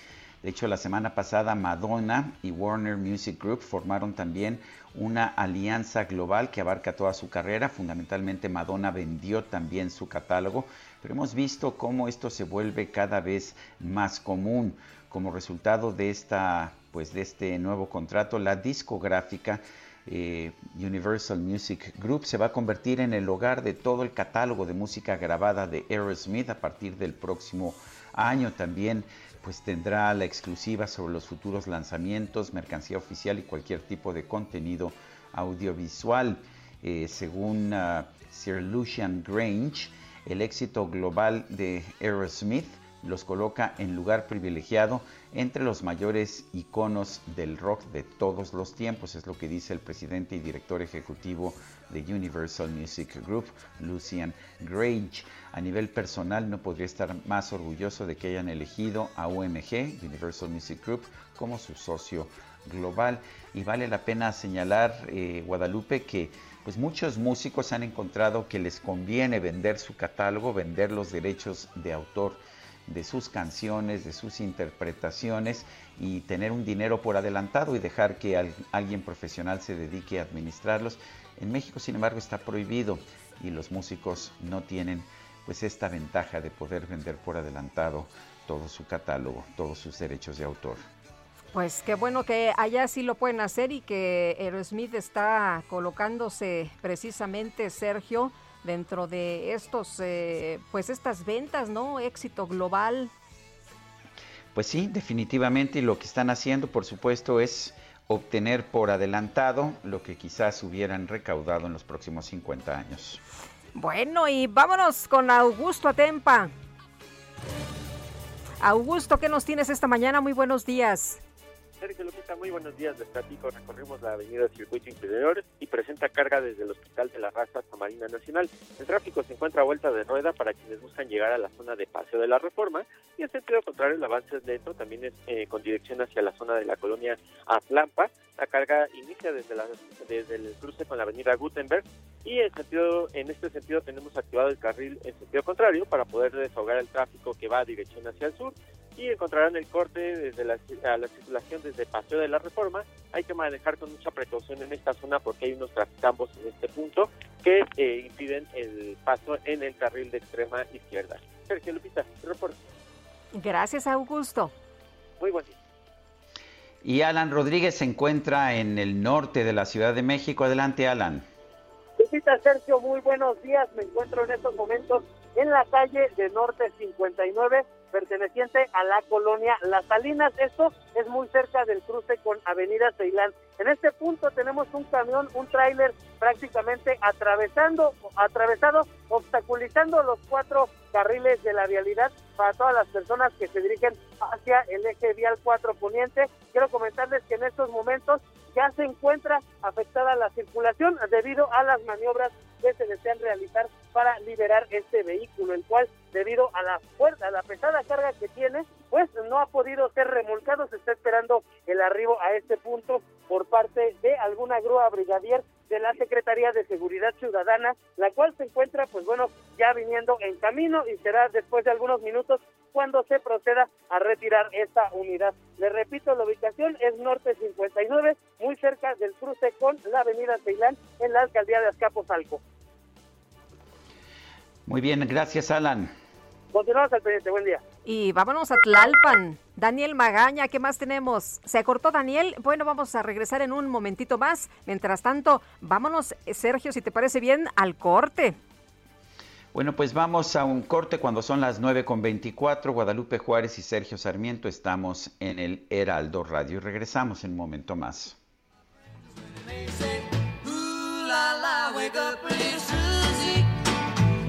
Speaker 3: De hecho, la semana pasada Madonna y Warner Music Group formaron también una alianza global que abarca toda su carrera. Fundamentalmente Madonna vendió también su catálogo, pero hemos visto cómo esto se vuelve cada vez más común. Como resultado de esta, pues de este nuevo contrato, la discográfica eh, Universal Music Group se va a convertir en el hogar de todo el catálogo de música grabada de Aerosmith a partir del próximo año. También pues tendrá la exclusiva sobre los futuros lanzamientos, mercancía oficial y cualquier tipo de contenido audiovisual. Eh, según uh, Sir Lucian Grange, el éxito global de Aerosmith los coloca en lugar privilegiado entre los mayores iconos del rock de todos los tiempos, es lo que dice el presidente y director ejecutivo de Universal Music Group, Lucian Grange. A nivel personal no podría estar más orgulloso de que hayan elegido a UMG, Universal Music Group, como su socio global. Y vale la pena señalar, eh, Guadalupe, que pues muchos músicos han encontrado que les conviene vender su catálogo, vender los derechos de autor de sus canciones, de sus interpretaciones y tener un dinero por adelantado y dejar que alguien profesional se dedique a administrarlos. En México, sin embargo, está prohibido y los músicos no tienen pues esta ventaja de poder vender por adelantado todo su catálogo, todos sus derechos de autor.
Speaker 4: Pues qué bueno que allá sí lo pueden hacer y que Aerosmith está colocándose precisamente, Sergio, dentro de estos, eh, pues estas ventas, ¿no? Éxito global.
Speaker 3: Pues sí, definitivamente, y lo que están haciendo, por supuesto, es obtener por adelantado lo que quizás hubieran recaudado en los próximos 50 años.
Speaker 4: Bueno, y vámonos con Augusto Atempa. Augusto, ¿qué nos tienes esta mañana? Muy buenos días.
Speaker 29: Sergio Lupita, muy buenos días. Les platico, recorrimos la avenida Circuito Interior y presenta carga desde el Hospital de la Raza hasta Marina Nacional. El tráfico se encuentra a vuelta de rueda para quienes buscan llegar a la zona de Paseo de la Reforma y en sentido contrario el avance es lento, también es eh, con dirección hacia la zona de la colonia Atlampa. La carga inicia desde, la, desde el cruce con la avenida Gutenberg y en, sentido, en este sentido tenemos activado el carril en sentido contrario para poder desahogar el tráfico que va a dirección hacia el sur y encontrarán el corte desde la, a la circulación desde Paseo de la Reforma. Hay que manejar con mucha precaución en esta zona porque hay unos traficambos en este punto que eh, impiden el paso en el carril de extrema izquierda. Sergio Lupita, reporte.
Speaker 4: Gracias, Augusto.
Speaker 29: Muy buen día.
Speaker 3: Y Alan Rodríguez se encuentra en el norte de la Ciudad de México. Adelante, Alan.
Speaker 30: Lupita, Sergio, muy buenos días. Me encuentro en estos momentos en la calle de Norte 59 perteneciente a la colonia Las Salinas. Esto es muy cerca del cruce con Avenida Ceilán. En este punto tenemos un camión, un tráiler prácticamente atravesando, atravesado, obstaculizando los cuatro carriles de la vialidad para todas las personas que se dirigen hacia el eje vial 4 poniente. Quiero comentarles que en estos momentos ya se encuentra afectada la circulación debido a las maniobras que se desean realizar para liberar este vehículo, el cual debido a la fuerza, a la pesada carga que tiene, pues no ha podido ser remolcado, se está esperando el arribo a este punto por parte de alguna grúa brigadier de la Secretaría de Seguridad Ciudadana, la cual se encuentra, pues bueno, ya viniendo en camino y será después de algunos minutos cuando se proceda a retirar esta unidad. Le repito, la ubicación es Norte 59, muy cerca del cruce con la Avenida Ceilán en la alcaldía de Azcapotzalco.
Speaker 3: Muy bien, gracias Alan.
Speaker 30: Continuamos al pendiente, buen día.
Speaker 4: Y vámonos a Tlalpan. Daniel Magaña, ¿qué más tenemos? ¿Se cortó Daniel? Bueno, vamos a regresar en un momentito más. Mientras tanto, vámonos, Sergio, si te parece bien, al corte.
Speaker 3: Bueno, pues vamos a un corte cuando son las 9 con 24. Guadalupe Juárez y Sergio Sarmiento estamos en el Heraldo Radio y regresamos en un momento más.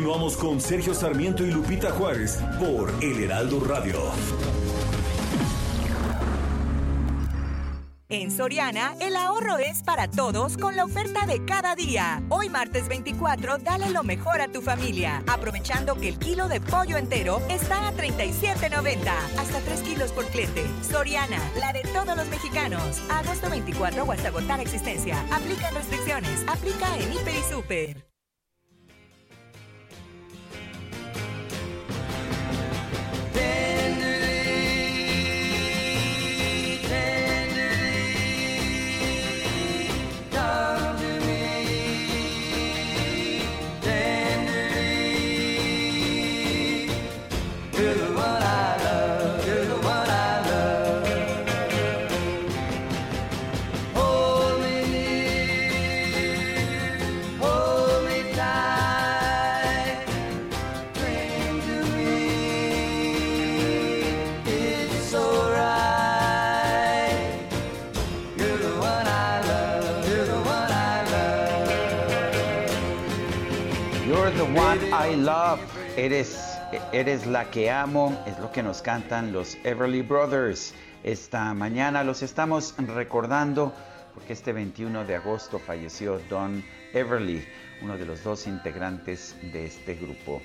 Speaker 2: Continuamos con Sergio Sarmiento y Lupita Juárez por El Heraldo Radio.
Speaker 10: En Soriana, el ahorro es para todos con la oferta de cada día. Hoy martes 24, dale lo mejor a tu familia, aprovechando que el kilo de pollo entero está a 37.90, hasta 3 kilos por cliente. Soriana, la de todos los mexicanos. Agosto 24 o hasta agotar existencia. Aplica restricciones. Aplica en Hiper y Super.
Speaker 3: Eres, eres la que amo, es lo que nos cantan los Everly Brothers. Esta mañana los estamos recordando porque este 21 de agosto falleció Don Everly, uno de los dos integrantes de este grupo.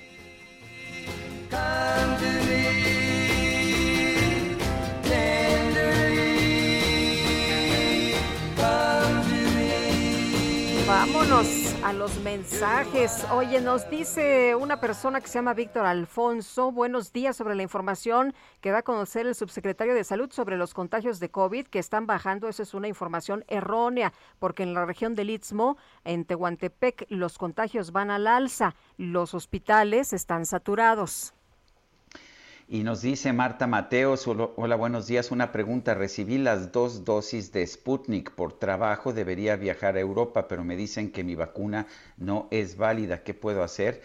Speaker 4: Vámonos a los mensajes. Oye, nos dice una persona que se llama Víctor Alfonso. Buenos días sobre la información que da a conocer el subsecretario de Salud sobre los contagios de COVID que están bajando. Eso es una información errónea, porque en la región del Istmo, en Tehuantepec, los contagios van al alza. Los hospitales están saturados.
Speaker 3: Y nos dice Marta Mateos, hola, buenos días, una pregunta, recibí las dos dosis de Sputnik por trabajo, debería viajar a Europa, pero me dicen que mi vacuna no es válida, ¿qué puedo hacer?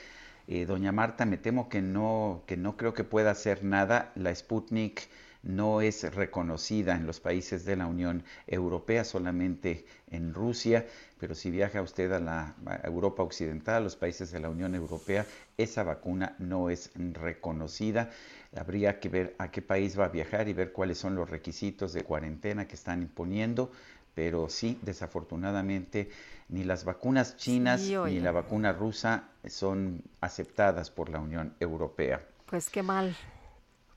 Speaker 3: Eh, doña Marta, me temo que no, que no creo que pueda hacer nada, la Sputnik no es reconocida en los países de la Unión Europea, solamente en Rusia, pero si viaja usted a la Europa Occidental, a los países de la Unión Europea, esa vacuna no es reconocida. Habría que ver a qué país va a viajar y ver cuáles son los requisitos de cuarentena que están imponiendo, pero sí, desafortunadamente, ni las vacunas chinas ni la vacuna rusa son aceptadas por la Unión Europea.
Speaker 4: Pues qué mal.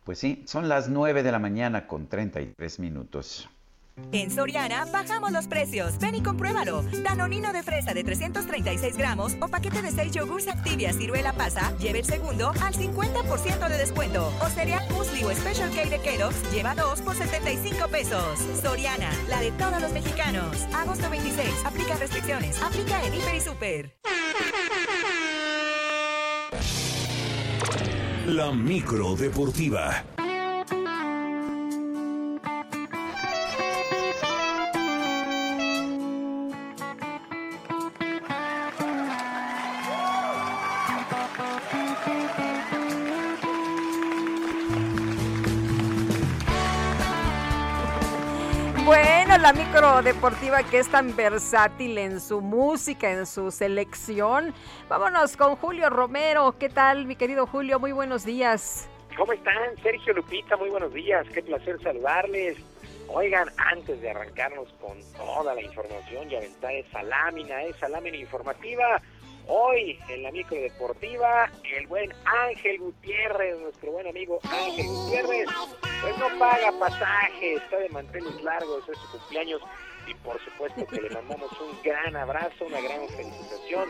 Speaker 3: Pues sí, son las 9 de la mañana con 33 minutos.
Speaker 10: En Soriana bajamos los precios. Ven y compruébalo. Danonino de fresa de 336 gramos o paquete de 6 yogurts Activia ciruela pasa, lleve el segundo al 50% de descuento. O cereal musli o special K de Kellogg's lleva 2 por 75 pesos. Soriana, la de todos los mexicanos. Agosto 26. Aplica restricciones. Aplica en Hiper y Super.
Speaker 2: La micro deportiva.
Speaker 4: Micro deportiva que es tan versátil en su música, en su selección. Vámonos con Julio Romero. ¿Qué tal, mi querido Julio? Muy buenos días.
Speaker 31: ¿Cómo están? Sergio Lupita, muy buenos días. Qué placer saludarles. Oigan, antes de arrancarnos con toda la información y aventar esa lámina, esa lámina informativa, Hoy en la micro deportiva, el buen Ángel Gutiérrez, nuestro buen amigo Ángel Gutiérrez, pues no paga pasaje, está de manteles largos, es su cumpleaños y por supuesto que le mandamos un gran abrazo, una gran felicitación,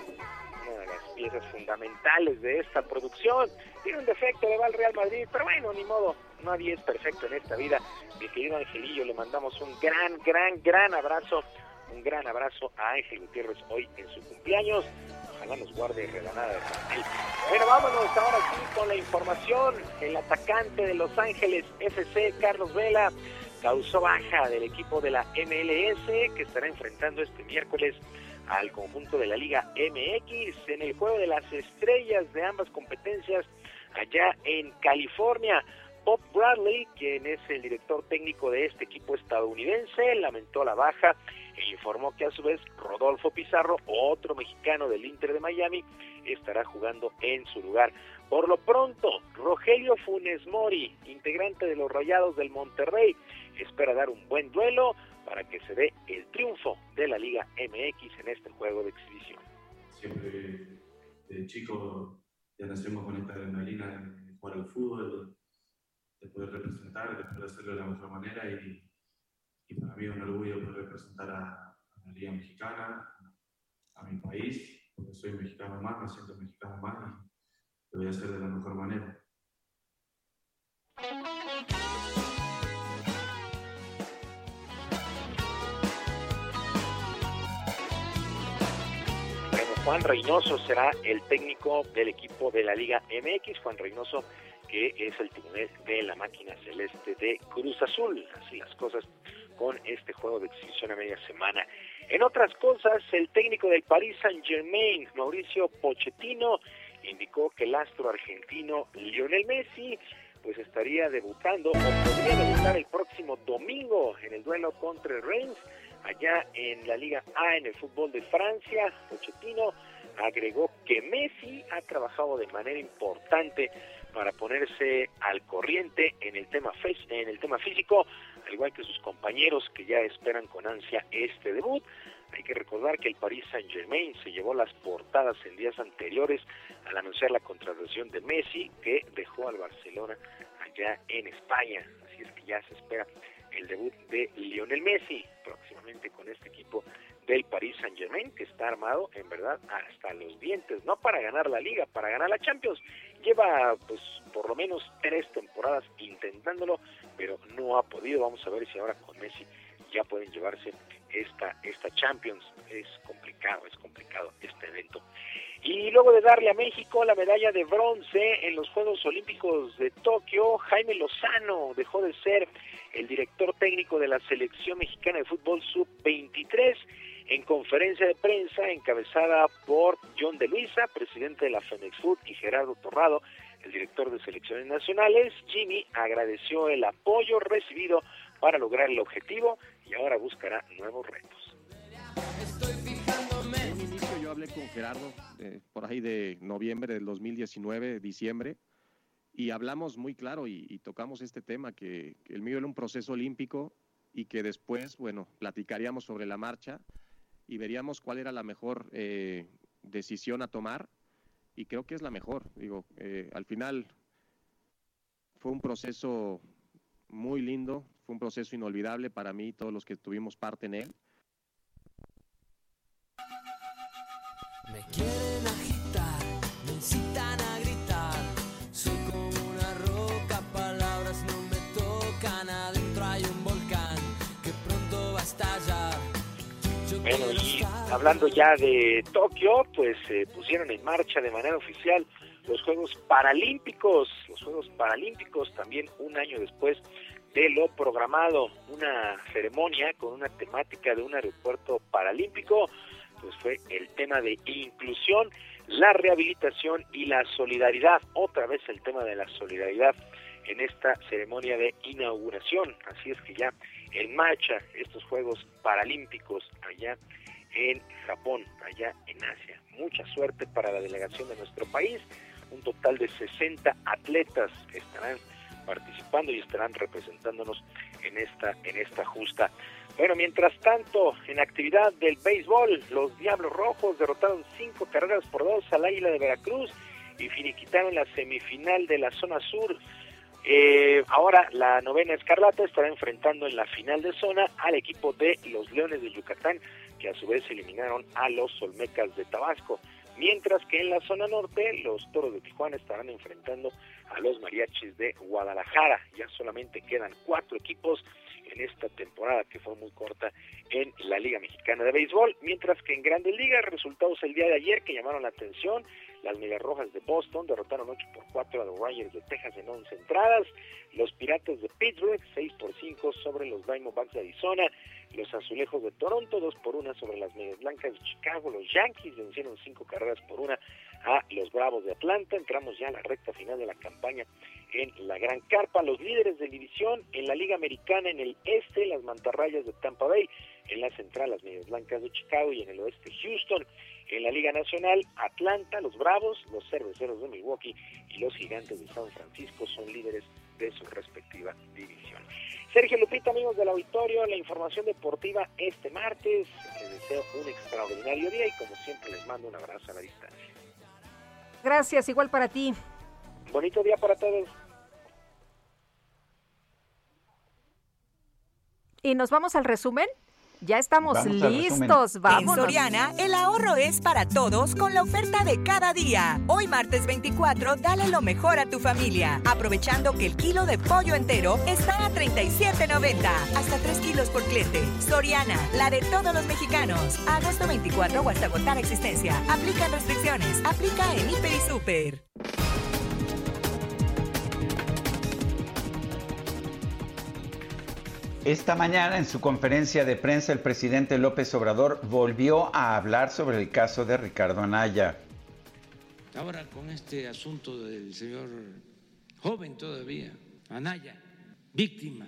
Speaker 31: una de las piezas fundamentales de esta producción. Tiene un defecto, le va al Real Madrid, pero bueno, ni modo, nadie es perfecto en esta vida. Mi querido Angelillo, le mandamos un gran, gran, gran abrazo, un gran abrazo a Ángel Gutiérrez hoy en su cumpleaños ojalá nos guarde regalada de Bueno, vámonos ahora sí con la información. El atacante de Los Ángeles FC, Carlos Vela, causó baja del equipo de la MLS que estará enfrentando este miércoles al conjunto de la Liga MX en el juego de las estrellas de ambas competencias allá en California. Bob Bradley, quien es el director técnico de este equipo estadounidense, lamentó la baja informó que a su vez Rodolfo Pizarro, otro mexicano del Inter de Miami, estará jugando en su lugar. Por lo pronto, Rogelio Funes Mori, integrante de los Rayados del Monterrey, espera dar un buen duelo para que se dé el triunfo de la Liga MX en este juego de exhibición.
Speaker 32: Siempre de chico ya nacemos con esta adrenalina de jugar al fútbol, de poder representar, de poder hacerlo de la mejor manera y y para mí es un orgullo poder representar a, la Liga Mexicana, a mi país, porque soy mexicano más, me siento mexicano más y lo voy a hacer de la mejor manera.
Speaker 31: Juan Reynoso será el técnico del equipo de la Liga MX. Juan Reynoso, que es el timonel de la máquina celeste de Cruz Azul. Así las cosas con este juego de exhibición a media semana. En otras cosas, el técnico del Paris Saint-Germain, Mauricio Pochettino, indicó que el astro argentino Lionel Messi pues estaría debutando o podría debutar el próximo domingo en el duelo contra el Reims allá en la Liga A en el fútbol de Francia. Pochettino agregó que Messi ha trabajado de manera importante para ponerse al corriente en el tema en el tema físico al igual que sus compañeros que ya esperan con ansia este debut. Hay que recordar que el Paris Saint-Germain se llevó las portadas en días anteriores al anunciar la contratación de Messi, que dejó al Barcelona allá en España. Así es que ya se espera el debut de Lionel Messi, próximamente con este equipo del Paris Saint Germain, que está armado en verdad hasta los dientes, no para ganar la liga, para ganar la Champions. Lleva pues por lo menos tres temporadas intentándolo, pero no ha podido. Vamos a ver si ahora con Messi ya pueden llevarse esta, esta Champions. Es complicado, es complicado este evento. Y luego de darle a México la medalla de bronce en los Juegos Olímpicos de Tokio, Jaime Lozano dejó de ser el director técnico de la selección mexicana de fútbol sub-23 en conferencia de prensa encabezada por John de Luisa, presidente de la Fenex Food, y Gerardo Torrado, el director de selecciones nacionales, Jimmy agradeció el apoyo recibido para lograr el objetivo y ahora buscará nuevos retos.
Speaker 33: En un inicio yo hablé con Gerardo eh, por ahí de noviembre del 2019, diciembre, y hablamos muy claro y, y tocamos este tema, que, que el mío era un proceso olímpico y que después, bueno, platicaríamos sobre la marcha y veríamos cuál era la mejor eh, decisión a tomar y creo que es la mejor. Digo, eh, al final fue un proceso muy lindo, fue un proceso inolvidable para mí y todos los que tuvimos parte en él.
Speaker 9: Me quieren agitar, me incitan a gritar. Soy como una roca, palabras no me tocan. Adentro hay un volcán que pronto va a estallar. Yo
Speaker 31: Bueno, y hablando ya de Tokio, pues se pusieron en marcha de manera oficial los Juegos Paralímpicos, los Juegos Paralímpicos también un año después de lo programado, una ceremonia con una temática de un aeropuerto paralímpico, pues fue el tema de inclusión, la rehabilitación y la solidaridad, otra vez el tema de la solidaridad en esta ceremonia de inauguración, así es que ya en marcha estos Juegos Paralímpicos allá Japón, allá en Asia. Mucha suerte para la delegación de nuestro país, un total de 60 atletas estarán participando y estarán representándonos en esta en esta justa. Bueno, mientras tanto, en actividad del béisbol, los Diablos Rojos derrotaron cinco carreras por dos al Águila de Veracruz y finiquitaron la semifinal de la zona sur. Eh, ahora la novena Escarlata estará enfrentando en la final de zona al equipo de los Leones de Yucatán, que a su vez eliminaron a los Olmecas de Tabasco. Mientras que en la zona norte, los Toros de Tijuana estarán enfrentando a los Mariachis de Guadalajara. Ya solamente quedan cuatro equipos en esta temporada que fue muy corta en la Liga Mexicana de Béisbol, mientras que en Grandes Ligas, resultados el día de ayer que llamaron la atención, las Medias Rojas de Boston derrotaron 8 por 4 a los Rangers de Texas en 11 entradas, los Piratas de Pittsburgh 6 por 5 sobre los Diamondbacks de Arizona, los Azulejos de Toronto 2 por 1 sobre las Medias Blancas de Chicago, los Yankees vencieron 5 carreras por 1 a los Bravos de Atlanta, entramos ya a la recta final de la campaña en la Gran Carpa, los líderes de división en la Liga Americana en el este, las Mantarrayas de Tampa Bay, en la central las Medias Blancas de Chicago y en el oeste Houston, en la Liga Nacional Atlanta, los Bravos, los Cerveceros de Milwaukee y los Gigantes de San Francisco son líderes de su respectiva división. Sergio Lupita, amigos del auditorio, la información deportiva este martes. Les deseo un extraordinario día y como siempre les mando un abrazo a la distancia.
Speaker 4: Gracias, igual para ti.
Speaker 31: Bonito día para todos.
Speaker 4: Y nos vamos al resumen. Ya estamos
Speaker 3: Vamos
Speaker 4: listos,
Speaker 10: En
Speaker 4: vamos.
Speaker 10: Soriana, el ahorro es para todos con la oferta de cada día. Hoy martes 24, dale lo mejor a tu familia, aprovechando que el kilo de pollo entero está a 37.90, hasta 3 kilos por cliente. Soriana, la de todos los mexicanos. Agosto 24 o hasta agotar existencia. Aplican restricciones. Aplica en Hiper y Super.
Speaker 3: Esta mañana en su conferencia de prensa el presidente López Obrador volvió a hablar sobre el caso de Ricardo Anaya.
Speaker 5: Ahora con este asunto del señor joven todavía, Anaya, víctima,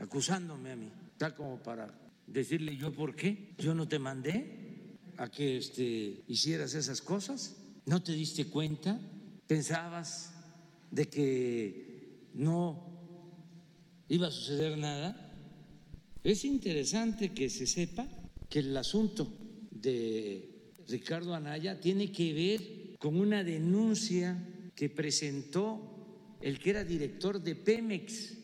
Speaker 5: acusándome a mí, tal como para decirle yo por qué, yo no te mandé a que este, hicieras esas cosas, no te diste cuenta, pensabas de que no iba a suceder nada. Es interesante que se sepa que el asunto de Ricardo Anaya tiene que ver con una denuncia que presentó el que era director de Pemex.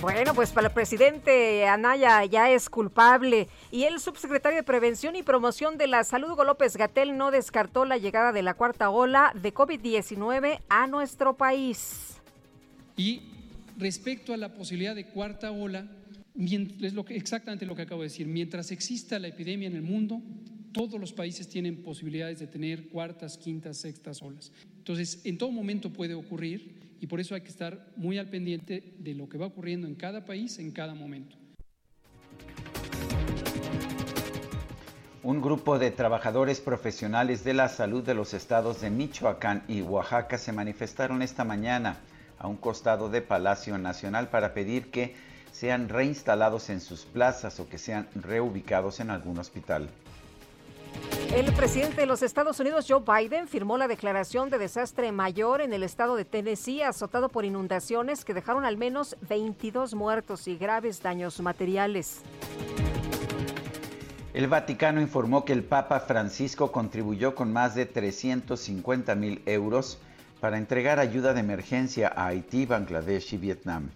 Speaker 4: Bueno, pues para el presidente Anaya ya es culpable y el subsecretario de Prevención y Promoción de la Salud, Hugo López Gatel, no descartó la llegada de la cuarta ola de COVID-19 a nuestro país.
Speaker 23: Y respecto a la posibilidad de cuarta ola, es exactamente lo que acabo de decir, mientras exista la epidemia en el mundo, todos los países tienen posibilidades de tener cuartas, quintas, sextas olas. Entonces, en todo momento puede ocurrir y por eso hay que estar muy al pendiente de lo que va ocurriendo en cada país en cada momento.
Speaker 3: Un grupo de trabajadores profesionales de la salud de los estados de Michoacán y Oaxaca se manifestaron esta mañana a un costado de Palacio Nacional para pedir que sean reinstalados en sus plazas o que sean reubicados en algún hospital.
Speaker 4: El presidente de los Estados Unidos, Joe Biden, firmó la declaración de desastre mayor en el estado de Tennessee, azotado por inundaciones que dejaron al menos 22 muertos y graves daños materiales.
Speaker 3: El Vaticano informó que el Papa Francisco contribuyó con más de 350 mil euros para entregar ayuda de emergencia a Haití, Bangladesh y Vietnam.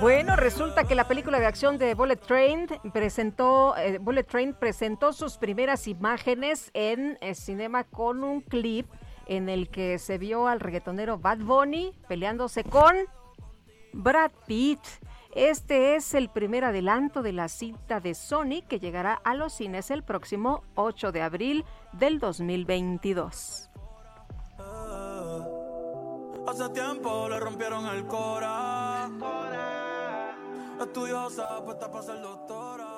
Speaker 4: Bueno, resulta que la película de acción de Bullet Train presentó, eh, Bullet Train presentó sus primeras imágenes en el cinema con un clip en el que se vio al reggaetonero Bad Bunny peleándose con Brad Pitt. Este es el primer adelanto de la cinta de Sony que llegará a los cines el próximo 8 de abril del 2022. Hace tiempo le rompieron el cora. Estudiosa, puesta para ser doctora.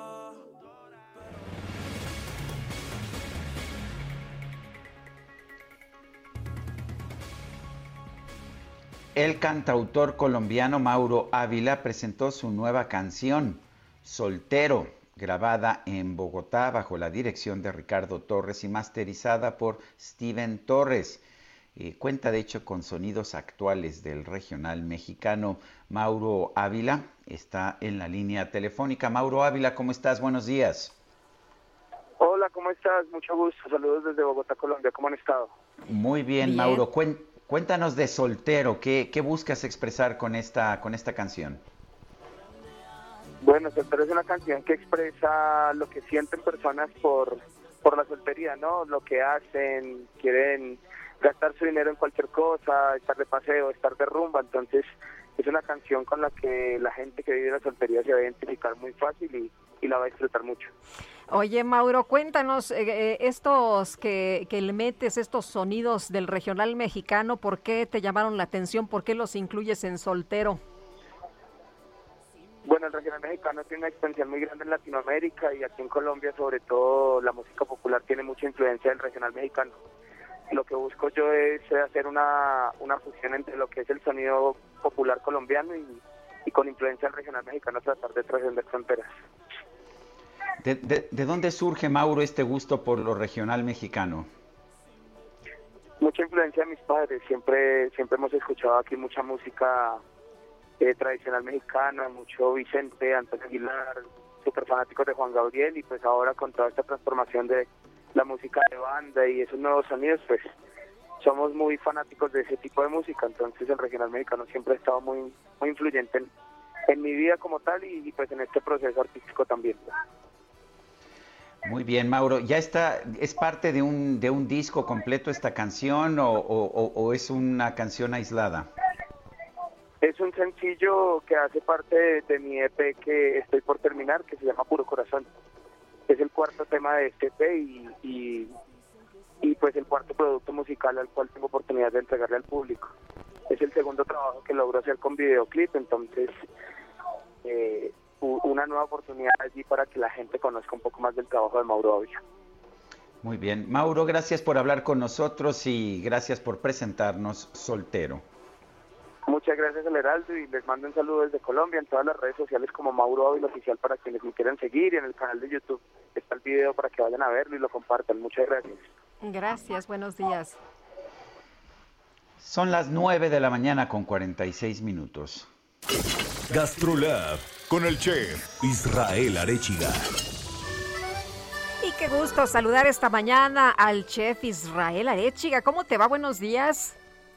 Speaker 4: El cantautor colombiano Mauro Ávila presentó su nueva canción, Soltero, grabada en Bogotá bajo la dirección de Ricardo Torres y masterizada por Steven Torres. Eh, cuenta de hecho con sonidos actuales del regional mexicano. Mauro Ávila está en la línea telefónica. Mauro Ávila, ¿cómo estás? Buenos días.
Speaker 34: Hola, ¿cómo estás? Mucho gusto. Saludos desde Bogotá, Colombia. ¿Cómo han estado?
Speaker 3: Muy bien, Mauro. Cuéntanos de Soltero. ¿Qué, buscas expresar con esta, con esta canción?
Speaker 34: Bueno, Soltero es una canción que expresa lo que sienten personas por, por la soltería, ¿no? Lo que hacen, quieren gastar su dinero en cualquier cosa, estar de paseo, estar de rumba, entonces es una canción con la que la gente que vive la soltería se va a identificar muy fácil y, la va a disfrutar mucho.
Speaker 4: Oye, Mauro, cuéntanos eh, eh, estos que, que le metes, estos sonidos del regional mexicano, ¿por qué te llamaron la atención? ¿Por qué los incluyes en soltero?
Speaker 34: Bueno, el regional mexicano tiene una extensión muy grande en Latinoamérica y aquí en Colombia, sobre todo, la música popular tiene mucha influencia del regional mexicano lo que busco yo es hacer una, una fusión entre lo que es el sonido popular colombiano y, con influencia regional mexicana tratar de trascender fronteras.
Speaker 3: ¿De, de, dónde surge, Mauro, este gusto por lo regional mexicano?
Speaker 34: Mucha influencia de mis padres. Siempre, siempre hemos escuchado aquí mucha música eh, tradicional mexicana, mucho Vicente, Antonio Aguilar, súper fanáticos de Juan Gabriel y pues ahora con toda esta transformación de, la música de banda y esos nuevos sonidos, pues somos muy fanáticos de ese tipo de música, entonces el regional mexicano siempre ha estado muy, muy influyente en, mi vida como tal y, pues en este proceso artístico también.
Speaker 3: Muy bien, Mauro. ¿Ya está, es parte de un, de un disco completo esta canción o, o, es una canción aislada?
Speaker 34: Es un sencillo que hace parte de, de mi EP que estoy por terminar, que se llama Puro Corazón es el cuarto tema de este EP y, y, pues el cuarto producto musical al cual tengo oportunidad de entregarle al público. Es el segundo trabajo que logro hacer con videoclip, entonces eh, una nueva oportunidad allí para que la gente conozca un poco más del trabajo de Mauro Avila.
Speaker 3: Muy bien. Mauro, gracias por hablar con nosotros y gracias por presentarnos Soltero.
Speaker 34: Muchas gracias al Heraldo y les mando un saludo desde Colombia en todas las redes sociales como Mauro Ávila Oficial para quienes me quieran seguir y en el canal de YouTube está el video para que vayan a verlo y lo compartan. Muchas gracias.
Speaker 4: Gracias, buenos días.
Speaker 3: Son las 9 de la mañana con 46 minutos.
Speaker 2: Gastrolab con el chef Israel Arechiga.
Speaker 4: qué gusto saludar esta mañana al chef Israel Arechiga. ¿Cómo te va? Buenos días.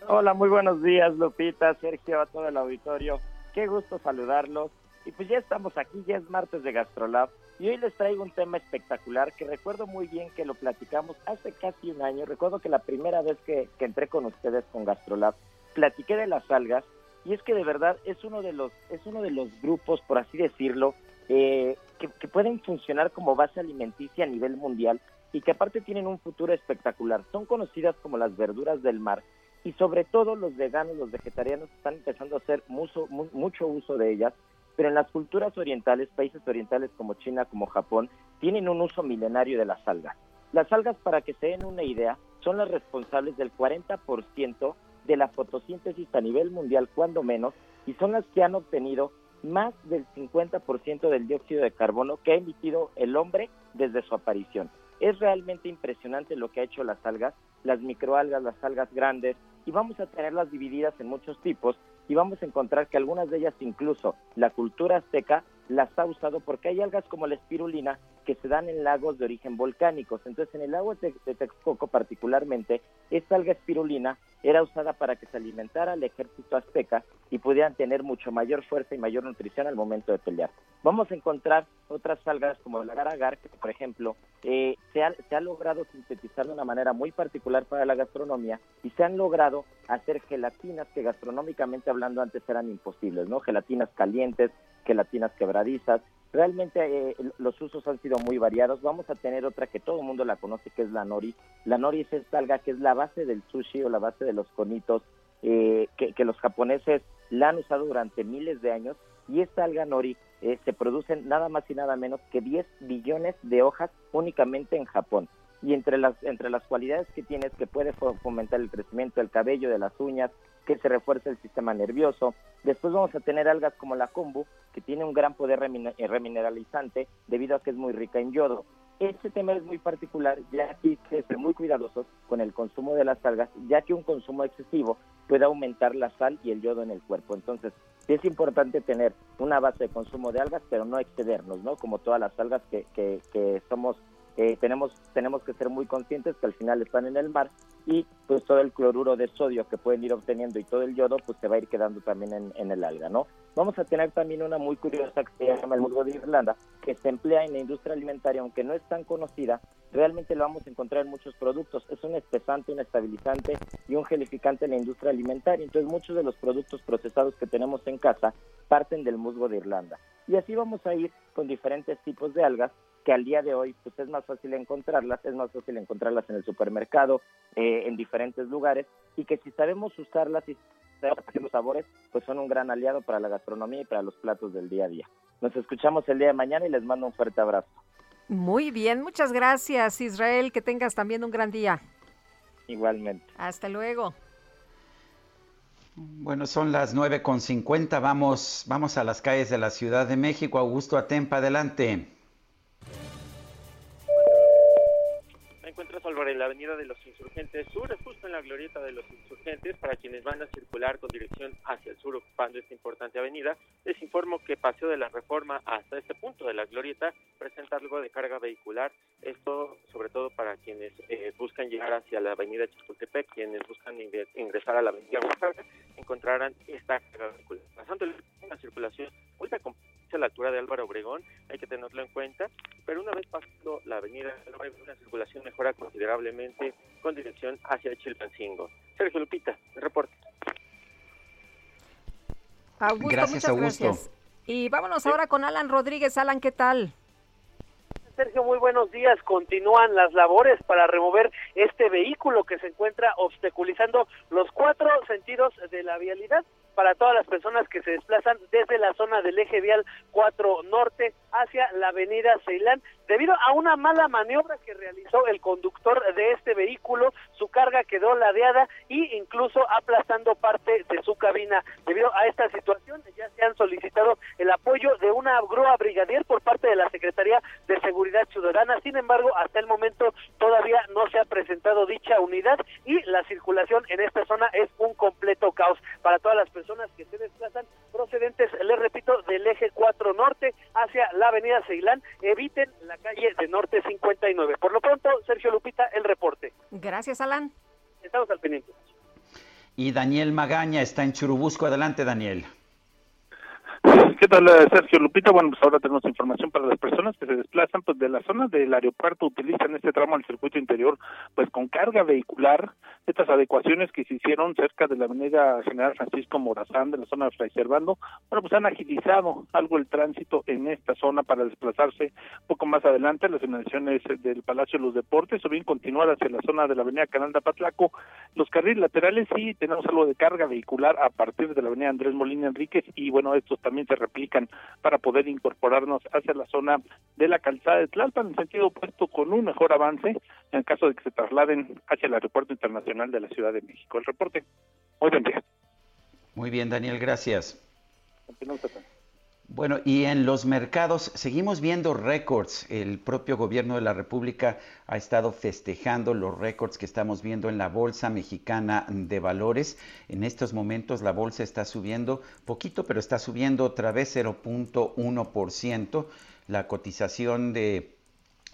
Speaker 35: Hola, muy buenos días, Lupita, Sergio, a todo el auditorio. Qué gusto saludarlos. Y pues ya estamos aquí, ya es martes de Gastrolab. Y hoy les traigo un tema espectacular que recuerdo muy bien que lo platicamos hace casi un año. Recuerdo que la primera vez que, entré con ustedes con Gastrolab, platiqué de las algas. Y es que de verdad es uno de los, es uno de los grupos, por así decirlo, eh, que, que pueden funcionar como base alimenticia a nivel mundial y que aparte tienen un futuro espectacular. Son conocidas como las verduras del mar y sobre todo los veganos, los vegetarianos están empezando a hacer mucho, mucho uso de ellas, pero en las culturas orientales, países orientales como China, como Japón, tienen un uso milenario de las algas. Las algas, para que se den una idea, son las responsables del 40% de la fotosíntesis a nivel mundial, cuando menos, y son las que han obtenido más del 50% del dióxido de carbono que ha emitido el hombre desde su aparición. Es realmente impresionante lo que ha hecho las algas, las microalgas, las algas grandes, y vamos a tenerlas divididas en muchos tipos y vamos a encontrar que algunas de ellas incluso la cultura azteca las ha usado porque hay algas como la espirulina que se dan en lagos de origen volcánicos. Entonces, en el lago de, Texcoco particularmente, esta alga espirulina era usada para que se alimentara el ejército azteca y pudieran tener mucho mayor fuerza y mayor nutrición al momento de pelear. Vamos a encontrar otras algas como el agar-agar, que por ejemplo eh, se, ha, se ha logrado sintetizar de una manera muy particular para la gastronomía y se han logrado hacer gelatinas que gastronómicamente hablando antes eran imposibles, ¿no? Gelatinas calientes, gelatinas quebradizas. Realmente eh, los usos han sido muy variados. Vamos a tener otra que todo el mundo la conoce, que es la nori. La nori es esta alga que es la base del sushi o la base de los conitos, eh, que, los japoneses la han usado durante miles de años. Y esta alga nori eh, se producen nada más y nada menos que 10 billones de hojas únicamente en Japón y entre las entre las cualidades que tiene es que puede fomentar el crecimiento del cabello, de las uñas, que se refuerce el sistema nervioso. Después vamos a tener algas como la kombu, que tiene un gran poder eh, remineralizante debido a que es muy rica en yodo. Este tema es muy particular, ya que hay que ser muy cuidadosos con el consumo de las algas, ya que un consumo excesivo puede aumentar la sal y el yodo en el cuerpo. Entonces, es importante tener una base de consumo de algas, pero no excedernos, ¿no? Como todas las algas que, que, que somos eh, tenemos, tenemos que ser muy conscientes que al final están en el mar y pues todo el cloruro de sodio que pueden ir obteniendo y todo el yodo pues se va a ir quedando también en, el alga, ¿no? Vamos a tener también una muy curiosa que se llama el musgo de Irlanda, que se emplea en la industria alimentaria, aunque no es tan conocida, realmente lo vamos a encontrar en muchos productos. Es un espesante, un estabilizante y un gelificante en la industria alimentaria. Entonces muchos de los productos procesados que tenemos en casa parten del musgo de Irlanda. Y así vamos a ir con diferentes tipos de algas que al día de hoy pues es más fácil encontrarlas, es más fácil encontrarlas en el supermercado, eh, en diferentes lugares, y que si sabemos usarlas y los sabores, pues son un gran aliado para la gastronomía y para los platos del día a día. Nos escuchamos el día de mañana y les mando un fuerte abrazo.
Speaker 4: Muy bien, muchas gracias Israel, que tengas también un gran día.
Speaker 35: Igualmente.
Speaker 4: Hasta luego.
Speaker 3: Bueno, son las nueve con cincuenta. Vamos, vamos a las calles de la Ciudad de México. Augusto Atempa, adelante.
Speaker 29: Sobre la avenida de los Insurgentes Sur, justo en la glorieta de los Insurgentes, para quienes van a circular con dirección hacia el sur ocupando esta importante avenida, les informo que Paseo de la Reforma hasta este punto de la glorieta presenta algo de carga vehicular, esto sobre todo para quienes eh, buscan llegar hacia la avenida Chapultepec, quienes buscan ingresar a la avenida Oaxaca, encontrarán esta carga vehicular. Pasando la circulación, vuelta con a la altura de Álvaro Obregón, hay que tenerlo en cuenta, pero una vez pasando la avenida la circulación mejora considerablemente con dirección hacia Chilpancingo. Sergio Lupita, el reporte.
Speaker 4: Augusto, gracias, muchas Augusto. gracias. Y vámonos ahora con Alan Rodríguez. Alan, ¿qué tal?
Speaker 30: Sergio, muy buenos días. Continúan las labores para remover este vehículo que se encuentra obstaculizando los cuatro sentidos de la vialidad para todas las personas que se desplazan desde la zona del eje vial 4 Norte hacia la avenida Ceilán. Debido a una mala maniobra que realizó el conductor de este vehículo, su carga quedó ladeada e incluso aplastando parte de su cabina. Debido a esta situación, ya se han solicitado el apoyo de una grúa brigadier por parte de la Secretaría de Seguridad Ciudadana. Sin embargo, hasta el momento todavía no se ha presentado dicha unidad y la circulación en esta zona es un completo caos para todas las personas que se desplazan procedentes, les repito, del eje 4 norte hacia la avenida Ceilán. Eviten la la calle de Norte 59. Por lo pronto, Sergio Lupita, el reporte.
Speaker 4: Gracias, Alan.
Speaker 30: Estamos al pendiente.
Speaker 3: Y Daniel Magaña está en Churubusco. Adelante, Daniel.
Speaker 36: ¿Qué tal, eh, Sergio Lupita? Bueno, pues ahora tenemos información para las personas que se desplazan pues de la zona del aeropuerto, utilizan este tramo al circuito interior, pues con carga vehicular, estas adecuaciones que se hicieron cerca de la avenida General Francisco Morazán, de la zona de Fray Servando, bueno, pues han agilizado algo el tránsito en esta zona para desplazarse un poco más adelante, las inmediaciones del Palacio de los Deportes, o bien continuar hacia la zona de la avenida Canal de Patlaco. Los carriles laterales sí tenemos algo de carga vehicular a partir de la avenida Andrés Molina Enríquez, y bueno, estos también se aplican para poder incorporarnos hacia la zona de la calzada de Tlalpan en sentido opuesto con un mejor avance en caso de que se trasladen hacia el aeropuerto internacional de la Ciudad de México. El reporte. Muy bien.
Speaker 3: Muy bien, Daniel, gracias. Bueno, y en los mercados seguimos viendo récords. El propio gobierno de la República ha estado festejando los récords que estamos viendo en la Bolsa Mexicana de Valores. En estos momentos la bolsa está subiendo poquito, pero está subiendo otra vez 0.1%. La cotización de,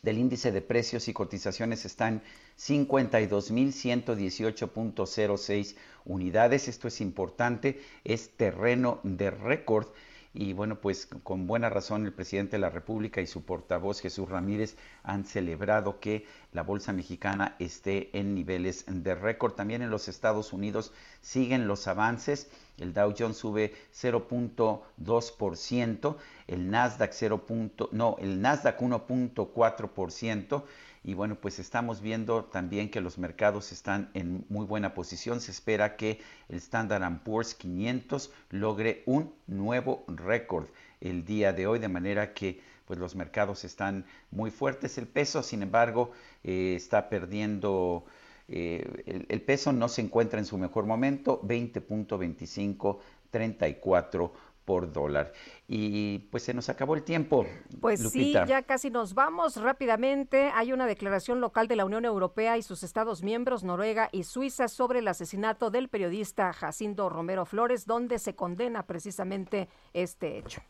Speaker 3: del índice de precios y cotizaciones está en 52.118.06 unidades. Esto es importante, es terreno de récord y bueno, pues con buena razón el presidente de la República y su portavoz Jesús Ramírez han celebrado que la bolsa mexicana esté en niveles de récord. También en los Estados Unidos siguen los avances. El Dow Jones sube 0.2%, el Nasdaq 0. no, el Nasdaq 1.4% y bueno, pues estamos viendo también que los mercados están en muy buena posición. Se espera que el Standard Poor's 500 logre un nuevo récord el día de hoy, de manera que pues los mercados están muy fuertes. El peso, sin embargo, eh, está perdiendo, eh, el, el, peso no se encuentra en su mejor momento, 20.25, 34 por dólar. Y pues se nos acabó el tiempo.
Speaker 4: Pues sí, ya casi nos vamos rápidamente. Hay una declaración local de la Unión Europea y sus Estados miembros, Noruega y Suiza, sobre el asesinato del periodista Jacinto Romero Flores, donde se condena precisamente este hecho.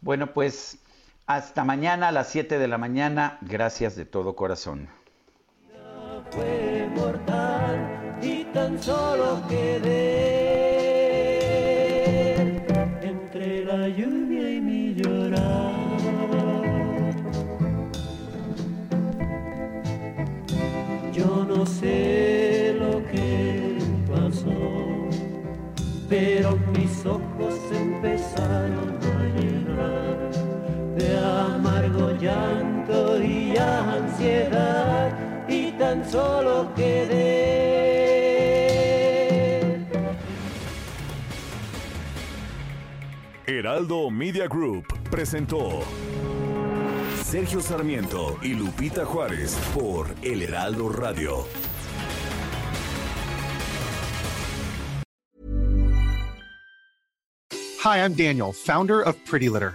Speaker 3: Bueno, pues hasta mañana a las 7 de la mañana. Gracias de todo corazón.
Speaker 9: Fue mortal y tan solo quedé solo quedé
Speaker 2: Heraldo Media Group presentó Sergio Sarmiento y Lupita Juárez por El Heraldo Radio.
Speaker 37: Hi, I'm Daniel, founder of Pretty Litter.